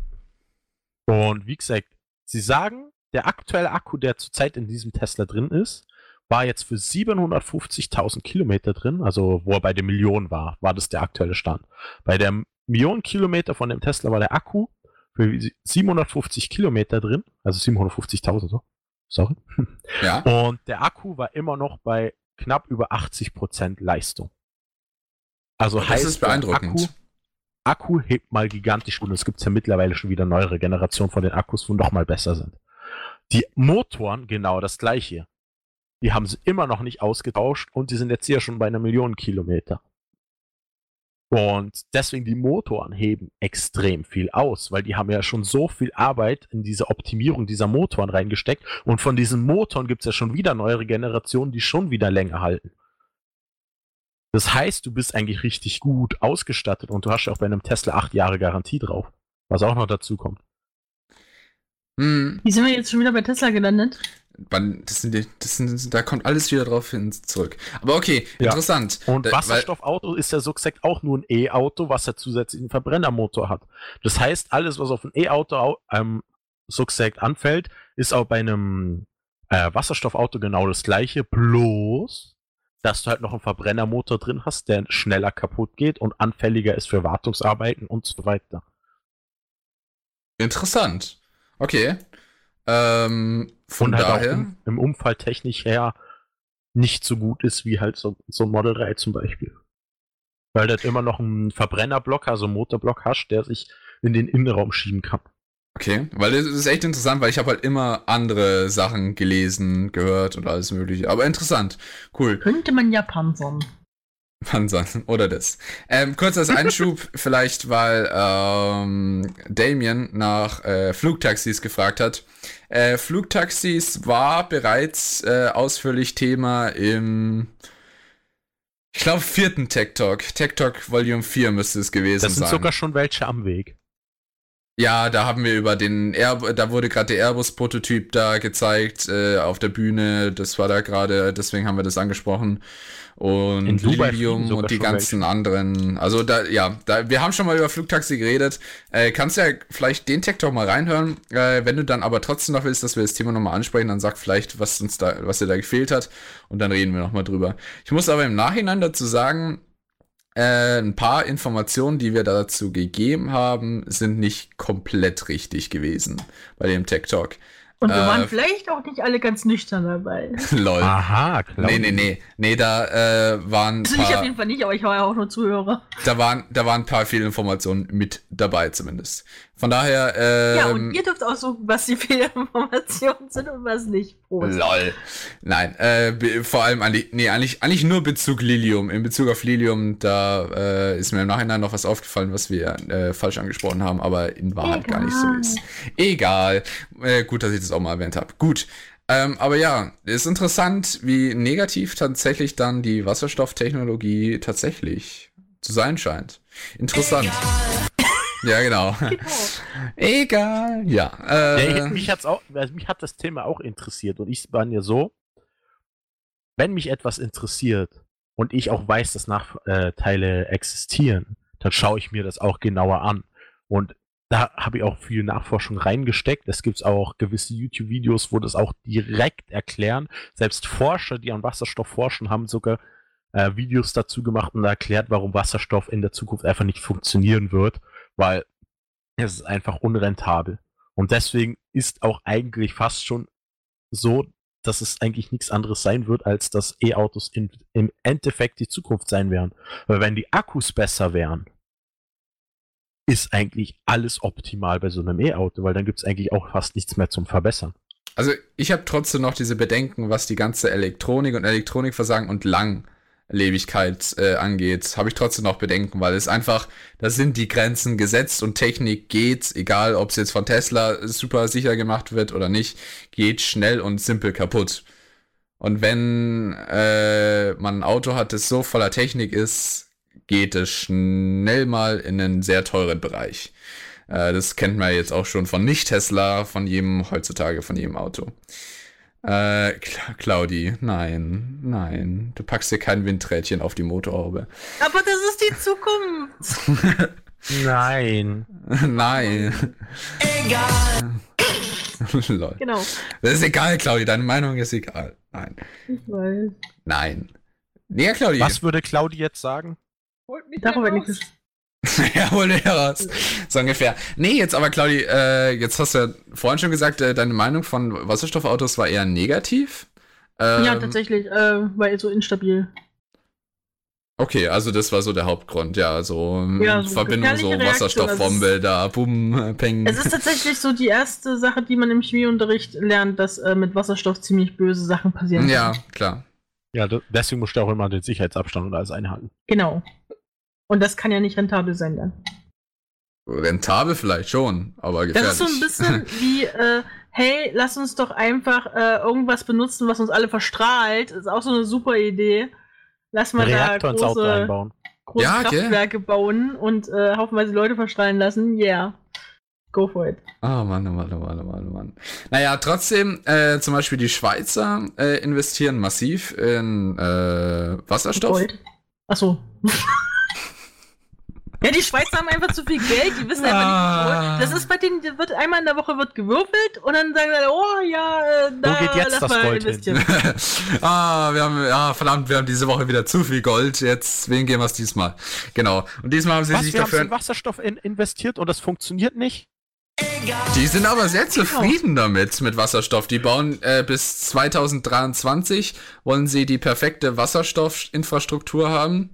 Und wie gesagt, sie sagen, der aktuelle Akku, der zurzeit in diesem Tesla drin ist, war jetzt für 750.000 Kilometer drin, also wo er bei der Million war, war das der aktuelle Stand. Bei der Million Kilometer von dem Tesla war der Akku für 750 Kilometer drin, also 750.000, so. Sorry. [LAUGHS] Ja. Und der Akku war immer noch bei knapp über 80% Leistung. Also Das heißt, ist beeindruckend. Akku, Akku hebt mal gigantisch und es gibt ja mittlerweile schon wieder neuere Generationen von den Akkus, wo noch mal besser sind. Die Motoren genau das gleiche. Die haben sie immer noch nicht ausgetauscht und die sind jetzt hier schon bei einer Million Kilometer. Und deswegen die Motoren heben extrem viel aus, weil die haben ja schon so viel Arbeit in diese Optimierung dieser Motoren reingesteckt und von diesen Motoren gibt es ja schon wieder neuere Generationen, die schon wieder länger halten. Das heißt, du bist eigentlich richtig gut ausgestattet und du hast ja auch bei einem Tesla acht Jahre Garantie drauf, was auch noch dazu kommt. Hm, Wie sind wir jetzt schon wieder bei Tesla gelandet? das sind, die- das sind, da kommt alles wieder drauf hin zurück. Aber okay, Ja. interessant. Und Da- weil- Wasserstoffauto ist ja so gesagt auch nur ein E-Auto, was ja zusätzlich einen Verbrennermotor hat. Das heißt, alles, was auf ein E-Auto au- ähm, so gesagt anfällt, ist auch bei einem äh, Wasserstoffauto genau das gleiche, bloß, dass du halt noch einen Verbrennermotor drin hast, der schneller kaputt geht und anfälliger ist für Wartungsarbeiten und so weiter. Interessant. Okay. Ähm, von halt daher. im, im Umfall technisch her nicht so gut ist wie halt so, so ein Model 3 zum Beispiel. Weil du halt immer noch einen Verbrennerblock, also einen Motorblock hast, der sich in den Innenraum schieben kann. Okay, weil das ist echt interessant, weil ich habe halt immer andere Sachen gelesen, gehört und alles mögliche. Aber interessant. Cool. Könnte man ja panzern. Panzer [LAUGHS] oder das. Ähm, kurz als Einschub, [LAUGHS] vielleicht, weil ähm, Damien nach äh, Flugtaxis gefragt hat. Äh, Flugtaxis war bereits äh, ausführlich Thema im, ich glaube, vierten Tech Talk. Tech Talk Volume 4 müsste es gewesen Das sind sein. sogar schon welche am Weg. Ja, da haben wir über den Air, da wurde gerade der Airbus-Prototyp da gezeigt äh, auf der Bühne. Das war da gerade, deswegen haben wir das angesprochen. Und sogar und die ganzen anderen. Also da, ja, da, wir haben schon mal über Flugtaxi geredet. Äh, kannst ja vielleicht den Tech Talk mal reinhören. Äh, wenn du dann aber trotzdem noch willst, dass wir das Thema nochmal ansprechen, dann sag vielleicht, was uns da, was dir da gefehlt hat. Und dann reden wir nochmal drüber. Ich muss aber im Nachhinein dazu sagen, äh, ein paar Informationen, die wir dazu gegeben haben, sind nicht komplett richtig gewesen bei dem Tech Talk. Und wir Äh, waren vielleicht auch nicht alle ganz nüchtern dabei. [LAUGHS] Lol. Aha, klar. Nee, nee, nee. Nee, da äh, waren Also ich auf paar, jeden Fall nicht, aber ich war ja auch nur Zuhörer. da waren, da waren ein paar Fehlinformationen mit dabei zumindest. Von daher, ähm, ja, und ihr dürft aussuchen, was die Fehlinformationen sind und was nicht. Prost. Lol. Nein, äh, vor allem eigentlich, nee, eigentlich, eigentlich nur Bezug Lilium. In Bezug auf Lilium, da äh, ist mir im Nachhinein noch was aufgefallen, was wir äh, falsch angesprochen haben, aber in Wahrheit gar nicht so Egal. ist. Egal. Äh, gut, dass ich das auch mal erwähnt habe. Gut. Ähm, aber ja, ist interessant, wie negativ tatsächlich dann die Wasserstofftechnologie tatsächlich zu sein scheint. Interessant. Ja, genau. Egal. Ja. Äh, Ja, mich, hat's auch, also mich hat das Thema auch interessiert und ich war ja so, wenn mich etwas interessiert und ich auch weiß, dass Nachteile existieren, dann schaue ich mir das auch genauer an. Und da habe ich auch viel Nachforschung reingesteckt. Es gibt auch gewisse YouTube-Videos, wo das auch direkt erklären. Selbst Forscher, die an Wasserstoff forschen, haben sogar äh, Videos dazu gemacht und erklärt, warum Wasserstoff in der Zukunft einfach nicht funktionieren wird, weil es ist einfach unrentabel. Und deswegen ist auch eigentlich fast schon so, dass es eigentlich nichts anderes sein wird, als dass E-Autos im Endeffekt die Zukunft sein werden. Weil wenn die Akkus besser wären, ist eigentlich alles optimal bei so einem E-Auto, weil dann gibt es eigentlich auch fast nichts mehr zum Verbessern. Also ich habe trotzdem noch diese Bedenken, was die ganze Elektronik und Elektronikversagen und Langlebigkeit äh, angeht, habe ich trotzdem noch Bedenken, weil es einfach, da sind die Grenzen gesetzt und Technik geht, egal ob es jetzt von Tesla super sicher gemacht wird oder nicht, geht schnell und simpel kaputt. Und wenn äh, man ein Auto hat, das so voller Technik ist, geht es schnell mal in einen sehr teuren Bereich. Äh, das kennt man jetzt auch schon von Nicht-Tesla, von jedem, heutzutage von jedem Auto. Äh, Cla Claudi, nein, nein. Du packst dir kein Windrädchen auf die Motorhaube. Aber das ist die Zukunft. [LAUGHS] Nein. nein. Egal. [LAUGHS] Lol. genau. Das ist egal, Claudi, deine Meinung ist egal. Nein. Ich weiß. Nein. Ja, Claudi. Was würde Claudi jetzt sagen? Holt mich Darüber nicht ja, dir raus. So ungefähr. Nee, jetzt aber, Claudi, äh, jetzt hast du ja vorhin schon gesagt, äh, deine Meinung von Wasserstoffautos war eher negativ. Ähm, Ja, tatsächlich, äh, weil so instabil. Okay, also das war so der Hauptgrund, ja, also Ja, in so Verbindung so Wasserstoffbombe da, bumm, peng. Es ist tatsächlich so die erste Sache, die man im Chemieunterricht lernt, dass äh, mit Wasserstoff ziemlich böse Sachen passieren. ja, können. klar. Ja, deswegen musst du auch immer den Sicherheitsabstand und alles einhalten. Genau. Und das kann ja nicht rentabel sein dann. Rentabel vielleicht schon, aber Das gefährlich. ist so ein bisschen [LAUGHS] wie, äh, hey, lass uns doch einfach äh, irgendwas benutzen, was uns alle verstrahlt. Ist auch so eine super Idee. Lass mal Reaktor da große, einbauen. große Ja? Kraftwerke bauen und äh, haufenweise Leute verstrahlen lassen. Yeah. Go for it. Oh Mann, oh Mann, oh Mann, oh Mann, oh Mann. Naja, trotzdem, äh, zum Beispiel die Schweizer äh, investieren massiv in äh, Wasserstoff. Gold. Achso. Ja, die Schweizer haben einfach zu viel Geld, die wissen einfach Ah. nicht, wo. Das ist bei denen, wird einmal in der Woche wird gewürfelt und dann sagen sie, oh ja, äh, da geht jetzt lass das mal Gold hin? investieren. [LAUGHS] [LAUGHS] ah, wir haben, ja, verdammt, wir haben diese Woche wieder zu viel Gold. Jetzt, wen gehen wir es diesmal? Genau. Und diesmal haben sie Was, sich wir haben dafür. in Wasserstoff in investiert und das funktioniert nicht? Die sind aber sehr zufrieden damit, mit Wasserstoff. Die bauen äh, bis 2023, wollen sie die perfekte Wasserstoffinfrastruktur haben.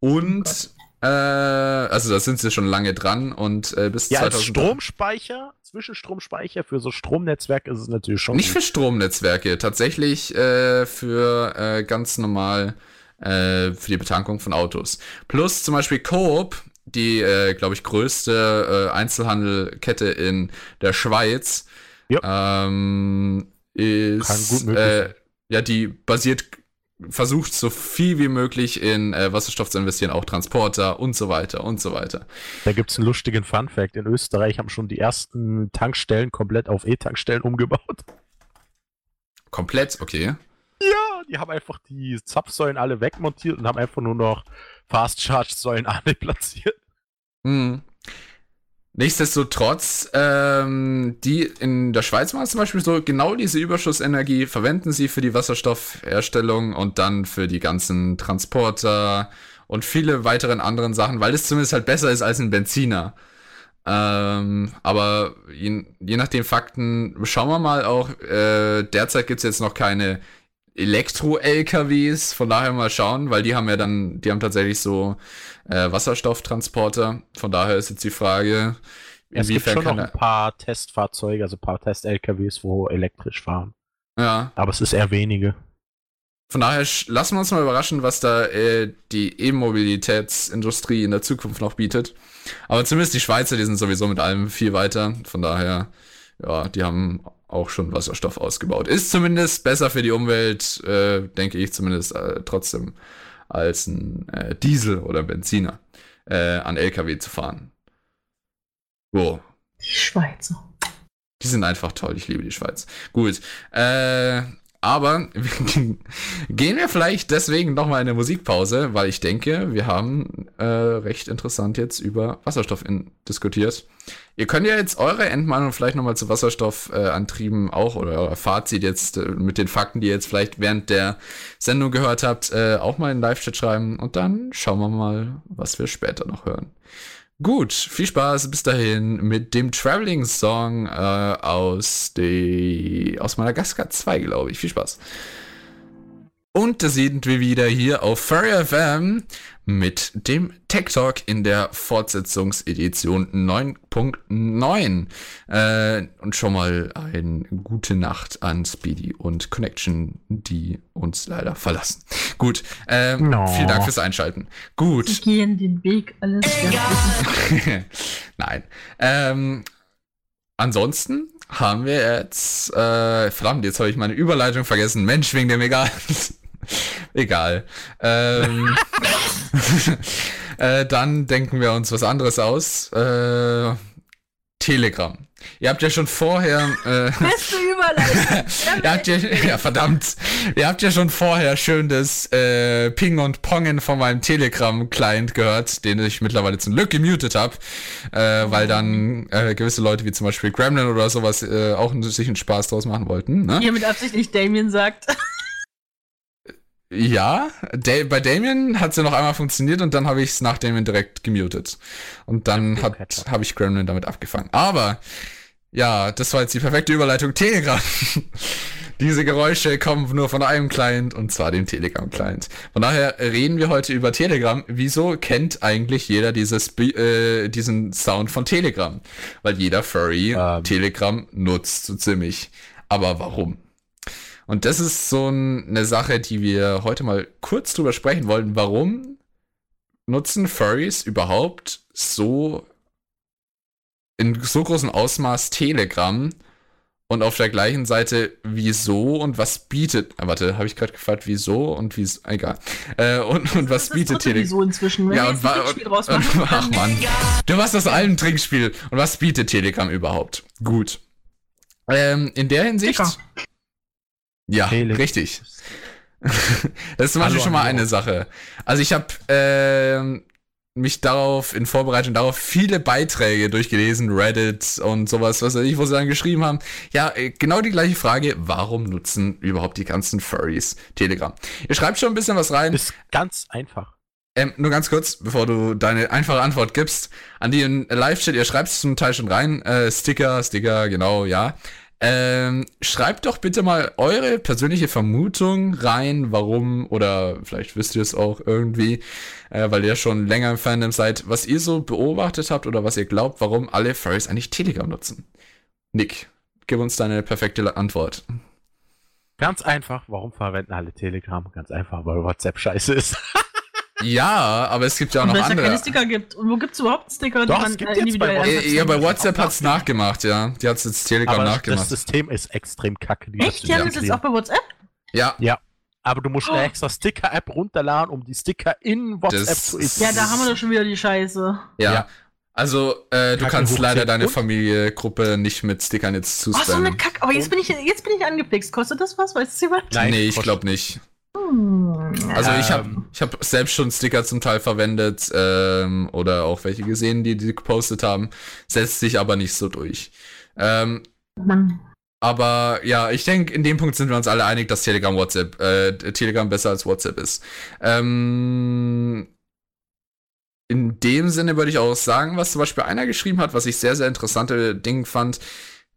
Und, äh, also da sind sie schon lange dran und äh, bis Ja, als 2000 Stromspeicher, Zwischenstromspeicher für so Stromnetzwerk ist es natürlich schon. Nicht gut. für Stromnetzwerke, tatsächlich äh, für äh, ganz normal äh, für die Betankung von Autos. Plus zum Beispiel Coop, die, äh, glaube ich, größte äh, Einzelhandelkette in der Schweiz, ähm, ist, äh, ja, die basiert, versucht so viel wie möglich in äh, Wasserstoff zu investieren, auch Transporter und so weiter und so weiter. Da gibt es einen lustigen Fun-Fact. In Österreich haben schon die ersten Tankstellen komplett auf E-Tankstellen umgebaut. Komplett, okay. Ja, die haben einfach die Zapfsäulen alle wegmontiert und haben einfach nur noch Fast-Charge-Säulen [LAUGHS] alle platziert. Hm. Nichtsdestotrotz, ähm, die in der Schweiz machen zum Beispiel so, genau diese Überschussenergie verwenden sie für die Wasserstoffherstellung und dann für die ganzen Transporter und viele weiteren anderen Sachen, weil es zumindest halt besser ist als ein Benziner. Ähm, aber je, je nach den Fakten, schauen wir mal auch, äh, derzeit gibt's jetzt noch keine Elektro-LKWs, von daher mal schauen, weil die haben ja dann, die haben tatsächlich so äh, Wasserstofftransporter. Von daher ist jetzt die Frage, Es gibt schon noch ein paar Testfahrzeuge, also ein paar Test-LKWs, wo elektrisch fahren. ja, Aber es ist eher wenige. Von daher lassen wir uns mal überraschen, was da äh, die E-Mobilitätsindustrie in der Zukunft noch bietet. Aber zumindest die Schweizer, die sind sowieso mit allem viel weiter. Von daher, ja, die haben auch schon Wasserstoff ausgebaut. Ist zumindest besser für die Umwelt, äh, denke ich zumindest äh, trotzdem, als ein äh, Diesel oder Benziner äh, an LKW zu fahren. So, Die Schweizer. die sind einfach toll. Ich liebe die Schweiz. Gut. Äh, aber [LAUGHS] gehen wir vielleicht deswegen nochmal in eine Musikpause, weil ich denke, wir haben äh, recht interessant jetzt über Wasserstoff in, diskutiert. Ihr könnt ja jetzt eure Endmeinung vielleicht nochmal zu Wasserstoffantrieben äh, auch oder euer Fazit jetzt äh, mit den Fakten, die ihr jetzt vielleicht während der Sendung gehört habt, äh, auch mal in den Live-Chat schreiben und dann schauen wir mal, was wir später noch hören. Gut, viel Spaß bis dahin mit dem Traveling Song äh, aus die aus Madagaskar 2, glaube ich. Viel Spaß. Und da sind wir wieder hier auf Furry FM mit dem Tech Talk in der Fortsetzungsedition 9.9. Äh, und schon mal eine gute Nacht an Speedy und Connection, die uns leider verlassen. Gut, ähm, No. vielen Dank fürs Einschalten. Gut. Die gehen den Weg, alles. [LAUGHS] Nein. Ähm, ansonsten haben wir jetzt, äh, verdammt, jetzt habe ich meine Überleitung vergessen. Mensch, wegen dem egal. [LAUGHS] egal. Ähm, [LAUGHS] äh, dann denken wir uns was anderes aus. Äh, Telegram. Ihr habt ja schon vorher, äh, [LAUGHS] Beste Überleitung. [LAUGHS] Ihr habt ja, ja, verdammt. Ihr habt ja schon vorher schön das äh, Ping und Pongen von meinem Telegram-Client gehört, den ich mittlerweile zum Glück gemutet habe, äh, weil dann äh, gewisse Leute wie zum Beispiel Gremlin oder sowas äh, auch sich einen Spaß draus machen wollten. Ne? Hier mit Absicht nicht Damien sagt. Ja, bei Damien hat es ja noch einmal funktioniert und dann habe ich es nach Damien direkt gemutet. Und dann habe ich Gremlin damit abgefangen. Aber ja, das war jetzt die perfekte Überleitung Telegram. [LAUGHS] Diese Geräusche kommen nur von einem Client und zwar dem Telegram-Client. Von daher reden wir heute über Telegram. Wieso kennt eigentlich jeder dieses, äh, diesen Sound von Telegram? Weil jeder Furry Ähm. Telegram nutzt so ziemlich. Aber warum? Und das ist so ein, eine Sache, die wir heute mal kurz drüber sprechen wollen. Warum nutzen Furries überhaupt so in so großem Ausmaß Telegram und auf der gleichen Seite wieso und was bietet. Ah, warte, habe ich gerade gefragt, wieso und wieso. Egal. Äh, und, [LAUGHS] und was bietet Telegram? Wieso inzwischen. Wenn Ja, und, wa- ein und, und [LAUGHS] ach Mann, du machst aus allem Trinkspiel. Und was bietet Telegram überhaupt? Gut. Ähm, in der Hinsicht. Sticker. Ja, Tele- richtig. [LAUGHS] das ist zum Beispiel Hallo schon mal eine Sache. Also ich habe ähm, mich darauf in Vorbereitung darauf viele Beiträge durchgelesen, Reddit und sowas, was weiß ich, wo sie dann geschrieben haben. Ja, äh, genau die gleiche Frage, warum nutzen überhaupt die ganzen Furries Telegram? Ihr schreibt schon ein bisschen was rein. Ist ganz einfach. Ähm, nur ganz kurz, bevor du deine einfache Antwort gibst, an die Live-Chat, ihr schreibt es zum Teil schon rein, äh, Sticker, Sticker, genau, ja. Ähm, schreibt doch bitte mal eure persönliche Vermutung rein, warum, oder vielleicht wisst ihr es auch irgendwie, äh, weil ihr schon länger im Fandom seid, was ihr so beobachtet habt oder was ihr glaubt, warum alle Furries eigentlich Telegram nutzen. Nick, gib uns deine perfekte Antwort. Ganz einfach. Warum verwenden alle Telegram? Ganz einfach, weil WhatsApp scheiße ist. [LAUGHS] Ja, aber es gibt ja auch Und noch weil es ja andere. keine Sticker gibt. Und wo gibt es überhaupt Sticker, Doch, es gibt äh, jetzt bei WhatsApp- Ja, bei WhatsApp hat's nachgemacht, ja. Die hat's jetzt Telegram Aber das nachgemacht. System ist extrem kacke. Die Echt? das Die haben das jetzt auch bei WhatsApp? ja, Aber du musst eine extra Sticker-App runterladen, um die Sticker in WhatsApp Das- zu Ja, da haben wir doch schon wieder die Scheiße. ja. Ja. Also, äh, du Kacke kannst leider deine und? Familiengruppe nicht mit Stickern jetzt Ach, so eine zuspammen. Kack. Aber jetzt bin ich, jetzt bin ich angefixt. Kostet das was? Weißt du jemand? Nein, nee, ich glaube nicht. Also ich habe Ähm. ich hab selbst schon Sticker zum Teil verwendet ähm, oder auch welche gesehen, die die gepostet haben. Setzt sich aber nicht so durch. Ähm, aber ja, ich denke, in dem Punkt sind wir uns alle einig, dass Telegram WhatsApp, äh, Telegram besser als WhatsApp ist. Ähm, in dem Sinne würde ich auch sagen, was zum Beispiel einer geschrieben hat, was ich sehr, sehr interessante Ding fand.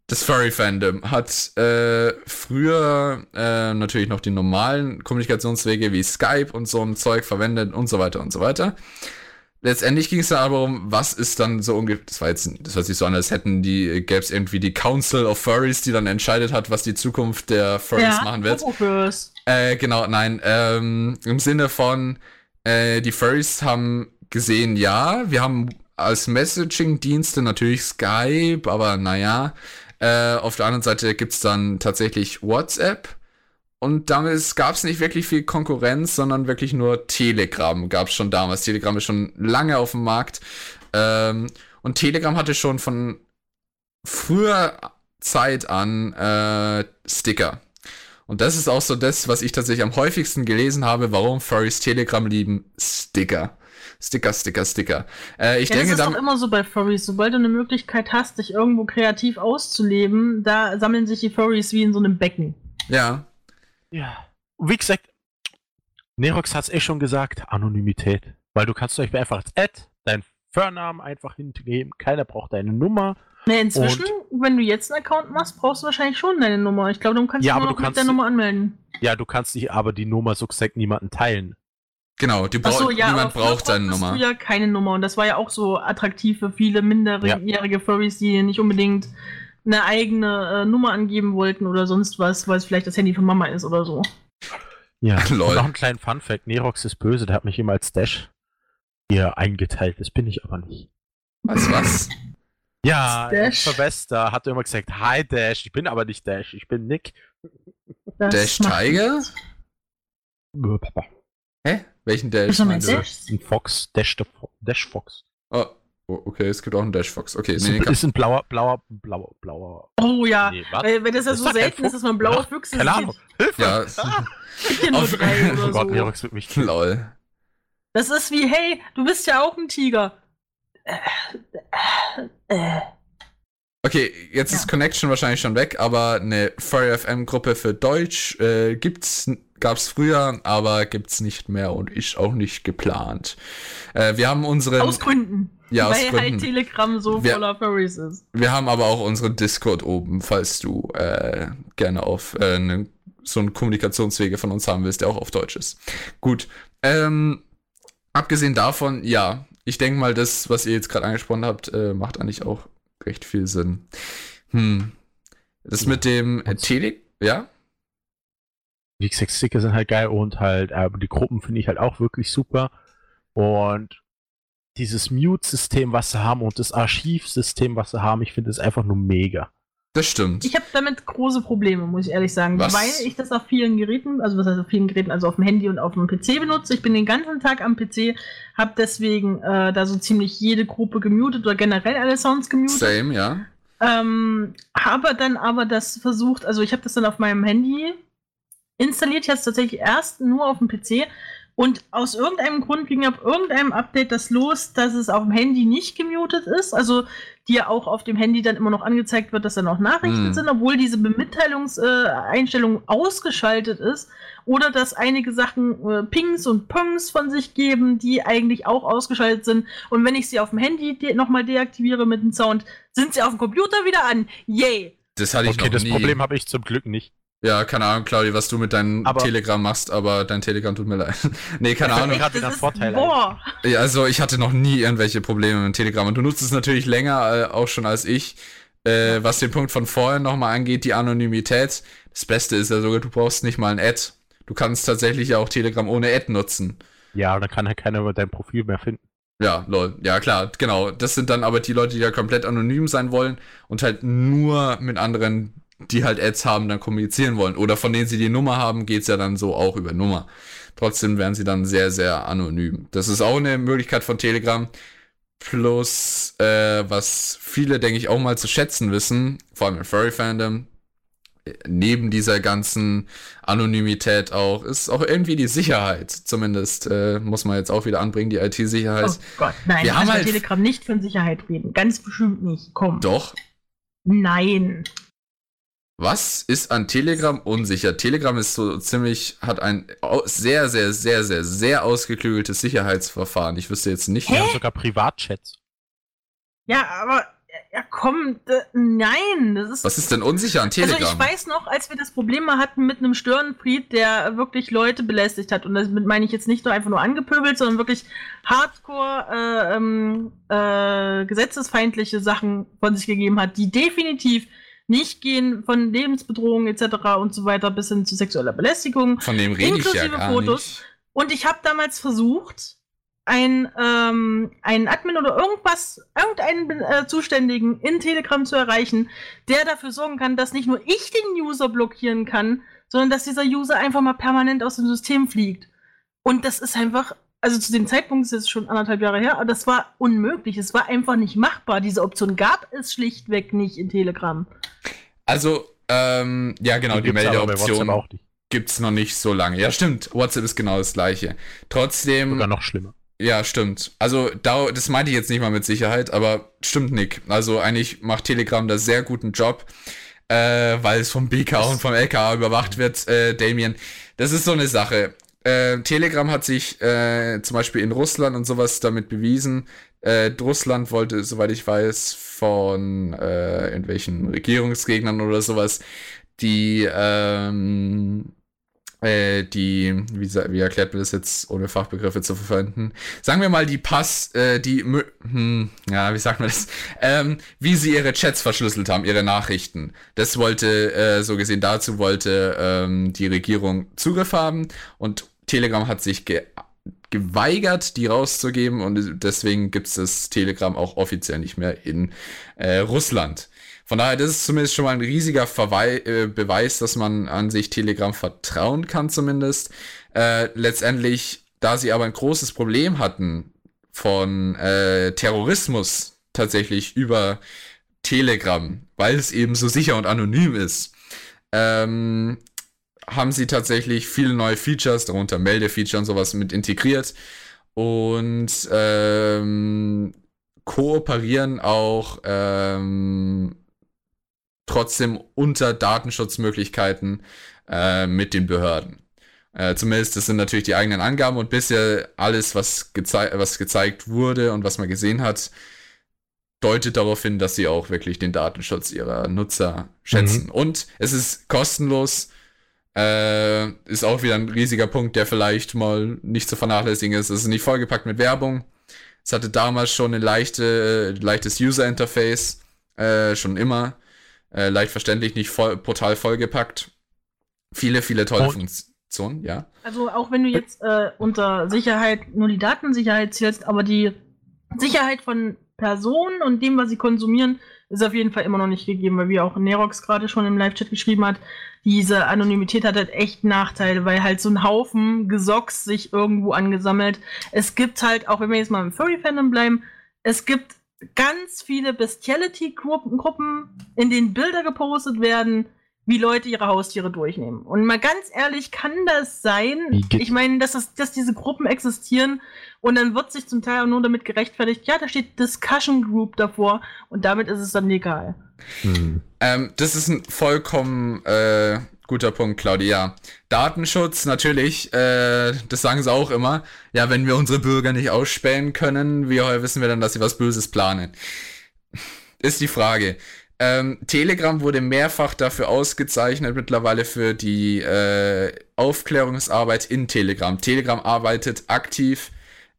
Das Furry-Fandom hat äh, früher äh, natürlich noch die normalen Kommunikationswege wie Skype und so ein Zeug verwendet und so weiter und so weiter. letztendlich ging es dann aber um, was ist dann so ungefähr, das war jetzt, das hört sich so an, als hätten die, gäbe es irgendwie die Council of Furries, die dann entscheidet hat, was die Zukunft der Furries machen wird. Furries. Äh, genau, nein, ähm, im Sinne von, äh, die Furries haben gesehen, ja, wir haben als Messaging-Dienste natürlich Skype, aber naja, äh, auf der anderen Seite gibt's dann tatsächlich WhatsApp. Und damit gab es nicht wirklich viel Konkurrenz, sondern wirklich nur Telegram gab es schon damals. Telegram ist schon lange auf dem Markt. Ähm, und Telegram hatte schon von früher Zeit an äh, Sticker. Und das ist auch so das, was ich tatsächlich am häufigsten gelesen habe, warum Furries Telegram lieben. Sticker. Sticker, Sticker, Sticker. Äh, ich ja, denke, das ist auch immer so bei Furries. Sobald du eine Möglichkeit hast, dich irgendwo kreativ auszuleben, da sammeln sich die Furries wie in so einem Becken. Ja, Ja. Und wie gesagt, Nerox hat es eh schon gesagt, Anonymität. Weil du kannst euch einfach als Ad deinen Vornamen einfach hingeben, keiner braucht deine Nummer. Ne, inzwischen, wenn du jetzt einen Account machst, brauchst du wahrscheinlich schon deine Nummer. Ich glaube, du kannst Ja, dich aber nur du noch mit kannst- der Nummer anmelden. Ja, du kannst dich aber die Nummer so gesagt niemanden teilen. Genau. Die brau Achso, ja, niemand braucht brauchtest Nummer. ja keine Nummer. Und das war ja auch so attraktiv für viele minderjährige Furries, die nicht unbedingt eine eigene äh, Nummer angeben wollten oder sonst was, weil es vielleicht das Handy von Mama ist oder so. Ja. [LAUGHS] Lol. Und noch einen kleinen Funfact, Nerox ist böse, der hat mich immer als Dash hier eingeteilt. Das bin ich aber nicht. Was, was? Ja, Dash? Silvester hat er immer gesagt, hi Dash, ich bin aber nicht Dash, ich bin Nick. Das Dash Tiger? Äh, Papa. Hä? Welchen Dash? Mein meinst du? Dash? Ein Fox, Dash, Dash Fox. Oh, oh, okay, es gibt auch einen Dash Fox. Okay, Ist, nee, nee, ein, ist ein blauer, blauer, blauer, blauer. Oh ja, Nee, was? weil das ja so selten ist, dass man blaue Füchse Keine sieht. Ahnung. Hilfe! ja, Es gibt ja nur drei Oh oder Gott, so. Nerox wird mich lol. Das ist wie, hey, du bist ja auch ein Tiger. Äh, äh, äh. Okay, jetzt Ja. ist Connection wahrscheinlich schon weg, aber eine Furry FM Gruppe für Deutsch äh, gibt's, gab's früher, aber gibt's nicht mehr und ist auch nicht geplant. Äh, wir haben unseren, Aus Gründen. Ja, aus Weil Gründen. halt Telegram so Wir- voller Furries ist. wir haben aber auch unseren Discord oben, falls du äh, gerne auf äh, ne, so einen Kommunikationswege von uns haben willst, der auch auf Deutsch ist. Gut. Ähm, abgesehen davon, ja, ich denke mal, das, was ihr jetzt gerade angesprochen habt, äh, macht eigentlich auch recht viel Sinn. Hm. Das mit dem äh, Und- Tele, ja? Wie gesagt, Sticker sind halt geil und halt, äh, die Gruppen finde ich halt auch wirklich super. Und dieses Mute-System, was sie haben und das Archivsystem, was sie haben, ich finde es einfach nur mega. Das stimmt. Ich habe damit große Probleme, muss ich ehrlich sagen, Was? weil ich das auf vielen Geräten, also was heißt auf vielen Geräten, also auf dem Handy und auf dem PC benutze. Ich bin den ganzen Tag am PC, habe deswegen äh, da so ziemlich jede Gruppe gemutet oder generell alle Sounds gemutet. Same, ja. Ähm, habe dann aber das versucht, also ich habe das dann auf meinem Handy installiert. Es tatsächlich erst nur auf dem PC. Und aus irgendeinem Grund ging ab irgendeinem Update das los, dass es auf dem Handy nicht gemutet ist. Also dir auch auf dem Handy dann immer noch angezeigt wird, dass da noch Nachrichten Hm. sind, obwohl diese Bemitteilungseinstellung äh, ausgeschaltet ist. Oder dass einige Sachen äh, Pings und Pungs von sich geben, die eigentlich auch ausgeschaltet sind. Und wenn ich sie auf dem Handy de nochmal deaktiviere mit dem Sound, sind sie auf dem Computer wieder an. Yay! Das hatte ich Okay, noch das nie. Problem habe ich zum Glück nicht. Ja, keine Ahnung, Claudia, was du mit deinem Aber- Telegram machst, aber dein Telegram tut mir leid. [LAUGHS] nee, keine Ahnung. gerade wieder das ein ist- Vorteil! Ja, also ich hatte noch nie irgendwelche Probleme mit Telegram und du nutzt es natürlich länger äh, auch schon als ich. Äh, was den Punkt von vorhin nochmal angeht, die Anonymität. Das Beste ist ja sogar, du brauchst nicht mal ein Ad. Du kannst tatsächlich ja auch Telegram ohne Ad nutzen. Ja, dann kann halt keiner dein Profil mehr finden. Ja, lol. Ja, klar, genau. Das sind dann aber die Leute, die ja komplett anonym sein wollen und halt nur mit anderen, die halt Ads haben, dann kommunizieren wollen. Oder von denen sie die Nummer haben, geht's ja dann so auch über Nummer. Trotzdem werden sie dann sehr, sehr anonym. Das ist auch eine Möglichkeit von Telegram. Plus, äh, was viele, denke ich, auch mal zu schätzen wissen, vor allem im Furry-Fandom, äh, neben dieser ganzen Anonymität auch, ist auch irgendwie die Sicherheit. Zumindest äh, muss man jetzt auch wieder anbringen, die IT-Sicherheit. Oh Gott, nein, wir haben halt- Telegram nicht von Sicherheit reden. Ganz bestimmt nicht. Komm. Doch. Nein. Was ist an Telegram unsicher? Telegram ist so ziemlich, hat ein sehr, sehr, sehr, sehr, sehr ausgeklügeltes Sicherheitsverfahren. Ich wüsste jetzt nicht. Wir haben sogar Privatchats. Ja, aber ja komm, nein, das ist Was ist denn unsicher an Also Telegram? ich weiß noch, als wir das Problem mal hatten mit einem Störenfried, der wirklich Leute belästigt hat. Und damit meine ich jetzt nicht nur einfach nur angepöbelt, sondern wirklich hardcore äh, ähm, äh, gesetzesfeindliche Sachen von sich gegeben hat, die definitiv nicht gehen von Lebensbedrohungen etc. und so weiter bis hin zu sexueller Belästigung. Von dem rede ich ja Inklusive gar Fotos. nicht. Und ich habe damals versucht, ein, ähm, einen Admin oder irgendwas, irgendeinen äh, Zuständigen in Telegram zu erreichen, der dafür sorgen kann, dass nicht nur ich den User blockieren kann, sondern dass dieser User einfach mal permanent aus dem System fliegt. Und das ist einfach, also zu dem Zeitpunkt ist es schon anderthalb Jahre her, aber das war unmöglich. Es war einfach nicht machbar. Diese Option gab es schlichtweg nicht in Telegram. Also, ähm, ja genau, die, bei Meldeoption nicht. gibt's noch nicht so lange. Ja, stimmt. WhatsApp ist genau das gleiche. Trotzdem, Sogar noch schlimmer. ja, stimmt. Also, da, das meinte ich jetzt nicht mal mit Sicherheit, aber stimmt, Nick. Also, eigentlich macht Telegram da sehr guten Job, äh, weil es vom BK und vom LKA überwacht wird, äh, Damien. Das ist so eine Sache. Äh, Telegram hat sich äh, zum Beispiel in Russland und sowas damit bewiesen. Äh, Russland wollte, soweit ich weiß, von äh, irgendwelchen Regierungsgegnern oder sowas, die, ähm, äh, die, wie, wie erklärt man das jetzt, ohne Fachbegriffe zu verwenden? Sagen wir mal, die Pass, äh, die, hm, ja, wie sagt man das? Ähm, wie sie ihre Chats verschlüsselt haben, ihre Nachrichten. Das wollte, äh, so gesehen dazu wollte ähm, die Regierung Zugriff haben und Telegram hat sich ge geweigert, die rauszugeben und deswegen gibt es das Telegram auch offiziell nicht mehr in äh, Russland. Von daher, das ist zumindest schon mal ein riesiger Verwei äh, Beweis, dass man an sich Telegram vertrauen kann zumindest. Äh, letztendlich, da sie aber ein großes Problem hatten von äh, Terrorismus tatsächlich über Telegram, weil es eben so sicher und anonym ist, ähm, haben sie tatsächlich viele neue Features, darunter Meldefeature und sowas mit integriert und ähm, kooperieren auch ähm, trotzdem unter Datenschutzmöglichkeiten äh, mit den Behörden. Äh, zumindest das sind natürlich die eigenen Angaben und bisher alles, was, gezei was gezeigt wurde und was man gesehen hat, deutet darauf hin, dass sie auch wirklich den Datenschutz ihrer Nutzer schätzen. Und es ist kostenlos. Äh, ist auch wieder ein riesiger Punkt, der vielleicht mal nicht zu vernachlässigen ist. Es ist nicht vollgepackt mit Werbung. Es hatte damals schon ein leichte, leichtes User-Interface, äh, schon immer. Äh, leicht verständlich, nicht voll, brutal vollgepackt. Viele, viele tolle Und- Funktionen, ja. Also auch wenn du jetzt äh, unter Sicherheit nur die Datensicherheit zählst, aber die Sicherheit von Personen und dem, was sie konsumieren, ist auf jeden Fall immer noch nicht gegeben, weil wie auch Nerox gerade schon im Live-Chat geschrieben hat, diese Anonymität hat halt echt Nachteile, weil halt so ein Haufen Gesocks sich irgendwo angesammelt. Es gibt halt, auch wenn wir jetzt mal im Furry-Fandom bleiben, es gibt ganz viele Bestiality-Gruppen, Gruppen, in denen Bilder gepostet werden, wie Leute ihre Haustiere durchnehmen. Und mal ganz ehrlich, kann das sein? Ich meine, dass, es, dass diese Gruppen existieren und dann wird sich zum Teil auch nur damit gerechtfertigt, ja, da steht Discussion Group davor und damit ist es dann legal. Hm. Ähm, das ist ein vollkommen äh, guter Punkt, Claudia. Datenschutz, natürlich, äh, das sagen sie auch immer. Ja, wenn wir unsere Bürger nicht ausspähen können, wie wissen wir dann, dass sie was Böses planen? Ist die Frage. Ähm, Telegram wurde mehrfach dafür ausgezeichnet, mittlerweile für die äh, Aufklärungsarbeit in Telegram. Telegram arbeitet aktiv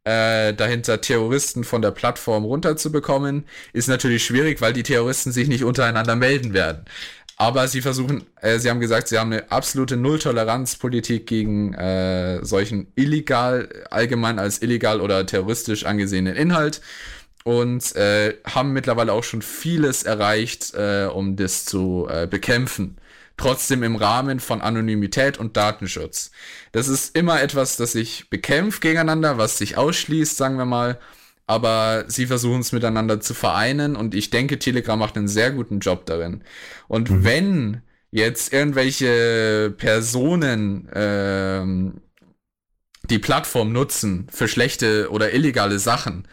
äh, dahinter, Terroristen von der Plattform runterzubekommen. Ist natürlich schwierig, weil die Terroristen sich nicht untereinander melden werden. Aber sie versuchen, äh, sie haben gesagt, sie haben eine absolute Nulltoleranzpolitik gegen äh, solchen illegal, allgemein als illegal oder terroristisch angesehenen Inhalt und äh, haben mittlerweile auch schon vieles erreicht, äh, um das zu äh, bekämpfen. Trotzdem im Rahmen von Anonymität und Datenschutz. Das ist immer etwas, das sich bekämpft gegeneinander, was sich ausschließt, sagen wir mal. Aber sie versuchen es miteinander zu vereinen und ich denke, Telegram macht einen sehr guten Job darin. Und wenn jetzt irgendwelche Personen ähm, die Plattform nutzen für schlechte oder illegale Sachen,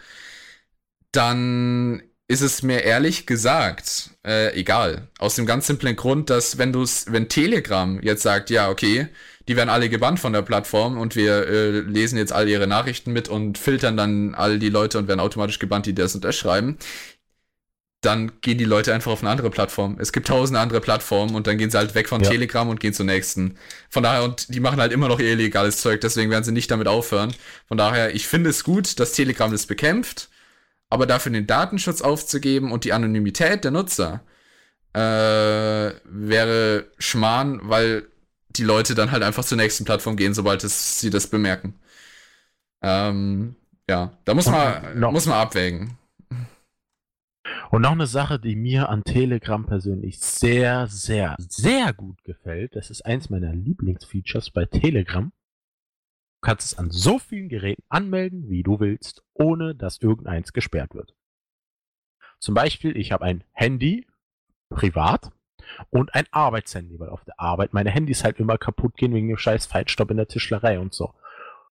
dann ist es mir ehrlich gesagt äh, egal. Aus dem ganz simplen Grund, dass wenn du wenn Telegram jetzt sagt, ja, okay, die werden alle gebannt von der Plattform und wir äh, lesen jetzt all ihre Nachrichten mit und filtern dann all die Leute und werden automatisch gebannt, die das und das schreiben. dann gehen die Leute einfach auf eine andere Plattform. Es gibt tausende andere Plattformen und dann gehen sie halt weg von Ja. Telegram und gehen zur nächsten. Von daher, und die machen halt immer noch ihr illegales Zeug, deswegen werden sie nicht damit aufhören. Von daher, ich finde es gut, dass Telegram das bekämpft, aber dafür den Datenschutz aufzugeben und die Anonymität der Nutzer äh, wäre Schmarrn, weil die Leute dann halt einfach zur nächsten Plattform gehen, sobald es, sie das bemerken. Ähm, ja, da muss man, noch- muss man abwägen. Und noch eine Sache, die mir an Telegram persönlich sehr, sehr, sehr gut gefällt. Das ist eins meiner Lieblingsfeatures bei Telegram. Du kannst es an so vielen Geräten anmelden, wie du willst, ohne dass irgendeins gesperrt wird. Zum Beispiel, ich habe ein Handy, privat, und ein Arbeitshandy, weil auf der Arbeit meine Handys halt immer kaputt gehen wegen dem scheiß Feinstaub in der Tischlerei und so.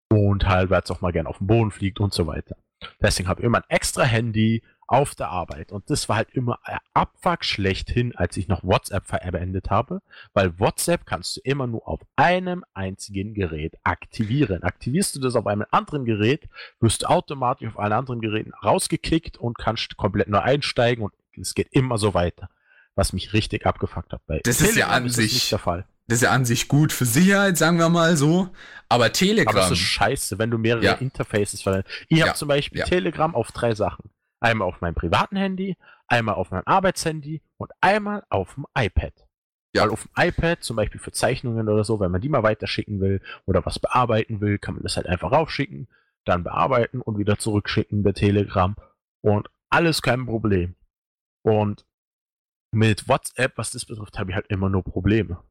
Und teilweise auch mal gern auf den Boden fliegt und so weiter. Deswegen habe ich immer ein extra Handy auf der Arbeit. Und das war halt immer Abfuck schlechthin, als ich noch WhatsApp beendet habe, weil WhatsApp kannst du immer nur auf einem einzigen Gerät aktivieren. Aktivierst du das auf einem anderen Gerät, wirst du automatisch auf allen anderen Geräten rausgekickt und kannst komplett neu einsteigen und es geht immer so weiter. Was mich richtig abgefuckt hat. Bei Das ist ja an sich- nicht der Fall. Das ist ja an sich gut für Sicherheit, sagen wir mal so. Aber Telegram. Aber es ist scheiße, wenn du mehrere Ja. Interfaces verwendest. Ich habe Ja, zum Beispiel ja. Telegram auf drei Sachen. Einmal auf meinem privaten Handy, einmal auf meinem Arbeitshandy und einmal auf dem iPad. Ja. Weil auf dem iPad, zum Beispiel für Zeichnungen oder so, wenn man die mal weiterschicken will oder was bearbeiten will, kann man das halt einfach raufschicken, dann bearbeiten und wieder zurückschicken per Telegram. Und alles kein Problem. Und mit WhatsApp, was das betrifft, habe ich halt immer nur Probleme.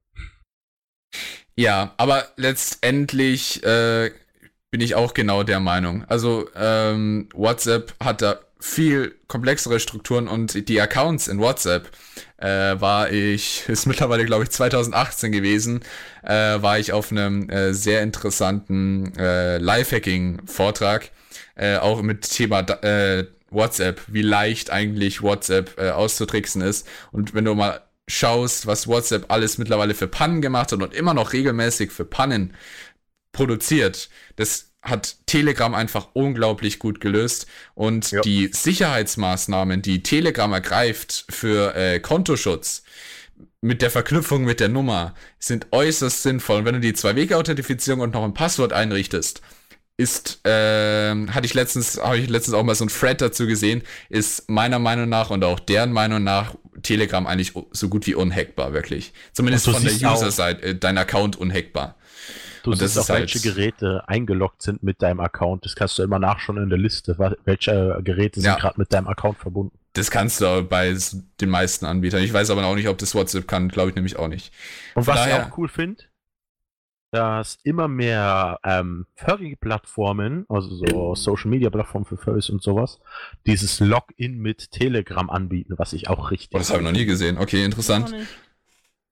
Ja, aber letztendlich äh, bin ich auch genau der Meinung. Also ähm, WhatsApp hat da viel komplexere Strukturen und die Accounts in WhatsApp äh, war ich, [LAUGHS] ist mittlerweile glaube ich 2018 gewesen, äh, war ich auf einem äh, sehr interessanten äh, Lifehacking-Vortrag, äh, auch mit Thema äh, WhatsApp, wie leicht eigentlich WhatsApp äh, auszutricksen ist. Und wenn du mal schaust, was WhatsApp alles mittlerweile für Pannen gemacht hat und immer noch regelmäßig für Pannen produziert, das hat Telegram einfach unglaublich gut gelöst und Ja. die Sicherheitsmaßnahmen, die Telegram ergreift für äh, Kontoschutz mit der Verknüpfung mit der Nummer sind äußerst sinnvoll. Und wenn du die Zwei-Wege-Authentifizierung und noch ein Passwort einrichtest, ist, ähm, hatte ich letztens, habe ich letztens auch mal so ein Thread dazu gesehen, ist meiner Meinung nach und auch deren Meinung nach Telegram eigentlich so gut wie unhackbar, wirklich. Zumindest von der User-Seite, äh, dein Account unhackbar. Du Und das siehst ist auch, halt- welche Geräte eingeloggt sind mit deinem Account. Das kannst du immer nachschauen in der Liste, welche Geräte Ja. sind gerade mit deinem Account verbunden. Das kannst du bei den meisten Anbietern. Ich weiß aber auch nicht, ob das WhatsApp kann, glaube ich nämlich auch nicht. Und Von was daher- ich auch cool finde, dass immer mehr ähm, Furry-Plattformen, also so Social-Media-Plattformen für Furries und sowas, dieses Login mit Telegram anbieten, was ich auch richtig Oh, das habe ich noch nie gesehen. Okay, interessant.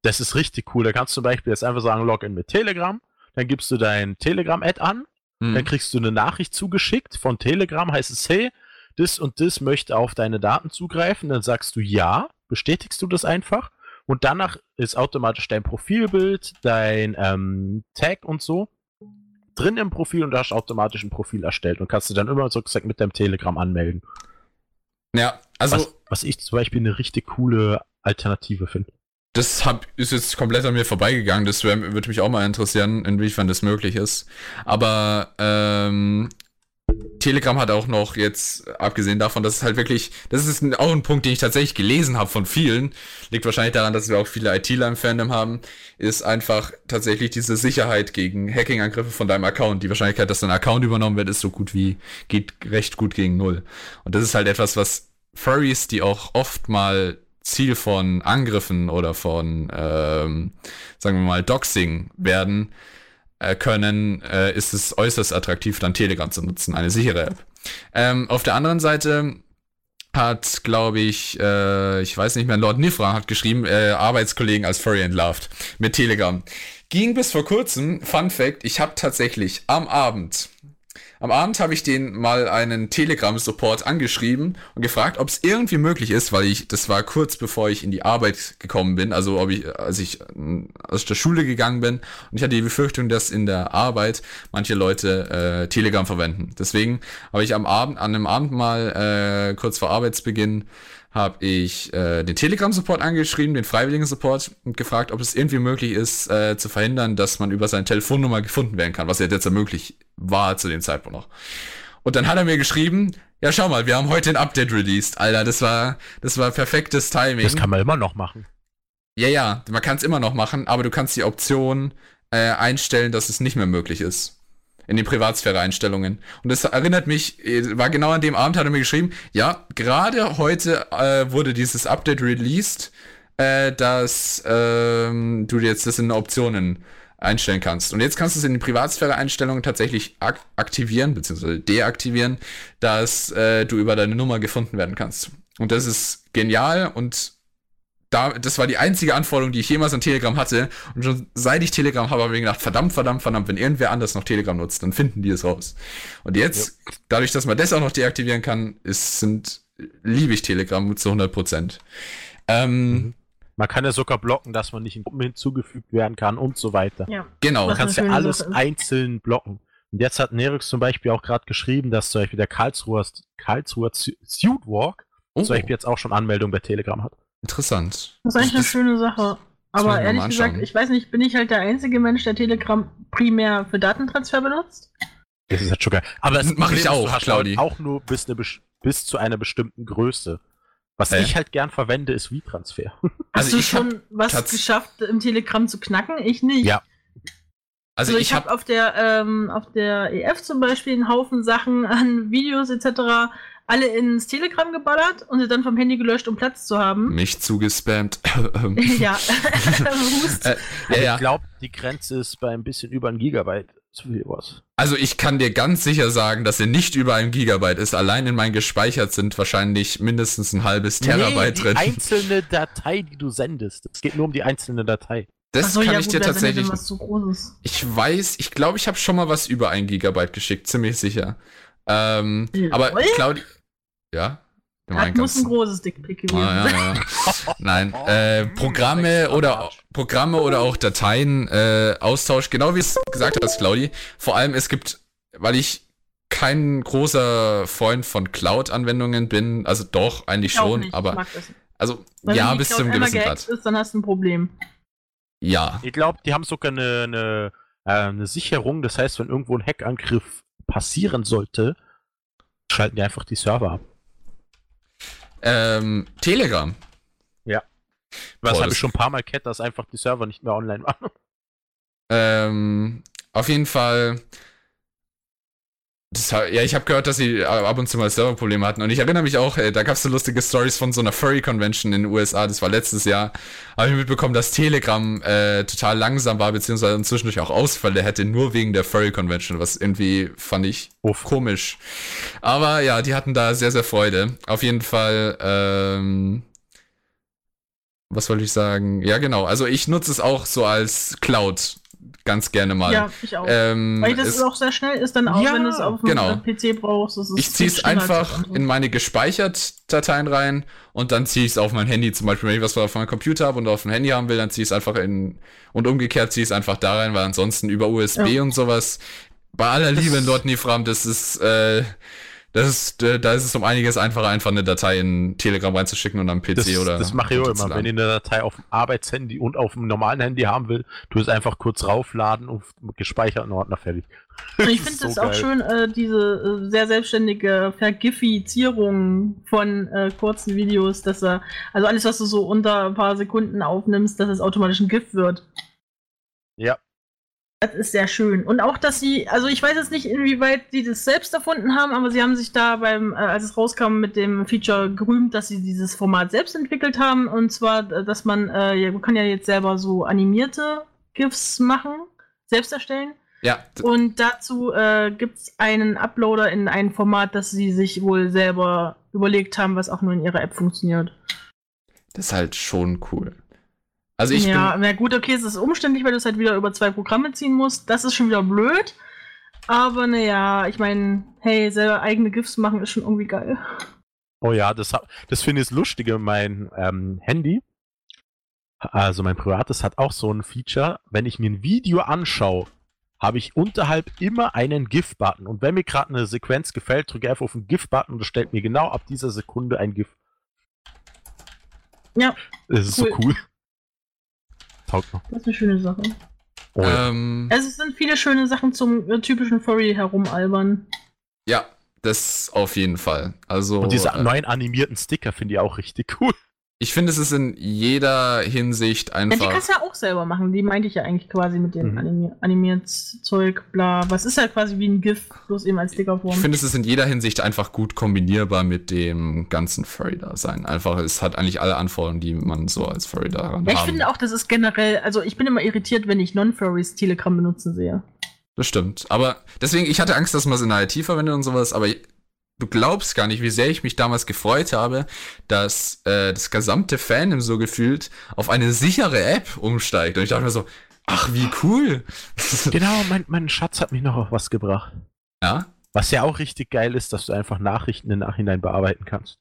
Das ist richtig cool. Da kannst du zum Beispiel jetzt einfach sagen, Login mit Telegram, dann gibst du dein Telegram-Ad an, Hm. dann kriegst du eine Nachricht zugeschickt von Telegram, heißt es, hey, das und das möchte auf deine Daten zugreifen, dann sagst du ja, bestätigst du das einfach und danach ist automatisch dein Profilbild, dein ähm, Tag und so drin im Profil und du hast automatisch ein Profil erstellt und kannst du dann immer so gesagt mit deinem Telegram anmelden. Ja, also was, was ich zum Beispiel eine richtig coole Alternative finde. das hab, ist jetzt komplett an mir vorbeigegangen. Das würde mich auch mal interessieren, inwiefern das möglich ist. Aber ähm, Telegram hat auch noch jetzt, abgesehen davon, dass es halt wirklich, das ist auch ein Punkt, den ich tatsächlich gelesen habe von vielen, liegt wahrscheinlich daran, dass wir auch viele ITler im Fandom haben, ist einfach tatsächlich diese Sicherheit gegen Hacking-Angriffe von deinem Account. Die Wahrscheinlichkeit, dass dein Account übernommen wird, ist so gut wie, geht recht gut gegen null. Und das ist halt etwas, was Furries, die auch oft mal Ziel von Angriffen oder von, ähm, sagen wir mal, Doxing werden äh, können, äh, ist es äußerst attraktiv, dann Telegram zu nutzen, eine sichere App. Ähm, auf der anderen Seite hat, glaube ich, äh, ich weiß nicht mehr, Lord Nifra hat geschrieben, äh, Arbeitskollegen als Furry entlarvt mit Telegram. Ging bis vor kurzem, Fun Fact, ich habe tatsächlich am Abend, am Abend habe ich den mal einen Telegram-Support angeschrieben und gefragt, ob es irgendwie möglich ist, weil ich, das war kurz bevor ich in die Arbeit gekommen bin, also ob ich, als ich äh, aus der Schule gegangen bin und ich hatte die Befürchtung, dass in der Arbeit manche Leute äh, Telegram verwenden. Deswegen habe ich am Abend, an einem Abend mal, äh, kurz vor Arbeitsbeginn, habe ich äh, den Telegram-Support angeschrieben, den Freiwilligen-Support und gefragt, ob es irgendwie möglich ist, äh, zu verhindern, dass man über seine Telefonnummer gefunden werden kann, was ja jetzt möglich war zu dem Zeitpunkt noch. Und dann hat er mir geschrieben, ja schau mal, wir haben heute ein Update released. Alter, das war, das war perfektes Timing. Das kann man immer noch machen. Ja, ja, man kann es immer noch machen, aber du kannst die Option äh, einstellen, dass es nicht mehr möglich ist. In den Privatsphäre-Einstellungen. Und das erinnert mich, äh, war genau an dem Abend, hat er mir geschrieben, ja, gerade heute äh, wurde dieses Update released, äh, dass ähm, du jetzt das in Optionen einstellen kannst. Und jetzt kannst du es in den Privatsphäre-Einstellungen tatsächlich ak aktivieren, beziehungsweise deaktivieren, dass äh, du über deine Nummer gefunden werden kannst. Und das ist genial und da, das war die einzige Anforderung, die ich jemals an Telegram hatte. Und schon seit ich Telegram habe, habe ich mir gedacht, verdammt, verdammt, verdammt, wenn irgendwer anders noch Telegram nutzt, dann finden die es raus. Und jetzt, ja. dadurch, dass man das auch noch deaktivieren kann, ist, sind, liebe ich Telegram zu 100 Prozent. Ähm, mhm. Man kann ja sogar blocken, dass man nicht in Gruppen hinzugefügt werden kann und so weiter. Ja. Genau. Man kann ja alles einzeln blocken. Und jetzt hat Nerix zum Beispiel auch gerade geschrieben, dass zum Beispiel der Karlsruher, Karlsruher Suitwalk oh. zum Beispiel jetzt auch schon Anmeldung bei Telegram hat. Interessant. Das ist eigentlich eine schöne Sache. Aber ehrlich gesagt, ich weiß nicht, bin ich halt der einzige Mensch, der Telegram primär für Datentransfer benutzt? Das ist halt schon geil. Aber das mache ich auch, Claudi. Auch nur bis, eine, bis zu einer bestimmten Größe. Was äh. ich halt gern verwende, ist V-Transfer. [LAUGHS] Hast also du schon was geschafft, im Telegram zu knacken? Ich nicht. Ja. Also, also ich, ich habe hab auf der ähm, auf der EF zum Beispiel einen Haufen Sachen an Videos etc alle ins Telegram geballert und sie dann vom Handy gelöscht, um Platz zu haben. Mich zugespammt. [LAUGHS] ja. [LAUGHS] äh, ja, ja. Ich glaube, die Grenze ist bei ein bisschen über ein Gigabyte. So viel was. Also ich kann dir ganz sicher sagen, dass er nicht über ein Gigabyte ist. Allein in meinen gespeichert sind wahrscheinlich mindestens ein halbes Terabyte nee, die drin. Die einzelne Datei, die du sendest. Es geht nur um die einzelne Datei. Das so, kann ja, ich gut, dir tatsächlich. Ich weiß, ich glaube, ich habe schon mal was über ein Gigabyte geschickt, ziemlich sicher. Ähm, aber Claudia. Ja? Das muss ein großes Dickpick gewesen ah, ja, ja. Nein, äh, Programme oder Programme oder auch Dateien äh, Austausch, genau wie es gesagt hast, Claudi. Vor allem es gibt, weil ich kein großer Freund von Cloud-Anwendungen bin, also doch eigentlich schon, nicht, aber also Weil ja bis zum gewissen Grad. Ist, dann hast du ein Problem. Ja. Ich glaube, die haben sogar eine, eine, äh, eine Sicherung. Das heißt, wenn irgendwo ein Hackangriff passieren sollte, schalten die einfach die Server ab. Ähm, Telegram. Ja. Was habe ich schon ein paar Mal kennt, dass einfach die Server nicht mehr online waren. Ähm, auf jeden Fall das, ja, ich habe gehört, dass sie äh, ab und zu mal Serverprobleme hatten. Und ich erinnere mich auch, äh, da gab es so lustige Stories von so einer Furry-Convention in den USA, das war letztes Jahr. Habe ich mitbekommen, dass Telegram äh, total langsam war, beziehungsweise zwischendurch auch Ausfälle hätte, nur wegen der Furry-Convention, was irgendwie fand ich Uff. komisch. Aber ja, die hatten da sehr, sehr Freude. Auf jeden Fall, ähm, was wollte ich sagen? Ja, genau. Also ich nutze es auch so als Cloud ganz gerne mal. Ja, ich auch. Ähm, Weil das auch sehr schnell ist, dann auch ja, wenn du es auf dem genau. PC brauchst. ich ziehe es einfach in meine gespeichert Dateien rein und dann ziehe ich es auf mein Handy. Zum Beispiel, wenn ich was auf meinem Computer habe und auf dem Handy haben will, dann ziehe ich es einfach in und umgekehrt ziehe ich es einfach da rein, weil ansonsten über USB ja. und sowas. Bei aller Liebe in Lord Nifram, das ist äh, das ist, äh, da ist es um einiges einfacher, einfach eine Datei in Telegram reinzuschicken und am PC das, oder. Das mache ich auch immer. Wenn ich eine Datei auf dem Arbeitshandy und auf dem normalen Handy haben will, tu es einfach kurz raufladen und gespeicherten Ordner fertig. [LAUGHS] Ich finde es so auch schön, äh, diese äh, sehr selbstständige Vergifizierung von äh, kurzen Videos, dass er, also alles, was du so unter ein paar Sekunden aufnimmst, dass es automatisch ein GIF wird. Ja, das ist sehr schön. Und auch, dass sie, also ich weiß jetzt nicht, inwieweit sie das selbst erfunden haben, aber sie haben sich da beim, äh, als es rauskam, mit dem Feature gerühmt, dass sie dieses Format selbst entwickelt haben. Und zwar, äh, dass man, äh, man kann ja jetzt selber so animierte GIFs machen, selbst erstellen. Ja. Und dazu äh, gibt es einen Uploader in ein Format, das sie sich wohl selber überlegt haben, was auch nur in ihrer App funktioniert. Das ist halt schon cool. Also ich ja, na gut, okay, es ist umständlich, weil du es halt wieder über zwei Programme ziehen musst. Das ist schon wieder blöd. Aber naja, ich meine, hey, selber eigene GIFs machen ist schon irgendwie geil. Oh ja, das, das finde ich das Lustige. Mein ähm, Handy, also mein privates, hat auch so ein Feature. Wenn ich mir ein Video anschaue, habe ich unterhalb immer einen GIF-Button. Und wenn mir gerade eine Sequenz gefällt, drücke ich einfach auf den GIF-Button und das stellt mir genau ab dieser Sekunde ein GIF. Ja, Das ist Cool. so cool. Taugt noch. das ist eine schöne Sache. Oh, ja. Ähm, Also es sind viele schöne Sachen zum äh, typischen Furry herumalbern. ja, das auf jeden Fall. Also, Und diese äh, neuen animierten Sticker finde ich auch richtig cool. Ich finde, es ist in jeder Hinsicht Ja, die einfach. kannst du ja auch selber machen. Die meinte ich ja eigentlich quasi mit dem Mhm. animi animiert Zeug, bla. Was ist halt quasi wie ein GIF, bloß eben als Ich Stickerform. finde, es ist in jeder Hinsicht einfach gut kombinierbar mit dem ganzen Furry-Dasein. Einfach, es hat eigentlich alle Anforderungen, die man so als Furry daran Ja, ich haben. finde auch, das ist generell, also ich bin immer irritiert, wenn ich Non-Furries Telegram benutzen sehe. Das stimmt. Aber deswegen, ich hatte Angst, dass man es in der IT verwendet und sowas, aber du glaubst gar nicht, wie sehr ich mich damals gefreut habe, dass äh, das gesamte Fandom so gefühlt auf eine sichere App umsteigt. Und ich dachte mir so, ach, wie cool. [LAUGHS] Genau, mein, mein Schatz hat mich noch auf was gebracht. ja. Was ja auch richtig geil ist, dass du einfach Nachrichten im Nachhinein bearbeiten kannst.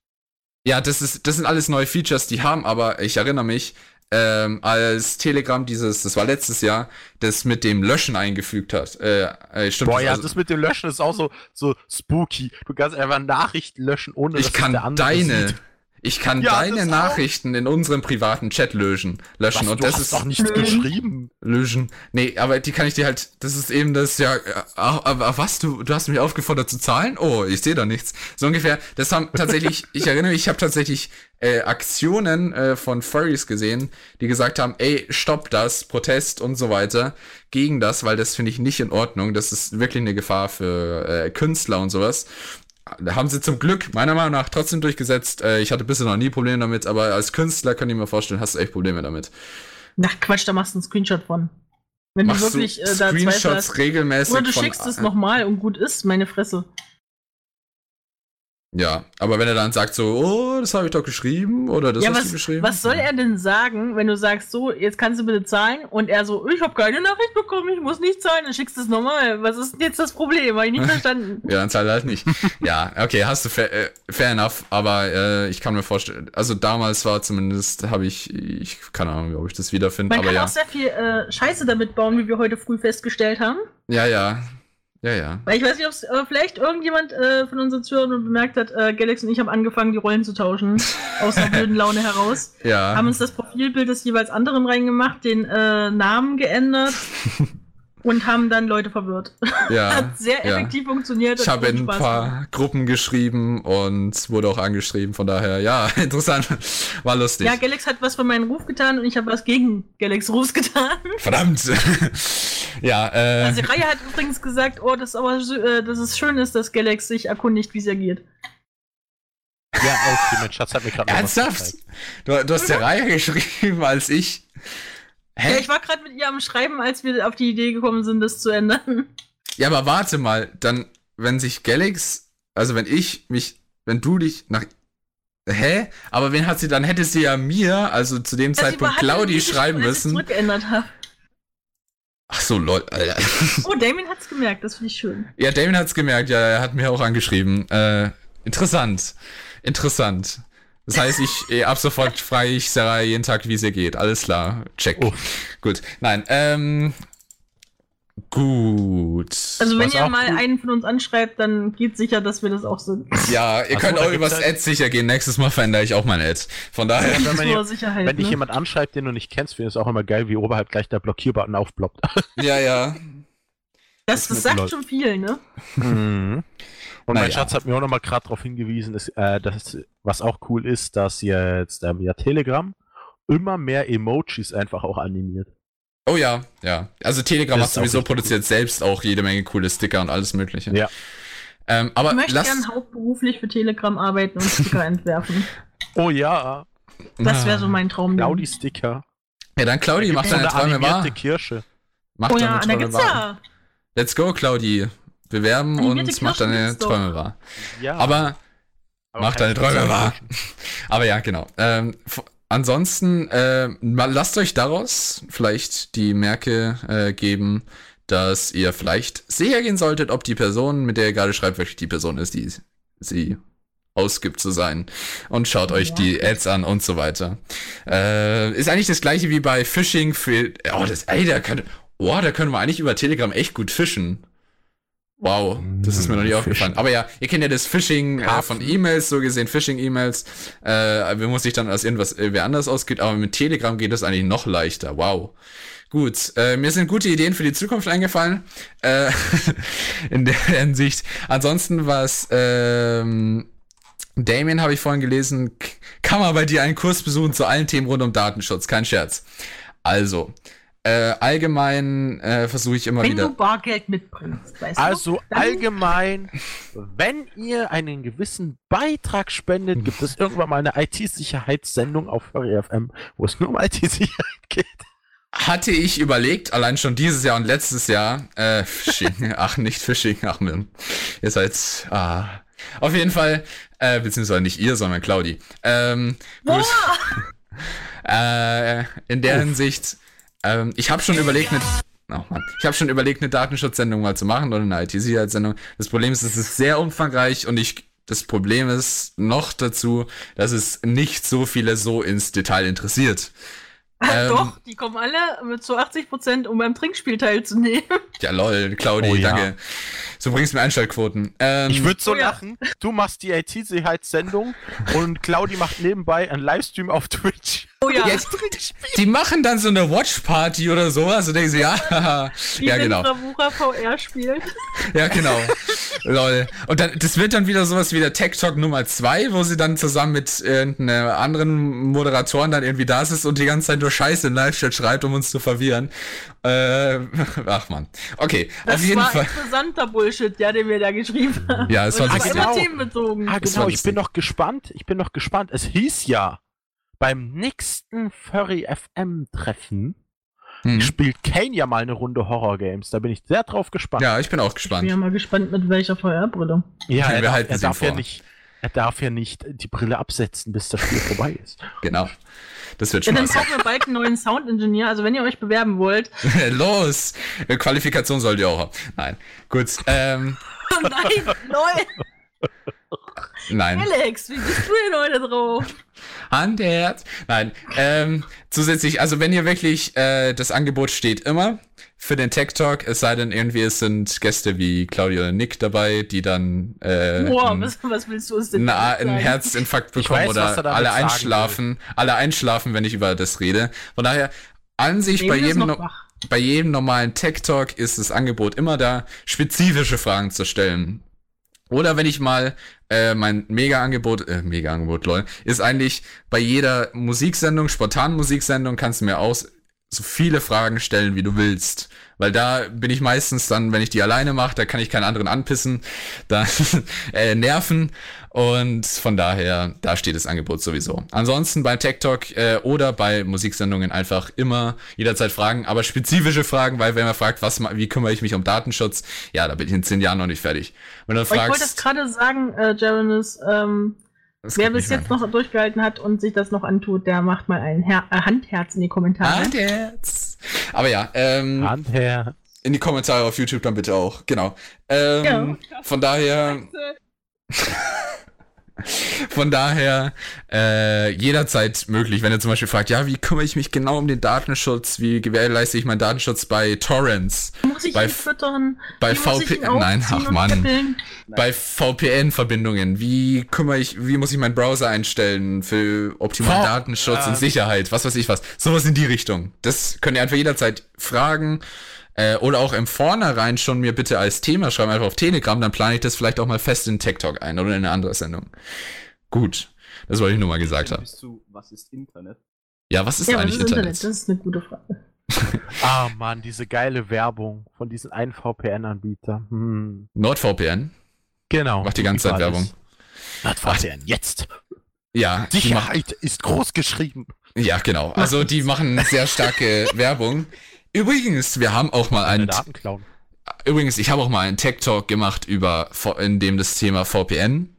Ja, das ist, das sind alles neue Features, die haben, aber ich erinnere mich, ähm, als Telegram dieses, das war letztes Jahr, das mit dem Löschen eingefügt hat. Äh, äh, stimmt. Boah, das ja, also- das mit dem Löschen ist auch so, so spooky. Du kannst einfach Nachrichten löschen, ohne ich dass kann der andere deine, sieht. Ich kann Ja, deine. Nachrichten in unserem privaten Chat löschen, löschen Was, und du das hast ist doch nichts geschrieben. löschen. Nee, aber die kann ich dir halt, das ist eben das ja, äh, ach, aber was, du, du hast mich aufgefordert zu zahlen? Oh, ich sehe da nichts. So ungefähr, das haben tatsächlich, [LAUGHS] ich erinnere mich, ich habe tatsächlich äh, Aktionen äh, von Furries gesehen, die gesagt haben, ey, stopp das, Protest und so weiter gegen das, weil das finde ich nicht in Ordnung. Das ist wirklich eine Gefahr für äh, Künstler und sowas. Da haben sie zum Glück meiner Meinung nach trotzdem durchgesetzt. Äh, ich hatte bisher noch nie Probleme damit, aber als Künstler kann ich mir vorstellen, hast du echt Probleme damit. Na Quatsch, da machst du einen Screenshot von. Wenn Machst du wirklich äh, da Screenshots hast. regelmäßig Oder du schickst es nochmal und gut ist, meine Fresse. Ja, aber wenn er dann sagt so, oh, das habe ich doch geschrieben oder das ja, hast was, du geschrieben. was soll er denn sagen, wenn du sagst, so, jetzt kannst du bitte zahlen und er so, ich habe keine Nachricht bekommen, ich muss nicht zahlen, dann schickst du es nochmal. Was ist denn jetzt das Problem? Habe ich nicht verstanden. [LAUGHS] Ja, dann zahl halt nicht. [LAUGHS] ja, okay, hast du fair, äh, fair enough, aber äh, ich kann mir vorstellen, also damals war zumindest, habe ich, ich keine Ahnung, ob ich das wiederfinde, Man aber kann ja. auch sehr viel äh, Scheiße damit bauen, wie wir heute früh festgestellt haben. Ja, ja. Ja, ja. Weil ich weiß nicht, ob es äh, vielleicht irgendjemand äh, von unseren Zuhörern bemerkt hat, äh, Galax und ich haben angefangen, die Rollen zu tauschen. [LAUGHS] Aus einer blöden Laune heraus. Ja. Haben uns das Profilbild des jeweils anderen reingemacht, den äh, Namen geändert [LAUGHS] und haben dann Leute verwirrt. ja. [LAUGHS] Hat sehr ja. effektiv funktioniert. Ich habe in ein paar gemacht. Gruppen geschrieben und wurde auch angeschrieben, von daher, ja, [LAUGHS] interessant. War lustig. Ja, Galax hat was für meinen Ruf getan und ich habe was gegen Galax Rufs getan. Verdammt. [LAUGHS] ja, äh. Also Reihe hat übrigens gesagt, oh, das aber so, äh, dass es schön ist, dass Galax sich erkundigt, wie es ihr geht. Ja, okay, mein Schatz hat mir gerade Ernsthaft? Du, du hast der Reihe geschrieben als ich. Hä? Ja, ich war gerade mit ihr am Schreiben, als wir auf die Idee gekommen sind, das zu ändern. Ja, aber warte mal, dann, wenn sich Galax, also wenn ich mich, wenn du dich nach. Hä? Aber wen hat sie, dann hätte sie ja mir, also zu dem Zeitpunkt Claudi schreiben müssen. zurückgeändert habe. Ach so, lol, Alter. [LAUGHS] Oh, Damien hat's gemerkt, das finde ich schön. Ja, Damien hat's gemerkt, ja, er hat mir auch angeschrieben. Äh, interessant. Interessant. Das heißt, ich eh, ab sofort frage ich Sarah jeden Tag, wie es ihr geht. Alles klar. Check. Oh. Gut. Nein, ähm. Gut. Also wenn Was ihr mal cool- einen von uns anschreibt, dann geht sicher, dass wir das auch sind. ja, ihr Ach so, könnt auch übers halt- Ad sicher gehen. Nächstes Mal verändere ich auch mein Ad. Von daher. wenn man hier- Sicherheit. Wenn dich ne? jemand anschreibt, den du nicht kennst, finde ich es auch immer geil, wie oberhalb gleich der Blockierbutton aufploppt. ja, ja. das, das sagt schon viel, ne? Mhm. Und mein Naja. Schatz hat mir auch nochmal gerade darauf hingewiesen, ist, äh, dass, was auch cool ist, dass jetzt ähm, ja, Telegram immer mehr Emojis einfach auch animiert. Oh ja, ja. Also Telegram hat sowieso produziert selbst auch jede Menge coole Sticker und alles mögliche. Ja. Ähm, aber Ich möchte lass. gern hauptberuflich für Telegram arbeiten und Sticker [LAUGHS] entwerfen. Oh ja, Das wäre so mein Traum. Claudi-Sticker. Ja, dann Claudi, mach So deine eine Träume wahr. Kirsche. Mach Oh deine ja, da Träume wahr. ja. Let's go, Claudi. Bewerben und mach deine. Träume wahr. Ja. Aber, mach deine Träume wahr. [LAUGHS] Aber ja, genau. Ähm, ansonsten, äh, lasst euch daraus vielleicht die Merke äh, geben, dass ihr vielleicht sicher gehen solltet, ob die Person, mit der ihr gerade schreibt, wirklich die Person ist, die sie ausgibt zu sein. Und schaut euch Ja. die Ads an und so weiter. Äh, ist eigentlich das gleiche wie bei Phishing für. Oh, das, ey, da können. Oh, da können wir eigentlich über Telegram echt gut fischen. Wow, das ist mir noch nicht Mm, aufgefallen. Aber ja, ihr kennt ja das Phishing äh, von E-Mails, so gesehen Phishing-E-Mails. Äh, wie muss sich dann als irgendwas äh, wer anders ausgeht, aber mit Telegram geht das eigentlich noch leichter. Wow. Gut, äh, mir sind gute Ideen für die Zukunft eingefallen. Äh, [LAUGHS] in der Hinsicht. Ansonsten was ähm, Damien habe ich vorhin gelesen, kann man bei dir einen Kurs besuchen zu allen Themen rund um Datenschutz. Kein Scherz. Also, äh, allgemein äh, versuche ich immer Wenn wieder. du Bargeld mitbringst, weißt Also du? allgemein, wenn ihr einen gewissen Beitrag spendet, gibt es irgendwann mal eine IT-Sicherheitssendung auf FM, wo es nur um IT-Sicherheit geht. Hatte ich überlegt, allein schon dieses Jahr und letztes Jahr, äh, Phishing, [LAUGHS] ach, nicht Phishing, ach, Mann. Ihr seid, ah. Auf jeden Fall, äh, beziehungsweise nicht ihr, sondern Claudi. Ähm, gut. [LAUGHS] äh, in der Hinsicht, ähm, ich habe schon überlegt, eine, oh Mann, ich habe schon überlegt, eine Datenschutzsendung mal zu machen oder eine IT-Sicherheitssendung. Das Problem ist, es ist sehr umfangreich und ich, das Problem ist noch dazu, dass es nicht so viele so ins Detail interessiert. ähm, Doch, die kommen alle mit zu 80 Prozent, um beim Trinkspiel teilzunehmen. [LAUGHS] Ja, lol, Claudi, Oh ja. danke. So bringst du mir Einschaltquoten. Ähm, Ich würde so Oh ja. lachen, du machst die IT-Sicherheitssendung und Claudi macht nebenbei einen Livestream auf Twitch. Oh ja, Jetzt, die machen dann so eine Watch-Party oder sowas und denken sie, ja, ja, wenn genau. VR spielt. Ja, genau. Lol. Und dann, das wird dann wieder sowas wie der Tech Talk Nummer 2, wo sie dann zusammen mit irgendeinem anderen Moderatoren dann irgendwie da ist und die ganze Zeit nur Scheiße in Live-Chat schreibt, um uns zu verwirren. Äh, ach man. Okay, Das auf jeden war Fall. interessanter Bullshit, ja, den wir da geschrieben haben. Ja, es war lustig. immer Genau. themenbezogen. Ah, Das genau, war ich bin noch gespannt. Ich bin noch gespannt. Es hieß ja, beim nächsten Furry FM Treffen Hm. spielt Kane ja mal eine Runde Horror Games. Da bin ich sehr drauf gespannt. Ja, ich bin auch Ich bin gespannt. ja mal gespannt, mit welcher VR-Brille. Ja, Wir er, darf, halten er, darf ja nicht, er darf ja nicht die Brille absetzen, bis das Spiel vorbei ist. [LAUGHS] Genau. Das wird Ja, dann brauchen wir bald einen neuen Sound-Engineer. Also wenn ihr euch bewerben wollt. [LAUGHS] Los! Qualifikation sollt ihr auch haben. Nein. Gut. Ähm, [LAUGHS] Oh nein, neu. Nein. Alex, wie bist du denn heute drauf? [LAUGHS] Handherz. Nein. Ähm, zusätzlich, also wenn ihr wirklich, äh, das Angebot steht immer für den Tech Talk, es sei denn irgendwie, es sind Gäste wie Claudia oder Nick dabei, die dann äh, Boah, ein, was, was willst du uns denn na, einen Herzinfarkt bekommen weiß, oder er alle einschlafen, alle einschlafen, wenn ich über das rede. Von daher, an sich bei jedem, noch no wach. bei jedem normalen Tech Talk ist das Angebot immer da, spezifische Fragen zu stellen. Oder wenn ich mal äh, mein Mega-Angebot, äh, Mega-Angebot, lol, ist eigentlich bei jeder Musiksendung, spontanen Musiksendung, kannst du mir aus so viele Fragen stellen, wie du willst. Weil da bin ich meistens dann, wenn ich die alleine mache, da kann ich keinen anderen anpissen, da [LAUGHS] äh, nerven. Und von daher, da steht das Angebot sowieso. Ansonsten bei Tech Talk äh, oder bei Musiksendungen einfach immer jederzeit Fragen, aber spezifische Fragen, weil wenn man fragt, was, wie kümmere ich mich um Datenschutz, ja, da bin ich in zehn Jahren noch nicht fertig. Wenn du Aber ich wollte fragst, das gerade sagen, äh, Jarenis, ähm, das wer bis jetzt mehr. noch durchgehalten hat und sich das noch antut, der macht mal ein Her äh, Handherz in die Kommentare. Handherz. Aber ja, ähm, Hand her. in die Kommentare auf YouTube dann bitte auch. Genau. Ähm, Von daher, [LAUGHS] von daher äh, jederzeit möglich. Wenn ihr zum Beispiel fragt, ja, wie kümmere ich mich genau um den Datenschutz? Wie gewährleiste ich meinen Datenschutz bei Torrents? Muss ich Bei ihn F- füttern? bei Wie muss ich VP ihn Nein, ach Mann. Bei VPN-Verbindungen, wie kümmere ich, wie muss ich meinen Browser einstellen für optimalen V- Datenschutz äh, und Sicherheit, was weiß ich was. Sowas in die Richtung. Das könnt ihr einfach jederzeit fragen. Äh, oder auch im Vornherein schon mir bitte als Thema schreiben, einfach auf Telegram, dann plane ich das vielleicht auch mal fest in Tech Talk ein oder in eine andere Sendung. Gut. Das wollte ich nur mal gesagt haben. Was ist Internet? Ja, was ist Ja, was eigentlich ist Internet? Internet? Das ist eine gute Frage. [LAUGHS] Ah, Mann, diese geile Werbung von diesen einen VPN-Anbieter. Hm. NordVPN Genau. macht die ganze Zeit Werbung. NordVPN, jetzt. Ja, Sicherheit ist groß geschrieben. ja, genau. Also die [LAUGHS] machen sehr starke Werbung. Übrigens, wir haben auch mal einen Daten klauen. Übrigens, ich habe auch mal einen Tech Talk gemacht über, in dem das Thema VPN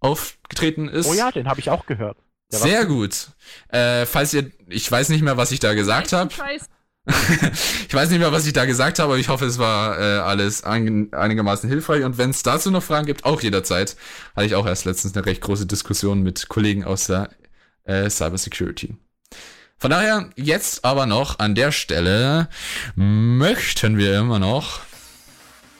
aufgetreten ist. Oh ja, den habe ich auch gehört. Der Sehr gut. Äh, falls ihr, ich weiß nicht mehr, was ich da gesagt habe. [LAUGHS] Ich weiß nicht mehr, was ich da gesagt habe, aber ich hoffe, es war äh, alles ein, einigermaßen hilfreich. Und wenn es dazu noch Fragen gibt, auch jederzeit. Hatte ich auch erst letztens eine recht große Diskussion mit Kollegen aus der äh, Cybersecurity. Von daher, jetzt aber noch an der Stelle möchten wir immer noch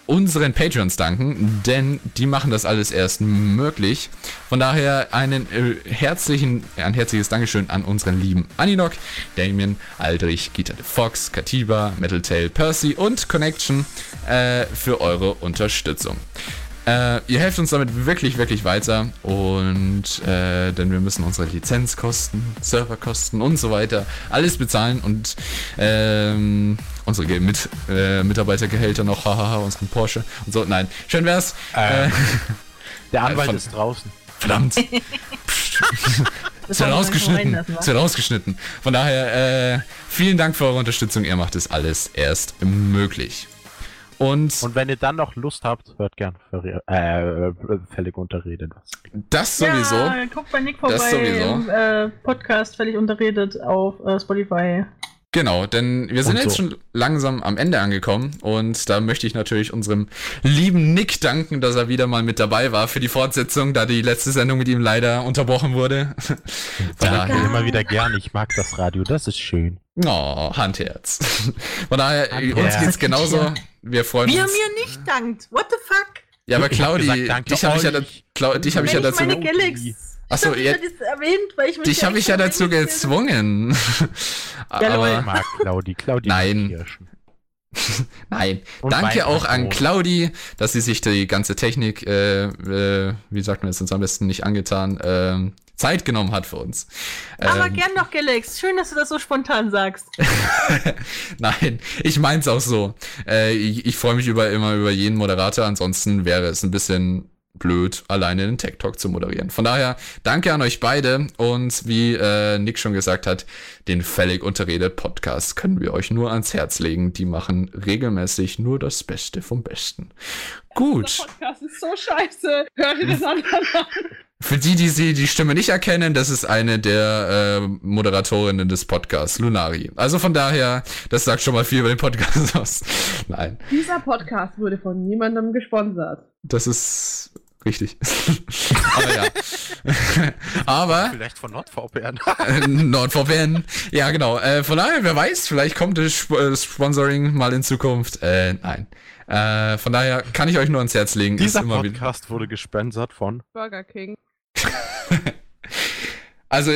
unseren Patreons danken, denn die machen das alles erst möglich. Von daher einen äh, herzlichen, ein herzliches Dankeschön an unseren lieben Aninok, Damien, Aldrich, Gita de Fox, Katiba, Metaltail, Percy und Connection äh, für eure Unterstützung. Äh, ihr helft uns damit wirklich, wirklich weiter und äh, denn wir müssen unsere Lizenzkosten, Serverkosten und so weiter alles bezahlen und ähm, unsere mit, äh, Mitarbeitergehälter noch, [LAUGHS] hahaha, unseren Porsche und so. Nein, schön wär's. Äh, Äh, [LAUGHS] Der Anwalt ist draußen. verdammt. [LAUGHS] Das Es wird wollen wir rausgeschnitten. Es wird rausgeschnitten. Von daher, äh, vielen Dank für eure Unterstützung. Ihr macht es alles erst möglich. Und, Und wenn ihr dann noch Lust habt, hört gern äh, fällig unterredet was. das sowieso. Ja, guckt bei Nick vorbei Das sowieso. im äh, Podcast völlig unterredet auf äh, Spotify. Genau, denn wir sind Und jetzt so. schon langsam am Ende angekommen und da möchte ich natürlich unserem lieben Nick danken, dass er wieder mal mit dabei war für die Fortsetzung, da die letzte Sendung mit ihm leider unterbrochen wurde. [LAUGHS] Danke immer wieder gern. Ich mag das Radio, das ist schön. Oh, Handherz. [LAUGHS] Von daher, Handherz. uns geht's genauso. Wir freuen Wie er uns. mir nicht dankt. What the fuck? Ja, aber Claudi, gesagt, dich habe ich ja. Clau- dich hab ich ja dazu, meine ge- Galaxy. Ach so, ich ja- hab das erwähnt, weil ich mich dich habe ich ja dazu gezwungen. [LAUGHS] Ja, aber, mag Claudi. Claudi Nein. [LAUGHS] Nein, Und danke auch an. Claudi, dass sie sich die ganze Technik, äh, äh, wie sagt man es uns am besten nicht angetan, ähm, Zeit genommen hat für uns. Aber Ähm, gern noch Galax. Schön, dass du das so spontan sagst. [LAUGHS] Nein, ich mein's auch so. Äh, ich ich freue mich über immer über jeden Moderator, ansonsten wäre es ein bisschen blöd, alleine den Tech Talk zu moderieren. Von daher, danke an euch beide und wie äh, Nick schon gesagt hat, den Fällig unterredet Podcast können wir euch nur ans Herz legen. Die machen regelmäßig nur das Beste vom Besten. Gut. Der Podcast ist so scheiße. Hör dir das [LAUGHS] an. Für die, die sie die Stimme nicht erkennen, das ist eine der äh, Moderatorinnen des Podcasts, Lunari. Also von daher, das sagt schon mal viel über den Podcast [LAUGHS] aus. Nein, Dieser Podcast wurde von niemandem gesponsert. das ist richtig. [LAUGHS] Aber ja. [LAUGHS] Aber Vielleicht von NordVPN. NordVPN, ja genau. Äh, von daher, wer weiß, vielleicht kommt das Sp äh, Sponsoring mal in Zukunft. Äh, nein. Äh, von daher kann ich euch nur ans Herz legen. ist Dieser immer wieder- Podcast wurde gesponsert von Burger King. [LAUGHS] Also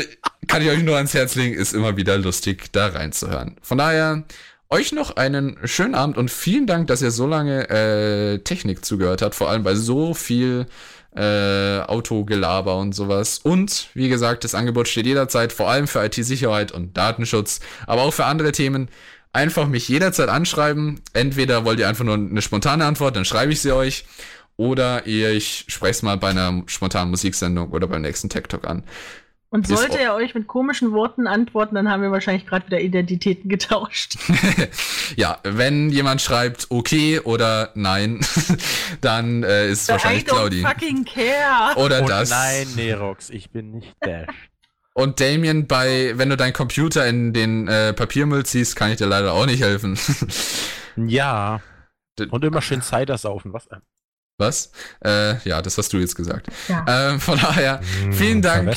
kann ich euch nur ans Herz legen, ist immer wieder lustig, da reinzuhören. Von daher, euch noch einen schönen Abend und vielen Dank, dass ihr so lange äh, Technik zugehört habt, vor allem bei so viel äh, Autogelaber und sowas. Und wie gesagt, das Angebot steht jederzeit, vor allem für IT-Sicherheit und Datenschutz, aber auch für andere Themen. Einfach mich jederzeit anschreiben. Entweder wollt ihr einfach nur eine spontane Antwort, dann schreibe ich sie euch. Oder ihr, ich spreche es mal bei einer spontanen Musiksendung oder beim nächsten Tech Talk an. Und sollte er euch mit komischen Worten antworten, dann haben wir wahrscheinlich gerade wieder Identitäten getauscht. [LAUGHS] ja, wenn jemand schreibt okay oder nein, [LAUGHS] dann äh, ist es wahrscheinlich I don't Claudi. fucking care. Oder Und das. Nein, Nerox, ich bin nicht Dash. [LAUGHS] Und Damien, bei, wenn du deinen Computer in den äh, Papiermüll ziehst, kann ich dir leider auch nicht helfen. ja. Und immer schön Cider saufen. Was? Was? Äh, ja, das hast du jetzt gesagt. Ja. Ähm, von daher, Vielen Dank.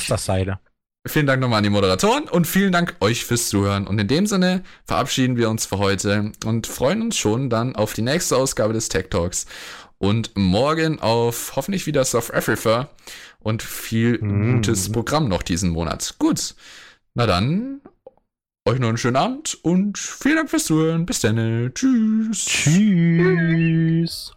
Vielen Dank nochmal an die Moderatoren und vielen Dank euch fürs Zuhören. Und in dem Sinne verabschieden wir uns für heute und freuen uns schon dann auf die nächste Ausgabe des Tech Talks. Und morgen auf hoffentlich wieder South Africa und viel Mm. gutes Programm noch diesen Monat. Gut. Na dann, euch noch einen schönen Abend und vielen Dank fürs Zuhören. Bis dann. Tschüss. Tschüss.